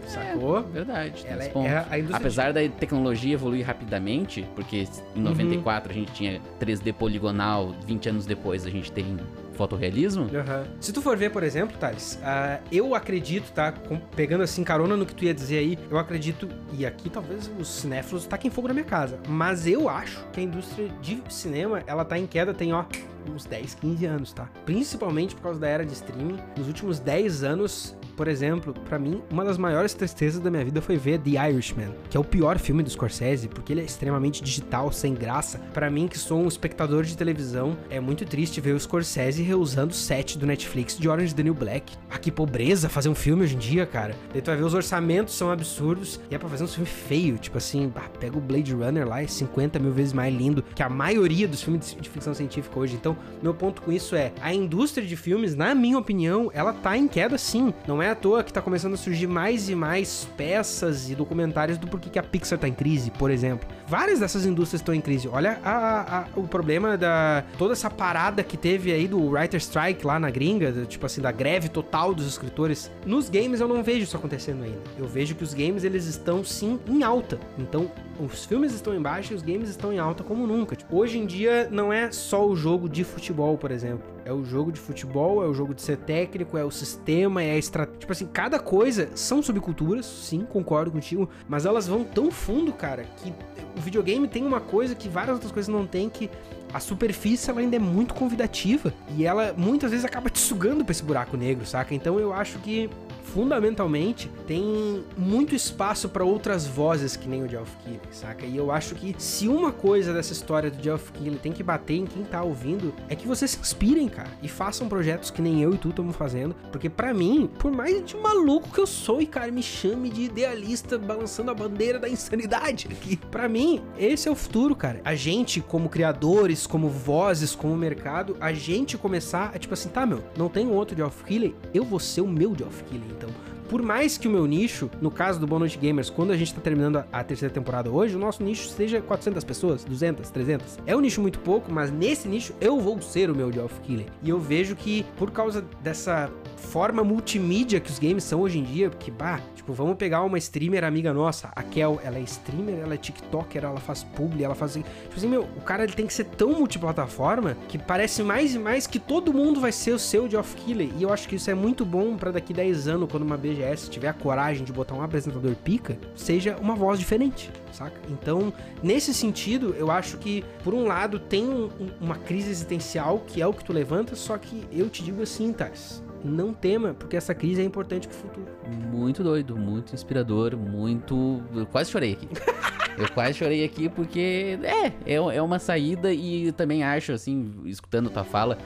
Sacou? Verdade, tem Ela é- é a indústria Apesar da tecnologia evoluir rapidamente, porque em 94 a gente tinha 3D poligonal, 20 anos depois a gente tem fotorrealismo. Aham. Se tu for ver, por exemplo, Thales, ah, eu acredito, tá? com- pegando assim carona no que tu ia dizer aí, eu acredito, e aqui talvez os cinéfilos taquem fogo na minha casa, mas eu acho que a indústria de cinema, ela tá em queda tem, ó, uns 10, 15 anos, tá? Principalmente por causa da era de streaming. Nos últimos 10 anos, por exemplo, pra mim, uma das maiores tristezas da minha vida foi ver The Irishman, que é o pior filme do Scorsese, porque ele é extremamente digital, sem graça. Pra mim, que sou um espectador de televisão, é muito triste ver o Scorsese reusando o set do Netflix de Orange the New Black. Ah, que pobreza fazer um filme hoje em dia, cara. Daí tu vai ver os orçamentos são absurdos e é pra fazer um filme feio, tipo assim, pega o Blade Runner lá, é 50 mil vezes mais lindo que a maioria dos filmes de de ficção científica hoje. Então, meu ponto com isso é, a indústria de filmes, na minha opinião, ela tá em queda sim. Não é à toa que tá começando a surgir mais e mais peças e documentários do porquê que a Pixar tá em crise, por exemplo. Várias dessas indústrias estão em crise. Olha a- a- o problema da... toda essa parada que teve aí do Writer Strike lá na gringa, tipo assim, da greve total dos escritores. Nos games eu não vejo isso acontecendo ainda. Eu vejo que os games, eles estão sim em alta. Então, os filmes estão em baixa e os games estão em alta como nunca. Tipo, hoje em dia não é só o jogo de futebol, por exemplo. É o jogo de futebol, é o jogo de ser técnico, é o sistema, é a estratégia. Tipo assim, cada coisa são subculturas, sim, concordo contigo, mas elas vão tão fundo, cara, que o videogame tem uma coisa que várias outras coisas não tem que a superfície ela ainda é muito convidativa e ela muitas vezes acaba te sugando pra esse buraco negro, saca? Então eu acho que fundamentalmente tem muito espaço pra outras vozes que nem o Geoff Keighley, saca? E eu acho que se uma coisa dessa história do Geoff Keighley tem que bater em quem tá ouvindo é que vocês se inspirem, cara, e façam projetos que nem eu e tu estamos fazendo, porque pra mim, por mais de maluco que eu sou e cara me chame de idealista balançando a bandeira da insanidade aqui, pra mim esse é o futuro, cara. A gente como criadores, como vozes, como mercado, a gente começar a tipo assim, tá, meu, não tem outro Geoff Keighley, eu vou ser o meu Geoff Keighley, então. Por mais que o meu nicho, no caso do Boa Noite Gamers, quando a gente tá terminando a, terceira temporada hoje, o nosso nicho seja 400 pessoas, 200, 300. É um nicho muito pouco, mas nesse nicho eu vou ser o meu Geoff Keighley. E eu vejo que por causa dessa forma multimídia que os games são hoje em dia, porque, bah, tipo, vamos pegar uma streamer amiga nossa, a Kel, ela é streamer, ela é tiktoker, ela faz publi, ela faz... Tipo assim, meu, o cara ele tem que ser tão multiplataforma que parece mais e mais que todo mundo vai ser o seu Geoff Keighley. E eu acho que isso é muito bom pra daqui 10 anos, quando uma BGS tiver a coragem de botar um apresentador pica, seja uma voz diferente, saca? Então, nesse sentido, eu acho que, por um lado, tem um- um- uma crise existencial, que é o que tu levanta, só que eu te digo assim, Thales, não tema, porque essa crise é importante pro futuro. Muito doido, muito inspirador, muito. Eu quase chorei aqui. Eu quase chorei aqui porque é, é, é uma saída e também acho, assim, escutando tua fala,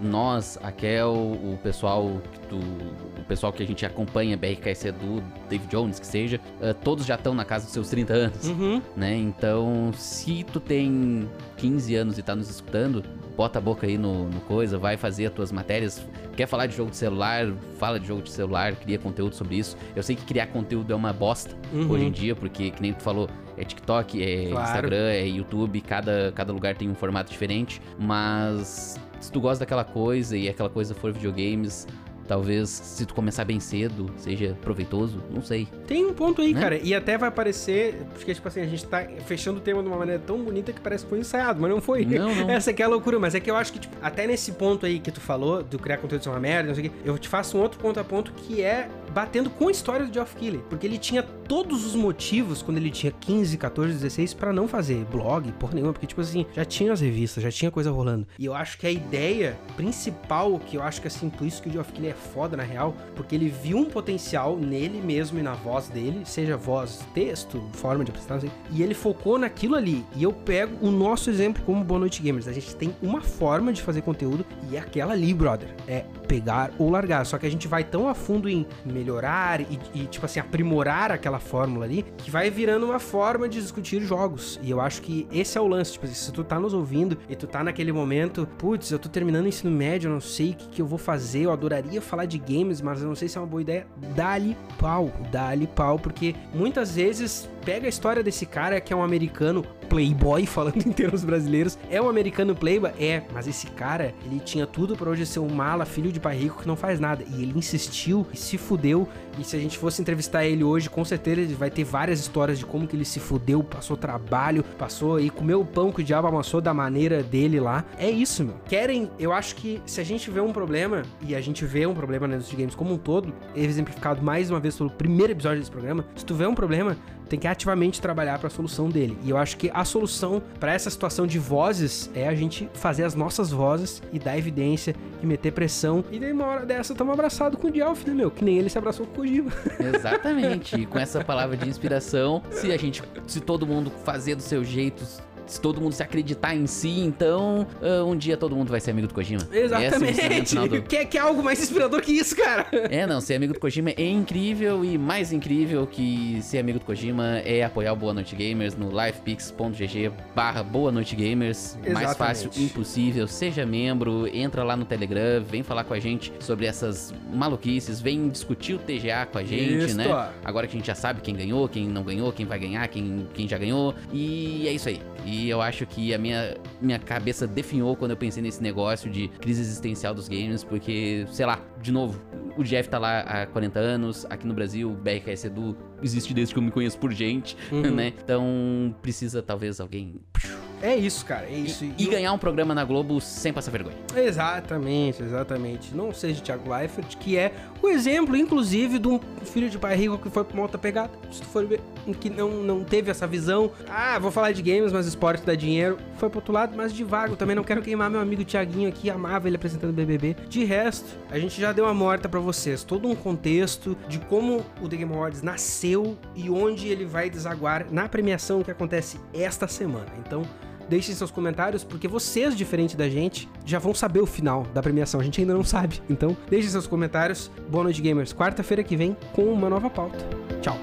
nós, a Kel, o pessoal que tu, o pessoal que a gente acompanha, BRKS Edu, Dave Jones, que seja, eh, todos já estão na casa dos seus 30 anos, Uhum. né? Então, se tu tem 15 anos e tá nos escutando, bota a boca aí no, no coisa, vai fazer as tuas matérias. Quer falar de jogo de celular? Fala de jogo de celular, cria conteúdo sobre isso. Eu sei que criar conteúdo é uma bosta Uhum. hoje em dia, porque, que nem tu falou, é TikTok, é Claro. Instagram, é YouTube, cada, cada lugar tem um formato diferente. Mas se tu gosta daquela coisa e aquela coisa for videogames, talvez se tu começar bem cedo, seja proveitoso, não sei. Tem um ponto aí, Né? cara, e até vai parecer, porque, tipo assim, a gente tá fechando o tema de uma maneira tão bonita que parece que foi ensaiado, mas não foi. Não, não. Essa aqui é a loucura, mas é que eu acho que, tipo, até nesse ponto aí que tu falou, do criar conteúdo ser uma merda, não sei o quê, eu te faço um outro ponto a ponto que é batendo com a história do Geoff Keighley, porque ele tinha todos os motivos, quando ele tinha 15, 14, 16, pra não fazer blog, porra nenhuma, porque, tipo assim, já tinha as revistas, já tinha coisa rolando. E eu acho que a ideia principal, que eu acho que, assim, por isso que o Geoff Keighley é foda, na real, porque ele viu um potencial nele mesmo e na voz dele, seja voz, texto, forma de apresentar, sei, e ele focou naquilo ali. E eu pego o nosso exemplo como Boa Noite Gamers. A gente tem uma forma de fazer conteúdo e é aquela ali, brother. É pegar ou largar. Só que a gente vai tão a fundo em melhorar e, e, tipo assim, aprimorar aquela fórmula ali, que vai virando uma forma de discutir jogos. E eu acho que esse é o lance. Tipo assim, se tu tá nos ouvindo e tu tá naquele momento, putz, eu tô terminando o ensino médio, eu não sei o que, que eu vou fazer, eu adoraria falar de games, mas eu não sei se é uma boa ideia. Dá-lhe pau, dá-lhe pau, porque muitas vezes pega a história desse cara que é um americano playboy, falando em termos brasileiros. É um americano playboy? É, mas esse cara, ele tinha tudo para hoje ser um mala, filho de pai rico que não faz nada. E ele insistiu e se fudeu. E se a gente fosse entrevistar ele hoje, com certeza ele vai ter várias histórias de como que ele se fudeu, passou trabalho, passou e comeu o pão que o diabo amassou da maneira dele lá. É isso, meu. Querem, eu acho que se a gente vê um problema, e a gente vê um problema indústria de games como um todo, exemplificado mais uma vez pelo primeiro episódio desse programa, se tu vê um problema, tem que ativamente trabalhar para a solução dele. E eu acho que a solução para essa situação de vozes é a gente fazer as nossas vozes e dar evidência e meter pressão. E daí uma hora dessa tamo abraçado com o Dialf, né, meu? Que nem ele se abraçou com Kojima. Exatamente. e com essa palavra de inspiração, se a gente, se todo mundo fazer do seu jeito, se todo mundo se acreditar em si, então uh, um dia todo mundo vai ser amigo do Kojima. Exatamente. É do... quer, quer algo mais inspirador que isso, cara? É, não, ser amigo do Kojima é incrível e mais incrível que ser amigo do Kojima é apoiar o Boa Noite Gamers no livepix.gg barra Boa Noite Gamers. Exatamente. Mais fácil impossível. Seja membro, entra lá no Telegram, vem falar com a gente sobre essas maluquices, vem discutir o TGA com a gente, isso. né? Agora que a gente já sabe quem ganhou, quem não ganhou, quem vai ganhar, quem, quem já ganhou. E é isso aí. E eu acho que a minha, minha cabeça definhou quando eu pensei nesse negócio de crise existencial dos games, porque, sei lá, de novo, o Jeff tá lá há 40 anos, aqui no Brasil, o BRKS Edu existe desde que eu me conheço por gente, uhum. né? Então precisa talvez alguém é isso, cara, é isso. E, e, ganhar um programa na Globo sem passar vergonha. Exatamente, exatamente. Não seja Thiago Leifert, que é o exemplo, inclusive, de um filho de pai rico que foi pra uma outra pegada. Se tu for ver, que não, não teve essa visão. Ah, vou falar de games, mas esporte dá dinheiro. Foi pro outro lado, mas de vago. Também não quero queimar meu amigo Thiaguinho aqui, amava ele apresentando BBB. De resto, a gente já deu uma morta para vocês. Todo um contexto de como o The Game Awards nasceu e onde ele vai desaguar na premiação que acontece esta semana. Então, Deixem seus comentários, porque vocês, diferente da gente, já vão saber o final da premiação. A gente ainda não sabe. Então, deixem seus comentários. Boa noite, gamers. Quarta-feira que vem com uma nova pauta. Tchau.